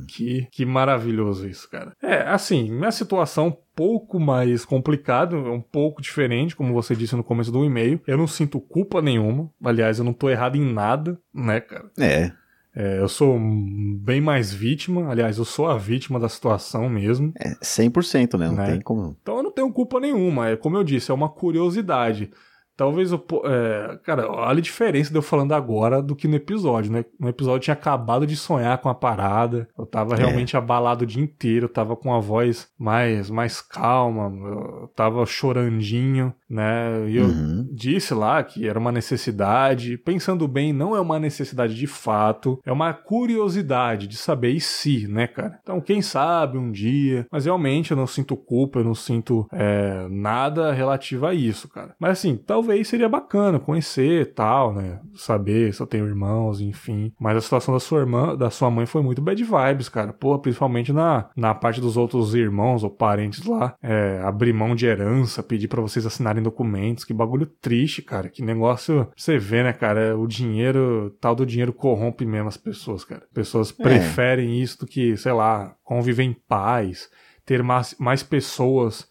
Speaker 1: que, que maravilhoso isso, cara. É, assim, minha situação um pouco mais complicado, é um pouco diferente, como você disse no começo do e-mail. Eu não sinto culpa nenhuma. Aliás, eu não tô errado em nada, né, cara?
Speaker 5: É.
Speaker 1: É, eu sou bem mais vítima. Aliás, eu sou a vítima da situação mesmo.
Speaker 5: É 100%, né? Não
Speaker 1: Né?
Speaker 5: tem como.
Speaker 1: Então eu não tenho culpa nenhuma. É como eu disse, é uma curiosidade. Talvez eu. É, cara, olha a diferença de eu falando agora do que no episódio, né? No episódio eu tinha acabado de sonhar com a parada. Eu tava realmente abalado o dia inteiro. Eu tava com a voz mais, mais calma. Eu tava chorandinho, né? E eu
Speaker 5: Uhum.
Speaker 1: disse lá que era uma necessidade. Pensando bem, não é uma necessidade de fato. É uma curiosidade de saber e se, né, cara? Então, quem sabe um dia. Mas realmente eu não sinto culpa, eu não sinto é, nada relativo a isso, cara. Mas assim, talvez seria bacana conhecer e tal, né? Saber se eu tenho irmãos, enfim. Mas a situação da sua irmã, da sua mãe foi muito bad vibes, cara. Pô, principalmente na, na parte dos outros irmãos ou parentes lá. É, abrir mão de herança, pedir pra vocês assinarem documentos. Que bagulho triste, cara. Que negócio. Você vê, né, cara? O dinheiro, tal do dinheiro corrompe mesmo as pessoas, cara. Pessoas preferem isso do que, sei lá, conviver em paz, ter mais, mais pessoas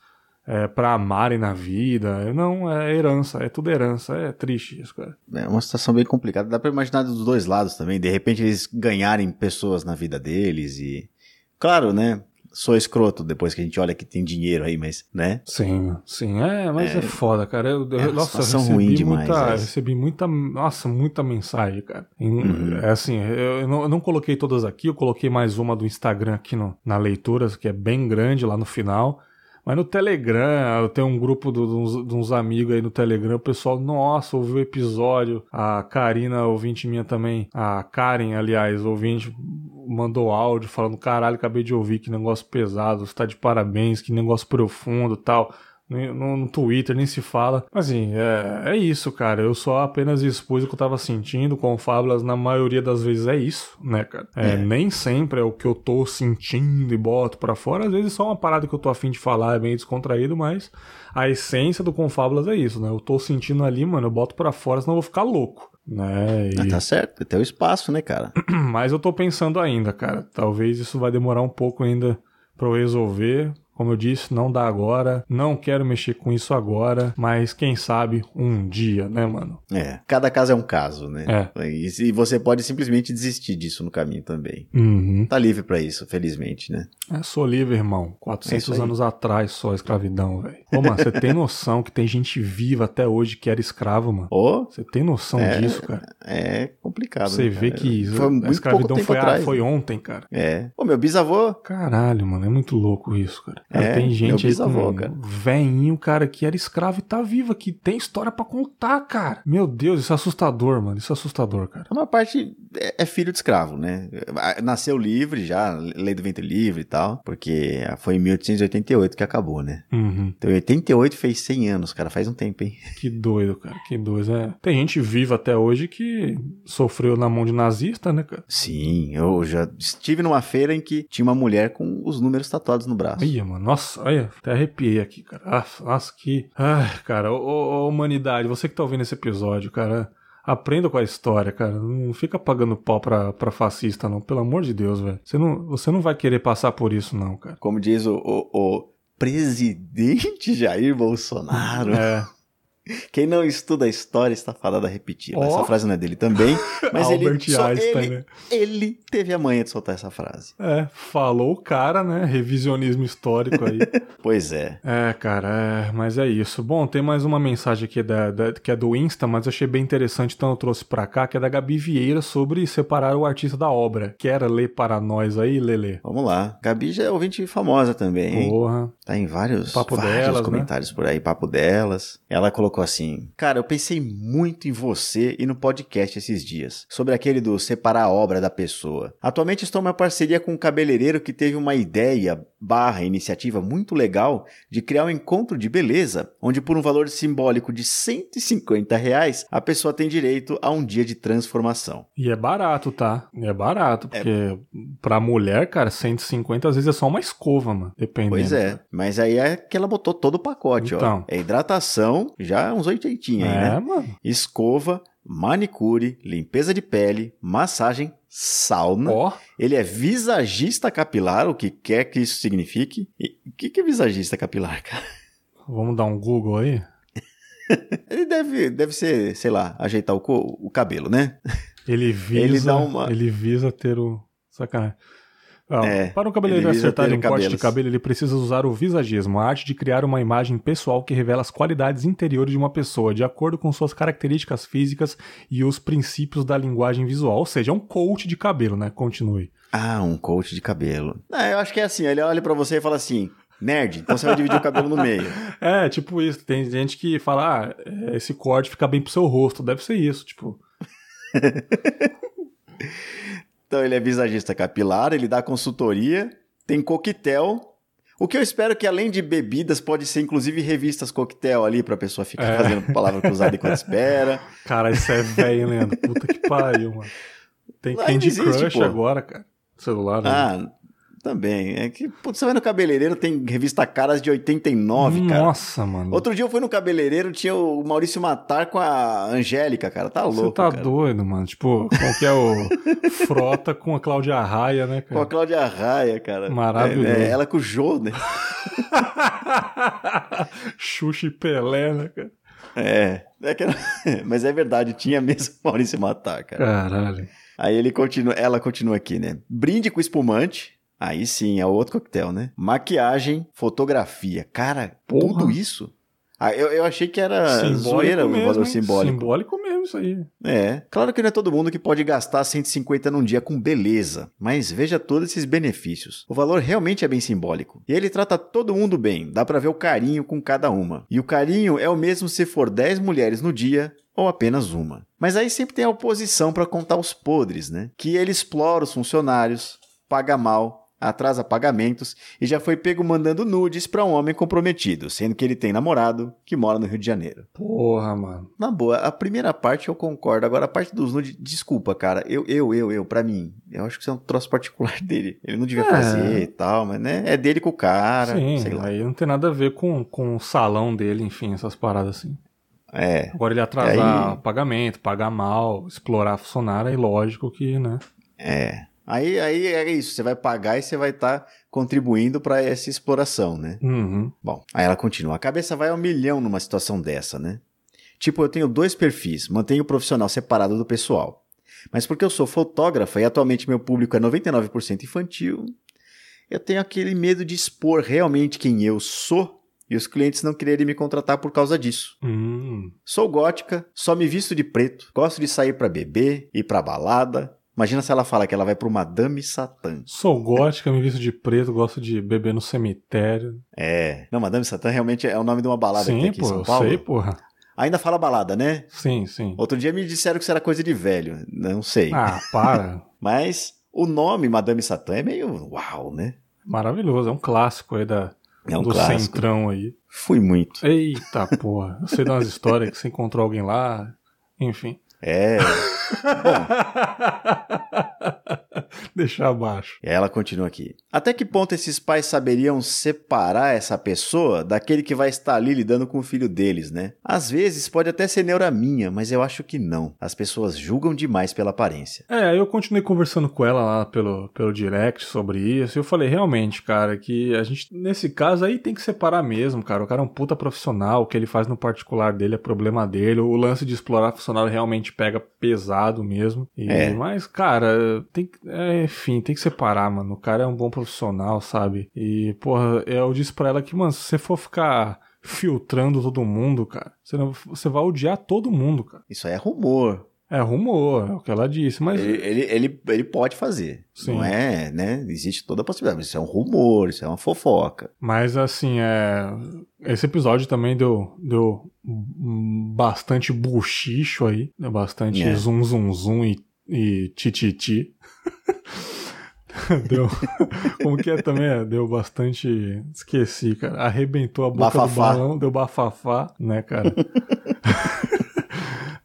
Speaker 1: é, para amarem na vida. Não, é herança, é tudo herança. É triste isso, cara.
Speaker 5: É uma situação bem complicada. Dá pra imaginar dos dois lados também. De repente eles ganharem pessoas na vida deles e. Claro, né? Sou escroto depois que a gente olha que tem dinheiro aí, mas, né?
Speaker 1: Sim, sim, é, mas é, foda, cara. Eu, eu-
Speaker 5: é
Speaker 1: nossa, eu recebi
Speaker 5: ruim demais,
Speaker 1: muita,
Speaker 5: é.
Speaker 1: recebi muita, nossa, muita mensagem, cara. Em-
Speaker 5: Uhum.
Speaker 1: É assim, eu, eu não, eu não coloquei todas aqui, eu coloquei mais uma do Instagram aqui no, na leitura, que é bem grande lá no final. Mas no Telegram, eu tenho um grupo de uns- de uns amigos aí no Telegram, o pessoal, nossa, ouviu o episódio. A Karina, ouvinte minha também, a Karen, aliás, ouvinte, mandou áudio falando: caralho, acabei de ouvir, que negócio pesado, você tá de parabéns, que negócio profundo tal. No, no- Twitter nem se fala. Mas assim, é, é isso, cara. Eu só apenas expus o que eu tava sentindo com fábulas. Na maioria das vezes é isso, né, cara? É,
Speaker 5: É.
Speaker 1: Nem sempre é o que eu tô sentindo e boto pra fora. Às vezes é só uma parada que eu tô afim de falar, é meio descontraído, mas a essência do Confábulas é isso, né? Eu tô sentindo ali, mano, eu boto pra fora, senão eu vou ficar louco. Né?
Speaker 5: Ah,
Speaker 1: E-
Speaker 5: tá certo, tem o espaço, né, cara?
Speaker 1: mas eu tô pensando ainda, cara. Talvez isso vai demorar um pouco ainda pra eu resolver. Como eu disse, não dá agora. Não quero mexer com isso agora. Mas quem sabe um dia, né, mano?
Speaker 5: É, cada caso é um caso, né?
Speaker 1: É.
Speaker 5: E, você pode simplesmente desistir disso no caminho também.
Speaker 1: Uhum.
Speaker 5: Tá livre pra isso, felizmente, né?
Speaker 1: É, sou livre, irmão.
Speaker 5: É
Speaker 1: 400
Speaker 5: isso aí.
Speaker 1: anos atrás só a escravidão, velho. Ô, mano, você tem noção que tem gente viva até hoje que era escravo, mano?
Speaker 5: Ou
Speaker 1: Você tem noção
Speaker 5: É,
Speaker 1: disso, cara?
Speaker 5: é complicado.
Speaker 1: Você
Speaker 5: né,
Speaker 1: vê que
Speaker 5: foi
Speaker 1: a
Speaker 5: muito
Speaker 1: escravidão foi, a-
Speaker 5: atrás.
Speaker 1: foi
Speaker 5: né?
Speaker 1: ontem, cara.
Speaker 5: É. Pô, meu bisavô.
Speaker 1: Caralho, mano, é muito louco isso, cara. Cara,
Speaker 5: É,
Speaker 1: tem
Speaker 5: meu
Speaker 1: gente aí
Speaker 5: bisavô,
Speaker 1: com
Speaker 5: cara.
Speaker 1: veinho, cara, que era escravo e tá vivo aqui. Tem história pra contar, cara. Meu Deus, isso é assustador, mano. Isso é assustador, cara.
Speaker 5: Uma parte é, é filho de escravo, né? Nasceu livre já, lei do ventre livre e tal, porque foi em 1888 que acabou, né?
Speaker 1: Uhum.
Speaker 5: Então, 88 fez 100 anos, cara, faz um tempo, hein?
Speaker 1: Que doido, cara. Que doido. É. Tem gente viva até hoje que sofreu na mão de nazista, né, cara?
Speaker 5: Sim, eu já estive numa feira em que tinha uma mulher com os números tatuados no braço.
Speaker 1: Ia, mano. Nossa, olha, até arrepiei aqui, cara. Ah, Nossa, que. Ai, cara, ô, ô, ô, humanidade, você que tá ouvindo esse episódio, cara. Aprenda com a história, cara. Não fica pagando pau pra, pra fascista, não. Pelo amor de Deus, velho. Você não, você não vai querer passar por isso, não, cara.
Speaker 5: Como diz o, o, o presidente Jair Bolsonaro.
Speaker 1: É.
Speaker 5: Quem não estuda a história está falando a repetir.
Speaker 1: Ó.
Speaker 5: Essa frase não é dele também, mas ele,
Speaker 1: Einstein,
Speaker 5: ele,
Speaker 1: né?
Speaker 5: ele teve a manha de soltar essa frase.
Speaker 1: É, falou o cara, né? Revisionismo histórico aí.
Speaker 5: Pois é.
Speaker 1: É, cara, é, mas é isso. Bom, tem mais uma mensagem aqui da, da- que é do Insta, mas eu achei bem interessante, então eu trouxe pra cá, que é da Gabi Vieira sobre separar o artista da obra. Quer ler para nós aí, Lele?
Speaker 5: Vamos lá. Gabi já é ouvinte famosa também, hein?
Speaker 1: Porra.
Speaker 5: Tá em vários,
Speaker 1: Papo
Speaker 5: vários
Speaker 1: delas, né?
Speaker 5: comentários por aí, papo delas. Ela colocou assim: Cara, eu pensei muito em você e no podcast esses dias, sobre aquele do separar a obra da pessoa. Atualmente estou em uma parceria com um cabeleireiro que teve uma ideia barra iniciativa muito legal de criar um encontro de beleza, onde por um valor simbólico de 150 reais, a pessoa tem direito a um dia de transformação.
Speaker 1: E é barato, tá? É barato, porque pra mulher, cara, 150 às vezes é só uma escova, mano. Dependendo.
Speaker 5: Pois é, mas aí é que ela botou todo o pacote,
Speaker 1: Então.
Speaker 5: ó. É hidratação, já uns oitentinhos aí,
Speaker 1: É,
Speaker 5: né?
Speaker 1: mano.
Speaker 5: escova, manicure, limpeza de pele, massagem, sauna.
Speaker 1: Ó,
Speaker 5: Ele é visagista capilar, o que quer que isso signifique. E o que, que é visagista capilar, cara?
Speaker 1: vamos dar um Google aí?
Speaker 5: Ele deve, deve ser, sei lá, ajeitar o, o cabelo, né?
Speaker 1: Ele visa,
Speaker 5: Ele
Speaker 1: ele,
Speaker 5: dá uma-
Speaker 1: visa ter o... Sacanagem. Ah,
Speaker 5: É,
Speaker 1: para um cabeleireiro acertar um corte de
Speaker 5: cabelos.
Speaker 1: cabelo, ele precisa usar o visagismo, a arte de criar uma imagem pessoal que revela as qualidades interiores de uma pessoa, de acordo com suas características físicas e os princípios da linguagem visual. Ou seja, é um coach de cabelo, né? Continue.
Speaker 5: Ah, um coach de cabelo. Ah, eu acho que é assim, ele olha pra você e fala assim, nerd, então você vai dividir o cabelo no meio.
Speaker 1: É, tipo isso. Tem gente que fala, ah, é, esse corte fica bem pro seu rosto. Deve ser isso, tipo.
Speaker 5: Então ele é visagista capilar, ele dá consultoria, tem coquetel. O que eu espero que além de bebidas pode ser inclusive revistas coquetel ali pra pessoa ficar
Speaker 1: É.
Speaker 5: fazendo palavra cruzada enquanto espera.
Speaker 1: Cara, isso é velho, hein, Leandro? Puta que pariu, mano. Tem
Speaker 5: Lá
Speaker 1: Candy
Speaker 5: existe,
Speaker 1: Crush
Speaker 5: pô.
Speaker 1: agora, cara. Celular, né?
Speaker 5: Ah, também. É que putz, você vai no cabeleireiro, tem revista Caras de 89, cara.
Speaker 1: Nossa, mano.
Speaker 5: Outro dia eu fui no cabeleireiro, tinha o Maurício Matar com a Angélica, cara. Tá louco,
Speaker 1: Você tá
Speaker 5: cara.
Speaker 1: doido, mano. Tipo, qual que é o Frota com a Cláudia Raia, né,
Speaker 5: Com a
Speaker 1: cara?
Speaker 5: Cláudia Raia, cara.
Speaker 1: Maravilhoso.
Speaker 5: É, é, ela com o Jô, né?
Speaker 1: Xuxa e Pelé, né, cara?
Speaker 5: É. é que- Mas é verdade, tinha mesmo Maurício Matar, cara.
Speaker 1: Caralho.
Speaker 5: Aí ele continua, ela continua aqui, né? Brinde com espumante. Aí sim, é outro coquetel, né? Maquiagem, fotografia. Cara,
Speaker 1: Porra.
Speaker 5: tudo isso. Ah, eu, eu achei que era zoeira o valor simbólico.
Speaker 1: Simbólico mesmo isso aí.
Speaker 5: É, claro que não é todo mundo que pode gastar 150 num dia com beleza, mas veja todos esses benefícios. O valor realmente é bem simbólico. E ele trata todo mundo bem, dá pra ver o carinho com cada uma. E o carinho é o mesmo se for 10 mulheres no dia ou apenas uma. Mas aí sempre tem a oposição pra contar os podres, né? Que ele explora os funcionários, paga mal, atrasa pagamentos e já foi pego mandando nudes pra um homem comprometido, sendo que ele tem namorado que mora no Rio de Janeiro.
Speaker 1: Porra, mano.
Speaker 5: Na boa, a primeira parte eu concordo. Agora, a parte dos nudes, desculpa, cara. Eu, eu, eu, eu, pra mim, eu acho que isso é um troço particular dele. Ele não devia
Speaker 1: É.
Speaker 5: fazer e tal, mas né, é dele com o cara,
Speaker 1: Sim,
Speaker 5: sei lá.
Speaker 1: aí não tem nada a ver com, com o salão dele, enfim, essas paradas assim.
Speaker 5: É,
Speaker 1: Agora ele atrasar
Speaker 5: Aí-
Speaker 1: pagamento, pagar mal, explorar funcionário, é lógico que, né?
Speaker 5: é. Aí, aí é isso, você vai pagar e você vai estar contribuindo pra essa exploração, né?
Speaker 1: Uhum.
Speaker 5: Bom, aí ela continua. A cabeça vai ao milhão numa situação dessa, né? Tipo, eu tenho dois perfis, mantenho o profissional separado do pessoal. Mas porque eu sou fotógrafa e atualmente meu público é 99% infantil, eu tenho aquele medo de expor realmente quem eu sou e os clientes não quererem me contratar por causa disso.
Speaker 1: Hum.
Speaker 5: Sou gótica, só me visto de preto, gosto de sair pra beber, ir pra balada. Imagina se ela fala que ela vai pro Madame Satã.
Speaker 1: Sou gótica, me visto de preto, gosto de beber no cemitério.
Speaker 5: É. Não, Madame Satã realmente é o nome de uma balada que tem
Speaker 1: sim,
Speaker 5: aqui em
Speaker 1: pô,
Speaker 5: São
Speaker 1: eu
Speaker 5: Paulo.
Speaker 1: sei, porra.
Speaker 5: Ainda fala balada, né?
Speaker 1: Sim, sim.
Speaker 5: Outro dia me disseram que isso era coisa de velho. Não sei.
Speaker 1: Ah, para.
Speaker 5: Mas o nome Madame Satã é meio uau, né?
Speaker 1: Maravilhoso, é um clássico aí da,
Speaker 5: É um
Speaker 1: do
Speaker 5: clássico.
Speaker 1: centrão aí.
Speaker 5: Fui muito.
Speaker 1: Eita porra, eu sei de umas histórias que você encontrou alguém lá, enfim.
Speaker 5: É.
Speaker 1: Deixa abaixo.
Speaker 5: E ela continua aqui. Até que ponto esses pais saberiam separar essa pessoa daquele que vai estar ali lidando com o filho deles, né? Às vezes pode até ser neura minha, mas eu acho que não. As pessoas julgam demais pela aparência.
Speaker 1: É, eu continuei conversando com ela lá pelo, pelo direct sobre isso. E eu falei, realmente, cara, que a gente, nesse caso aí, tem que separar mesmo, cara. O cara é um puta profissional. O que ele faz no particular dele é problema dele. O lance de explorar funcionário realmente pega pesado mesmo. E,
Speaker 5: É.
Speaker 1: Mas, cara, tem que. É, enfim, tem que separar, mano. O cara é um bom profissional, sabe? E, porra, eu disse pra ela que, mano, se você for ficar filtrando todo mundo, cara, você, não- você vai odiar todo mundo, cara.
Speaker 5: Isso aí é rumor.
Speaker 1: É rumor, é o que ela disse, mas.
Speaker 5: Ele, ele, ele, ele pode fazer.
Speaker 1: Sim.
Speaker 5: Não é, né? Existe toda a possibilidade. Isso é um rumor, isso é uma fofoca.
Speaker 1: Mas assim, é. Esse episódio também deu, deu bastante buchicho aí. Deu bastante
Speaker 5: É.
Speaker 1: zum zum zum e, e tititi. deu. Como que é também? É, deu bastante. Esqueci, cara. Arrebentou a boca do
Speaker 5: Bafafá.
Speaker 1: balão, deu bafafá, né, cara?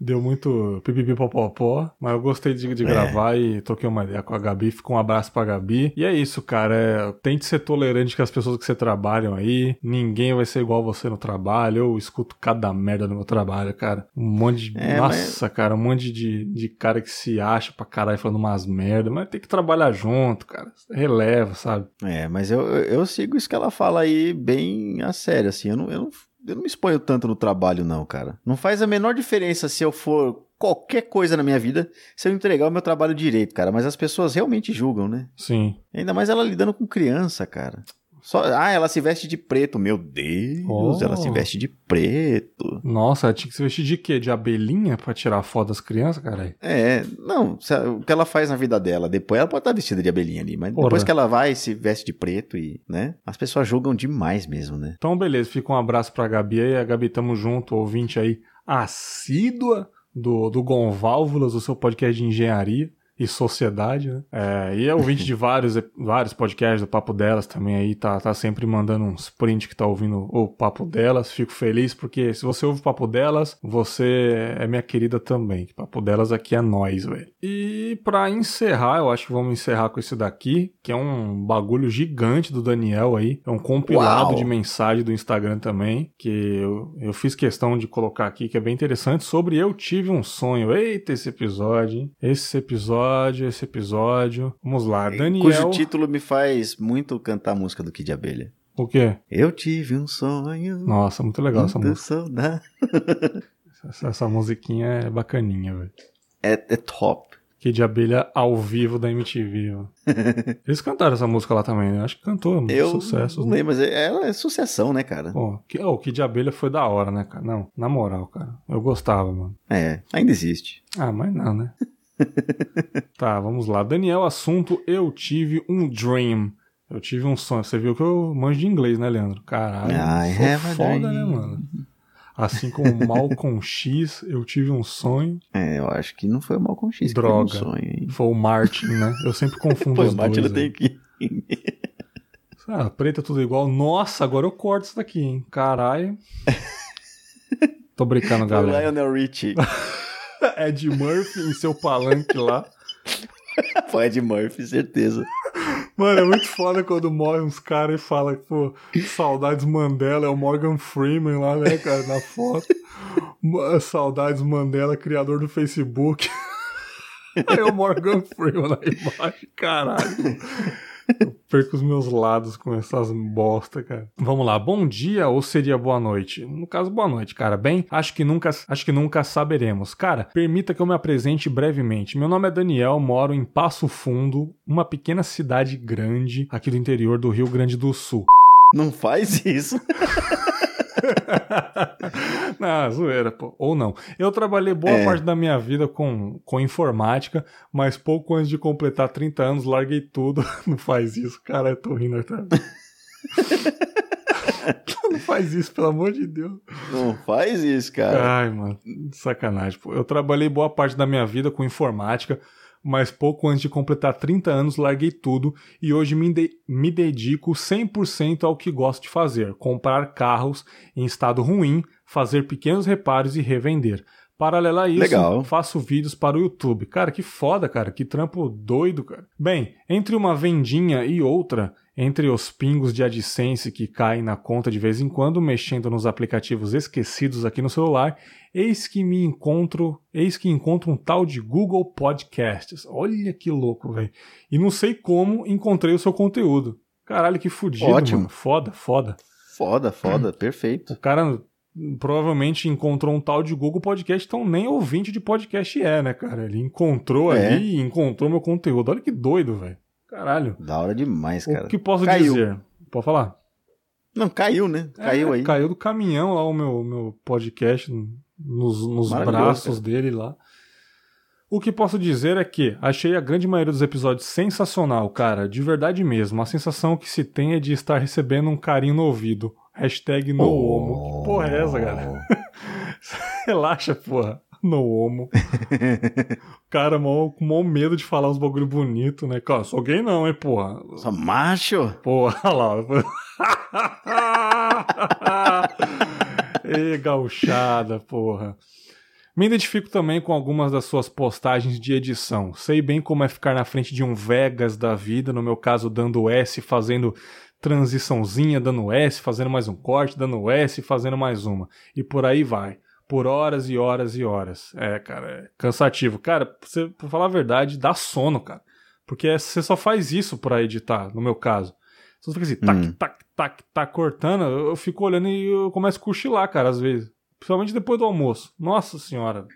Speaker 1: Deu muito pipipipopopó, mas eu gostei de, de
Speaker 5: É.
Speaker 1: gravar e troquei uma ideia com a Gabi. Fica um abraço pra Gabi. E é isso, cara. É, tente ser tolerante com as pessoas que você trabalham aí. Ninguém vai ser igual você no trabalho. Eu escuto cada merda no meu trabalho, cara. Um monte de.
Speaker 5: É,
Speaker 1: Nossa, cara, um monte de, de cara que se acha pra caralho falando umas merda. Mas tem que trabalhar junto, cara. Releva, sabe?
Speaker 5: É, mas eu, eu, eu sigo isso que ela fala aí bem a sério, assim. Eu não, eu, não, eu não me exponho tanto no trabalho, não, cara. Não faz a menor diferença se eu for qualquer coisa na minha vida se eu entregar o meu trabalho direito, cara. Mas as pessoas realmente julgam, né?
Speaker 1: Sim.
Speaker 5: Ainda mais ela lidando com criança, cara. Só, ah, ela se veste de preto. Meu Deus,
Speaker 1: Oh.
Speaker 5: ela se veste de preto.
Speaker 1: Nossa, tinha que se vestir de quê? De abelhinha pra tirar foto das crianças, caralho?
Speaker 5: É, não, o que ela faz na vida dela, depois ela pode estar vestida de abelhinha ali, mas
Speaker 1: Porra.
Speaker 5: depois que ela vai se veste de preto e, né? As pessoas julgam demais mesmo, né?
Speaker 1: Então, beleza, fica um abraço pra Gabi aí. A Gabi, tamo junto, ouvinte aí assídua do, do Gonválvulas, o seu podcast de engenharia e sociedade, né? É, e é ouvinte de vários, vários podcasts do Papo Delas também aí, tá, tá sempre mandando uns print que tá ouvindo o Papo Delas. Fico feliz porque se você ouve o Papo Delas, você é minha querida também. Papo Delas aqui é nós, velho. E pra encerrar, eu acho que vamos encerrar com esse daqui, que é um bagulho gigante do Daniel aí. É um compilado
Speaker 5: Uau.
Speaker 1: de mensagem do Instagram também, que eu, eu fiz questão de colocar aqui, que é bem interessante, sobre Eu Tive um Sonho. Eita, esse episódio, hein? Esse episódio, esse episódio. Vamos lá, Daniel.
Speaker 5: Cujo título me faz muito cantar a música do Kid Abelha.
Speaker 1: O quê?
Speaker 5: Eu tive um sonho.
Speaker 1: Nossa, muito legal essa música.
Speaker 5: saudade.
Speaker 1: Essa, essa musiquinha é bacaninha, velho.
Speaker 5: É, é top.
Speaker 1: De abelha ao vivo da MTV. Eles cantaram essa música lá também, né? Acho que cantou,
Speaker 5: Eu
Speaker 1: sucessos.
Speaker 5: não
Speaker 1: né?
Speaker 5: lembro, mas é- ela é sucessão, né, cara?
Speaker 1: Pô, que, oh, que de abelha foi da hora, né, cara? Não, na moral, cara. Eu gostava, mano.
Speaker 5: É, ainda existe.
Speaker 1: Ah, mas não, né? tá, vamos lá. Daniel, assunto: Eu tive um dream. Eu tive um sonho. Você viu que eu manjo de inglês, né, Leandro? Caralho.
Speaker 5: I
Speaker 1: sou
Speaker 5: have a
Speaker 1: foda,
Speaker 5: dream.
Speaker 1: né, mano? Assim como Malcolm X, eu tive um sonho.
Speaker 5: É, eu acho que não foi o Malcolm X que
Speaker 1: Droga.
Speaker 5: teve um sonho, hein?
Speaker 1: Foi o Martin, né? Eu sempre confundo
Speaker 5: Pô,
Speaker 1: os
Speaker 5: o Martin
Speaker 1: dois.
Speaker 5: tem que...
Speaker 1: Ah, preta tudo igual. Nossa, agora eu corto isso daqui, hein? Caralho. Tô brincando,
Speaker 5: Foi o
Speaker 1: galera.
Speaker 5: Lionel Richie.
Speaker 1: Ed Murphy em seu palanque lá.
Speaker 5: Foi Ed Murphy, certeza.
Speaker 1: Mano, é muito foda quando morre uns caras e fala que, pô, saudades Mandela, é o Morgan Freeman lá, né, cara, na foto. Saudades Mandela, criador do Facebook. Aí é o Morgan Freeman na imagem, caralho. Eu perco os meus lados com essas bosta, cara. Vamos lá, bom dia ou seria boa noite? No caso, boa noite, cara. Bem, acho que nunca, acho que nunca saberemos. Cara, permita que eu me apresente brevemente. Meu nome é Daniel, moro em Passo Fundo, uma pequena cidade grande aqui do interior do Rio Grande do Sul.
Speaker 5: Não faz isso.
Speaker 1: não, zoeira, pô. Ou não. Eu trabalhei boa
Speaker 5: É.
Speaker 1: parte da minha vida com, com informática, mas pouco antes de completar 30 anos, larguei tudo. Não faz isso, cara. Eu tô rindo até. não faz isso, pelo amor de Deus.
Speaker 5: Não faz isso, cara.
Speaker 1: Ai, mano, sacanagem. Pô. Eu trabalhei boa parte da minha vida com informática, mas pouco antes de completar 30 anos larguei tudo e hoje me, de- me dedico 100% ao que gosto de fazer: comprar carros em estado ruim, fazer pequenos reparos e revender. Paralela a isso,
Speaker 5: Legal.
Speaker 1: faço vídeos para o YouTube. Cara, que foda, cara. Que trampo doido, cara. Bem, entre uma vendinha e outra, entre os pingos de AdSense que caem na conta de vez em quando, mexendo nos aplicativos esquecidos aqui no celular, eis que me encontro, eis que encontro um tal de Google Podcasts. Olha que louco, velho. E não sei como encontrei o seu conteúdo. Caralho, que fudido,
Speaker 5: Ótimo.
Speaker 1: mano. Foda, foda.
Speaker 5: Foda, foda, perfeito.
Speaker 1: O cara provavelmente encontrou um tal de Google Podcast, então nem ouvinte de podcast é, né, cara? Ele encontrou
Speaker 5: É.
Speaker 1: ali e encontrou meu conteúdo. Olha que doido, velho. Caralho.
Speaker 5: Da hora demais, cara.
Speaker 1: O que posso
Speaker 5: Caiu.
Speaker 1: dizer? Pode falar?
Speaker 5: Não, caiu, né? Caiu
Speaker 1: É,
Speaker 5: aí.
Speaker 1: Caiu do caminhão lá o meu, meu podcast nos, nos braços dele lá. O que posso dizer é que achei a grande maioria dos episódios sensacional, cara, de verdade mesmo. A sensação que se tem é de estar recebendo um carinho no ouvido. Hashtag no homo. Que porra é essa, galera? Relaxa, porra. No homo. o cara mó, com mó medo de falar uns bagulho bonito, né? Cara, sou gay não, hein, porra.
Speaker 5: Só macho?
Speaker 1: Porra, olha lá. Ê, gauchada, porra. Me identifico também com algumas das suas postagens de edição. Sei bem como é ficar na frente de um Vegas da vida, no meu caso dando S, fazendo transiçãozinha, dando S, fazendo mais um corte, dando S, fazendo mais uma. E por aí vai. Por horas e horas e horas. É, cara, é cansativo. Cara, pra, você, pra falar a verdade, dá sono, cara. Porque você só faz isso pra editar, no meu caso. Você fica assim, tac,
Speaker 5: Hum.
Speaker 1: tac, tac, tac, cortando, eu eu fico olhando e eu começo a cochilar, cara, às vezes. Principalmente depois do almoço. Nossa senhora.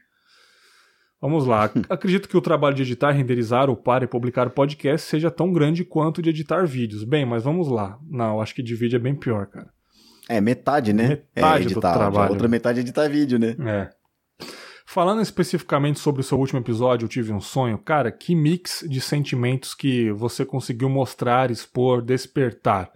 Speaker 1: Vamos lá. Ac- Acredito que o trabalho de editar, renderizar, upar e publicar podcast seja tão grande quanto de editar vídeos. Bem, mas vamos lá. Não, acho que de vídeo é bem pior, cara.
Speaker 5: É, metade, né?
Speaker 1: Metade
Speaker 5: é,
Speaker 1: do
Speaker 5: editar.
Speaker 1: trabalho.
Speaker 5: A outra metade é editar vídeo, né?
Speaker 1: É. Falando especificamente sobre o seu último episódio, Eu Tive um Sonho, cara, que mix de sentimentos que você conseguiu mostrar, expor, despertar.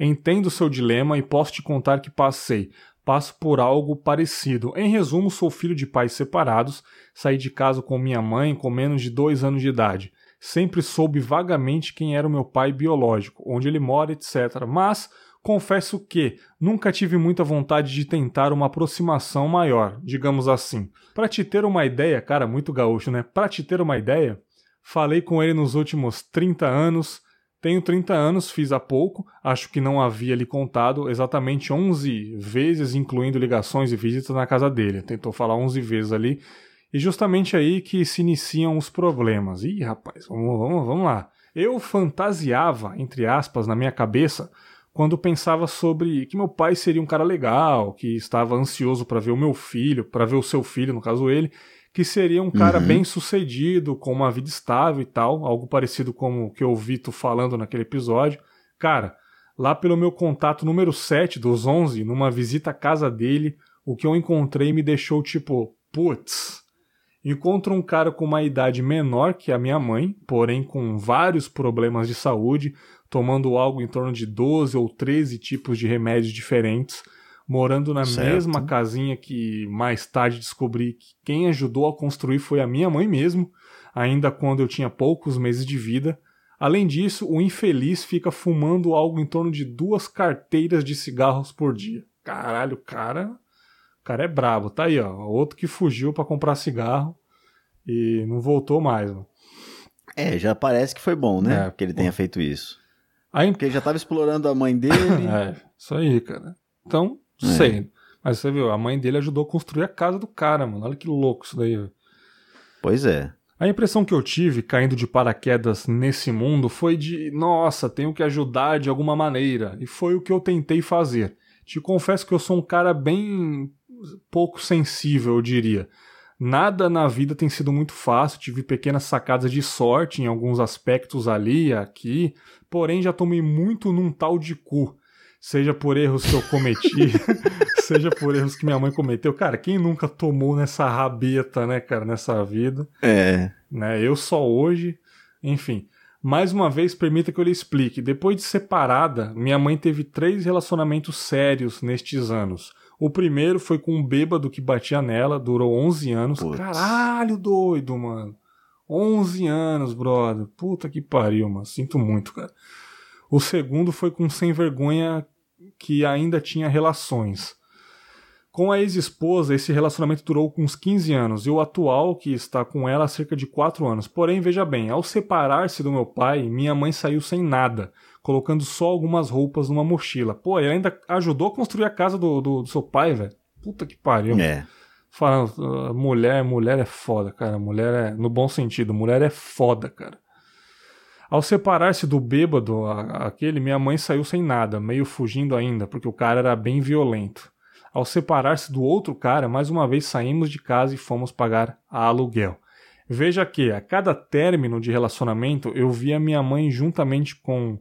Speaker 1: Entendo o seu dilema e posso te contar que passei. Passo por algo parecido. Em resumo, sou filho de pais separados, saí de casa com minha mãe com menos de dois anos de idade. Sempre soube vagamente quem era o meu pai biológico, onde ele mora, etc. Mas confesso que nunca tive muita vontade de tentar uma aproximação maior, digamos assim. Pra te ter uma ideia, cara, muito gaúcho, né? Pra te ter uma ideia, falei com ele nos últimos 30 anos. Tenho 30 anos, fiz há pouco, acho que não havia lhe contado exatamente 11 vezes, incluindo ligações e visitas na casa dele. Tentou falar 11 vezes ali. E justamente aí que se iniciam os problemas. Ih, rapaz, vamos, vamos, vamos lá. Eu fantasiava, entre aspas, na minha cabeça, quando pensava sobre que meu pai seria um cara legal, que estava ansioso para ver o meu filho, para ver o seu filho, no caso ele, que seria um cara
Speaker 5: Uhum.
Speaker 1: bem sucedido, com uma vida estável e tal, algo parecido com o que eu vi tu falando naquele episódio. Cara, lá pelo meu contato número 7 dos 11, numa visita à casa dele, o que eu encontrei me deixou tipo, putz. Encontro um cara com uma idade menor que a minha mãe, porém com vários problemas de saúde, tomando algo em torno de 12 ou 13 tipos de remédios diferentes, morando na
Speaker 5: Certo.
Speaker 1: mesma casinha que mais tarde descobri que quem ajudou a construir foi a minha mãe mesmo, ainda quando eu tinha poucos meses de vida. Além disso, o infeliz fica fumando algo em torno de duas carteiras de cigarros por dia. Caralho, o cara, o cara é brabo. Tá aí, ó, outro que fugiu pra comprar cigarro e não voltou mais, mano.
Speaker 5: É, já parece que foi bom, né?
Speaker 1: É,
Speaker 5: que ele tenha feito isso.
Speaker 1: Aí,
Speaker 5: Porque ele já tava explorando a mãe dele.
Speaker 1: é, isso aí, cara. Então,
Speaker 5: É.
Speaker 1: sei. Mas você viu, a mãe dele ajudou a construir a casa do cara, mano. Olha que louco isso daí.
Speaker 5: Pois é.
Speaker 1: A impressão que eu tive caindo de paraquedas nesse mundo foi de, nossa, tenho que ajudar de alguma maneira. E foi o que eu tentei fazer. Te confesso que eu sou um cara bem pouco sensível, eu diria. Nada na vida tem sido muito fácil, tive pequenas sacadas de sorte em alguns aspectos ali aqui, porém já tomei muito num tal de cu. Seja por erros que eu cometi, seja por erros que minha mãe cometeu. Cara, quem nunca tomou nessa rabeta, né, cara, nessa vida?
Speaker 5: É.
Speaker 1: né? Eu só hoje, enfim. Mais uma vez, permita que eu lhe explique. Depois de separada, minha mãe teve três relacionamentos sérios nestes anos. O primeiro foi com um bêbado que batia nela, durou 11 anos. Caralho, doido, mano. 11 anos, brother. Puta que pariu, mano. Sinto muito, cara. O segundo foi com sem vergonha que ainda tinha relações. Com a ex-esposa, esse relacionamento durou uns 15 anos e o atual, que está com ela há cerca de 4 anos. Porém, veja bem, ao separar-se do meu pai, minha mãe saiu sem nada, colocando só algumas roupas numa mochila. Pô, ele ainda ajudou a construir a casa do, do, do seu pai, velho. Puta que pariu.
Speaker 5: É.
Speaker 1: Falando, uh, mulher, mulher é foda, cara. Mulher é, no bom sentido, mulher é foda, cara. Ao separar-se do bêbado, a- aquele, minha mãe saiu sem nada, meio fugindo ainda, porque o cara era bem violento. Ao separar-se do outro cara, mais uma vez saímos de casa e fomos pagar a aluguel. Veja que, a cada término de relacionamento, eu via minha mãe juntamente com.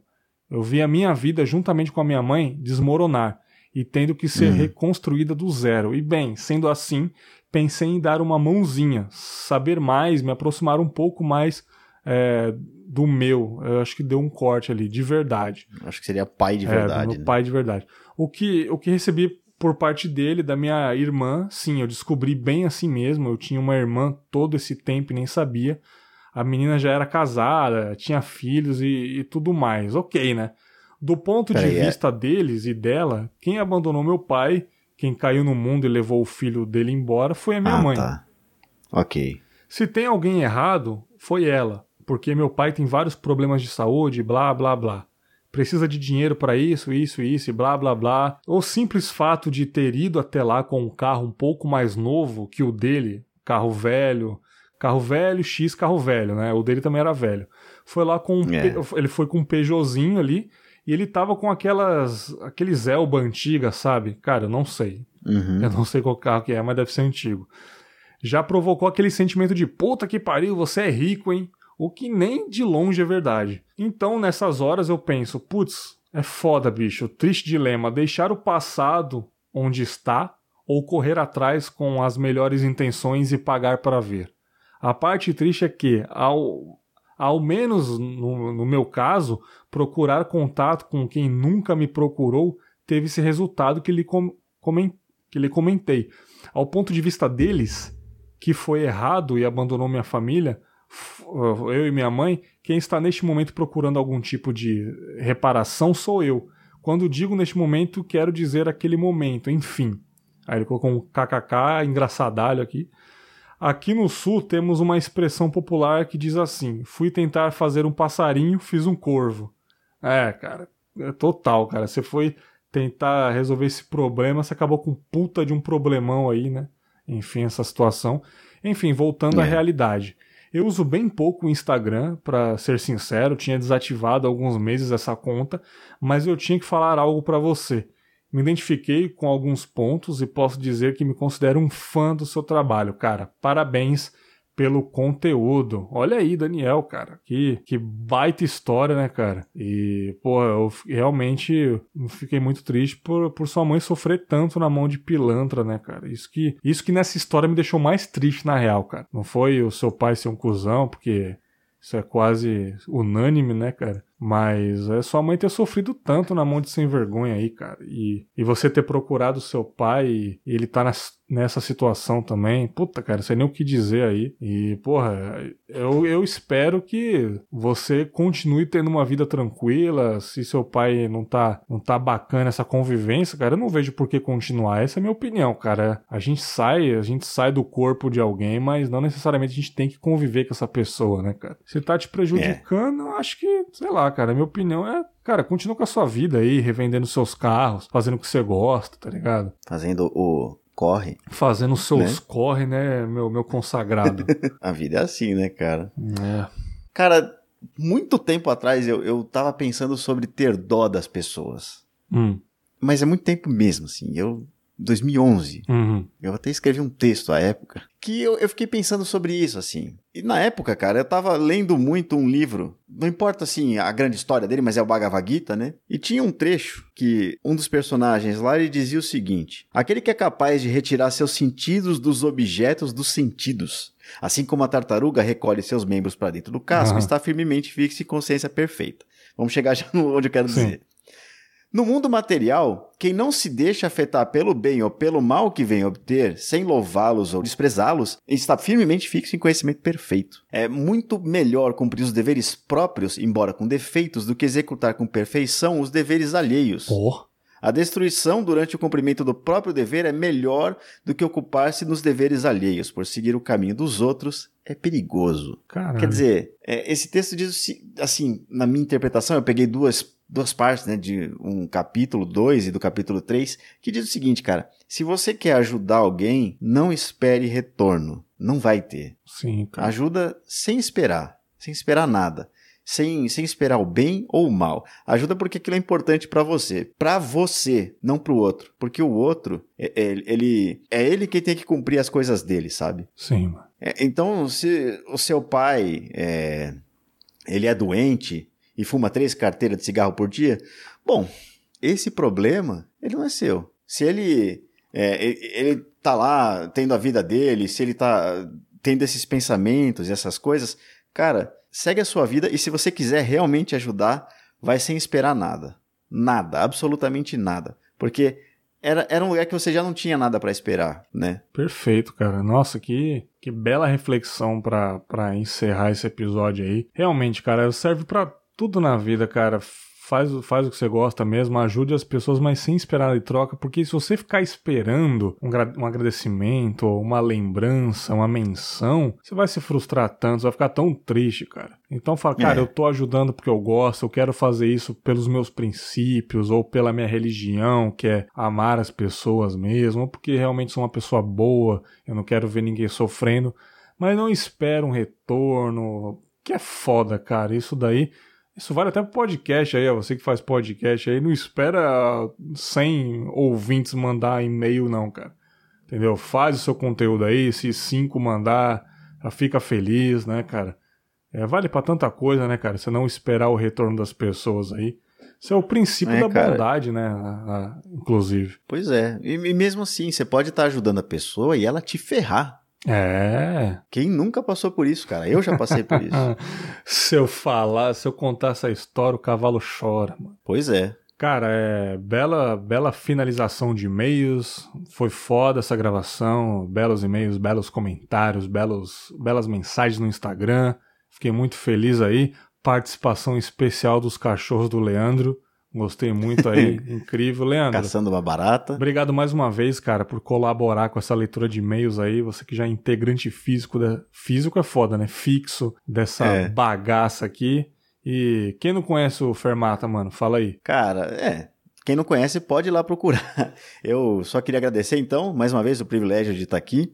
Speaker 1: Eu via minha vida juntamente com a minha mãe desmoronar e tendo que ser reconstruída do zero. E bem, sendo assim, pensei em dar uma mãozinha, saber mais, me aproximar um pouco mais é, do meu. Eu acho que deu um corte ali, de verdade.
Speaker 5: Acho que seria pai de
Speaker 1: É,
Speaker 5: verdade.
Speaker 1: do meu
Speaker 5: né?
Speaker 1: pai de verdade. O que, o que recebi por parte dele, da minha irmã, sim, eu descobri bem assim mesmo. Eu tinha uma irmã todo esse tempo e nem sabia. A menina já era casada, tinha filhos e, e tudo mais. Ok, né? Do ponto de
Speaker 5: é-
Speaker 1: vista deles e dela, quem abandonou meu pai, quem caiu no mundo e levou o filho dele embora, foi a minha
Speaker 5: ah,
Speaker 1: mãe.
Speaker 5: tá. Ok.
Speaker 1: Se tem alguém errado, foi ela, porque meu pai tem vários problemas de saúde, blá blá blá. Precisa de dinheiro para isso, isso, isso, e blá blá blá. O simples fato de ter ido até lá com um carro um pouco mais novo que o dele, carro velho, carro velho, X carro velho, né? O dele também era velho. Foi lá com um
Speaker 5: É.
Speaker 1: Pe- ele foi com um Peugeotzinho ali e ele tava com aquelas aqueles Elba antigas, sabe? Cara, eu não sei.
Speaker 5: Uhum.
Speaker 1: Eu não sei qual carro que é, mas deve ser antigo. Já provocou aquele sentimento de puta que pariu, você é rico, hein? O que nem de longe é verdade. Então, nessas horas eu penso, putz, é foda, bicho. Triste dilema, deixar o passado onde está ou correr atrás com as melhores intenções e pagar para ver. A parte triste é que, ao, ao menos no, no meu caso, procurar contato com quem nunca me procurou teve esse resultado que lhe, com, que lhe comentei. Ao ponto de vista deles, que foi errado e abandonou minha família, f- eu e minha mãe, quem está neste momento procurando algum tipo de reparação sou eu. Quando digo neste momento, quero dizer aquele momento, enfim. Aí ele colocou um kkk engraçadalho aqui. Aqui no sul temos uma expressão popular que diz assim: fui tentar fazer um passarinho, fiz um corvo. É, cara, é total, cara. Você foi tentar resolver esse problema, você acabou com puta de um problemão aí, né? Enfim, essa situação. Enfim, voltando à
Speaker 5: É.
Speaker 1: realidade. Eu uso bem pouco o Instagram, pra ser sincero, tinha desativado há alguns meses essa conta, mas eu tinha que falar algo pra você. Me identifiquei com alguns pontos e posso dizer que me considero um fã do seu trabalho, cara. Parabéns pelo conteúdo. Olha aí, Daniel, cara. Que, que baita história, né, cara? E, pô, eu realmente fiquei muito triste por, por sua mãe sofrer tanto na mão de pilantra, né, cara? Isso que, isso que nessa história me deixou mais triste, na real, cara. Não foi o seu pai ser um cuzão, porque isso é quase unânime, né, cara? Mas é sua mãe ter sofrido tanto na mão de sem vergonha aí, cara. E, e você ter procurado seu pai e, ele tá nas- nessa situação também. Puta, cara, sei nem o que dizer aí. E, porra, eu, eu espero que você continue tendo uma vida tranquila. Se seu pai não tá, não tá bacana essa convivência, cara, eu não vejo por que continuar. Essa é a minha opinião, cara. A gente sai, a gente sai do corpo de alguém, mas não necessariamente a gente tem que conviver com essa pessoa, né, cara? Se tá te prejudicando, eu acho que, sei lá, cara, a minha opinião é, cara, continua com a sua vida aí, revendendo seus carros, fazendo o que você gosta, tá ligado?
Speaker 5: Fazendo o corre.
Speaker 1: Fazendo os seus corre, né, meu, meu consagrado.
Speaker 5: A vida é assim, né, cara?
Speaker 1: é.
Speaker 5: Cara, muito tempo atrás eu, eu tava pensando sobre ter dó das pessoas.
Speaker 1: Hum,
Speaker 5: Mas é muito tempo mesmo, assim. Eu. 2011.
Speaker 1: uhum.
Speaker 5: Eu até escrevi um texto à época que eu, eu fiquei pensando sobre isso, assim. E na época, cara, eu tava lendo muito um livro, não importa, assim, a grande história dele, mas é o Bhagavad Gita, né? E tinha um trecho que um dos personagens lá, ele dizia o seguinte, aquele que é capaz de retirar seus sentidos dos objetos dos sentidos, assim como a tartaruga recolhe seus membros para dentro do casco,
Speaker 1: Aham.
Speaker 5: está firmemente fixo e consciência perfeita. Vamos chegar já no onde eu quero
Speaker 1: Sim.
Speaker 5: dizer. No mundo material, quem não se deixa afetar pelo bem ou pelo mal que vem obter, sem louvá-los ou desprezá-los, está firmemente fixo em conhecimento perfeito. É muito melhor cumprir os deveres próprios, embora com defeitos, do que executar com perfeição os deveres alheios.
Speaker 1: Pô,
Speaker 5: A destruição durante o cumprimento do próprio dever é melhor do que ocupar-se nos deveres alheios, por seguir o caminho dos outros é perigoso.
Speaker 1: Caralho.
Speaker 5: Quer dizer, é, esse texto diz assim, na minha interpretação, eu peguei duas, duas partes, né, de um capítulo 2 e do capítulo 3, que diz o seguinte, cara, se você quer ajudar alguém, não espere retorno. Não vai ter.
Speaker 1: Sim, cara.
Speaker 5: Ajuda sem esperar, sem esperar nada. Sem, sem esperar o bem ou o mal. Ajuda porque aquilo é importante pra você. Pra você, não pro outro. Porque o outro, é, é- ele, é ele quem tem que cumprir as coisas dele, sabe?
Speaker 1: Sim.
Speaker 5: É, então, se o seu pai é, ele é doente e fuma três carteiras de cigarro por dia, bom, esse problema ele não é seu. Se ele é, ele, tá lá tendo a vida dele, se ele tá tendo esses pensamentos e essas coisas, cara, segue a sua vida e se você quiser realmente ajudar, vai sem esperar nada, nada, absolutamente nada, porque era, era um lugar que você já não tinha nada pra esperar, né?
Speaker 1: Perfeito, cara. Nossa, que, que bela reflexão pra encerrar esse episódio aí. Realmente, cara, serve pra tudo na vida, cara. Faz, o- faz o que você gosta mesmo, ajude as pessoas, mas sem esperar de troca, porque se você ficar esperando um, um agradecimento, uma lembrança, uma menção, você vai se frustrar tanto, você vai ficar tão triste, cara. Então fala, cara,
Speaker 5: É.
Speaker 1: eu tô ajudando porque eu gosto, eu quero fazer isso pelos meus princípios, ou pela minha religião, que é amar as pessoas mesmo, ou porque realmente sou uma pessoa boa, eu não quero ver ninguém sofrendo, mas não espera um retorno, que é foda, cara. Isso daí, isso vale até pro podcast aí, ó, você que faz podcast aí, não espera 100 ouvintes mandar e-mail não, cara. Entendeu? Faz o seu conteúdo aí, se cinco mandar, já fica feliz, né, cara? É, vale pra tanta coisa, né, cara? Você não esperar o retorno das pessoas aí. Isso é o princípio
Speaker 5: É,
Speaker 1: da
Speaker 5: cara.
Speaker 1: bondade, né? a- a- inclusive.
Speaker 5: Pois é. E, e mesmo assim, você pode estar ajudando a pessoa e ela te ferrar.
Speaker 1: É.
Speaker 5: Quem nunca passou por isso, cara? Eu já passei por isso.
Speaker 1: se eu falar, se eu contar essa história, o cavalo chora, mano.
Speaker 5: pois é.
Speaker 1: Cara, é bela, bela finalização de e-mails. Foi foda essa gravação. Belos e-mails, belos comentários, belos, belas mensagens no Instagram. Fiquei muito feliz aí. Participação especial dos cachorros do Leandro. Gostei muito aí. Incrível, Leandro.
Speaker 5: Caçando uma barata.
Speaker 1: Obrigado mais uma vez, cara, por colaborar com essa leitura de e-mails aí. Você que já é integrante físico da... Físico é foda, né? Fixo dessa
Speaker 5: É.
Speaker 1: bagaça aqui. E quem não conhece o Fermata, mano, fala aí.
Speaker 5: Cara, é. Quem não conhece pode ir lá procurar. Eu só queria agradecer, então, mais uma vez, o privilégio de estar aqui.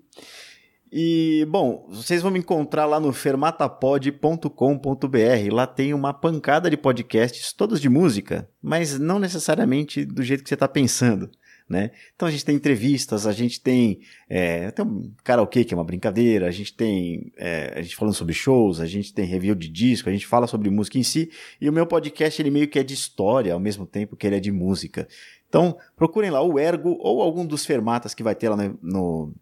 Speaker 5: E, bom, vocês vão me encontrar lá no fermatapod.com.br. Lá tem uma pancada de podcasts, todos de música, mas não necessariamente do jeito que você está pensando. Né? Então a gente tem entrevistas, a gente tem, é, tem um karaokê que é uma brincadeira, a gente tem é, a gente falando sobre shows, a gente tem review de disco, a gente fala sobre música em si, e o meu podcast ele meio que é de história ao mesmo tempo que ele é de música. Então procurem lá o Ergo ou algum dos fermatas que vai ter lá no, no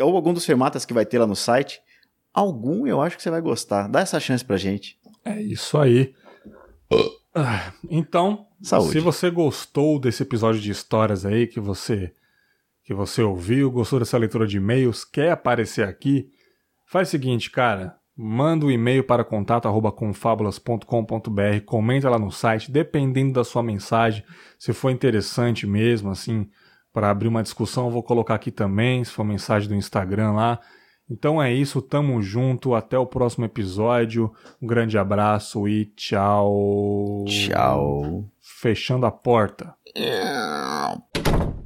Speaker 5: ou algum dos fermatas que vai ter lá no site. Algum eu acho que você vai gostar. Dá essa chance pra gente.
Speaker 1: É isso aí. Ah, Então,
Speaker 5: Saúde.
Speaker 1: se você gostou desse episódio de histórias aí que você que você ouviu, gostou dessa leitura de e-mails, quer aparecer aqui, faz o seguinte, cara, manda um e-mail para contato@confabulas.com.br, comenta lá no site, dependendo da sua mensagem, se for interessante mesmo assim, para abrir uma discussão, eu vou colocar aqui também, se for mensagem do Instagram lá. Então é isso, tamo junto, até o próximo episódio. Um grande abraço e tchau.
Speaker 5: Tchau.
Speaker 1: Fechando a porta.
Speaker 5: É.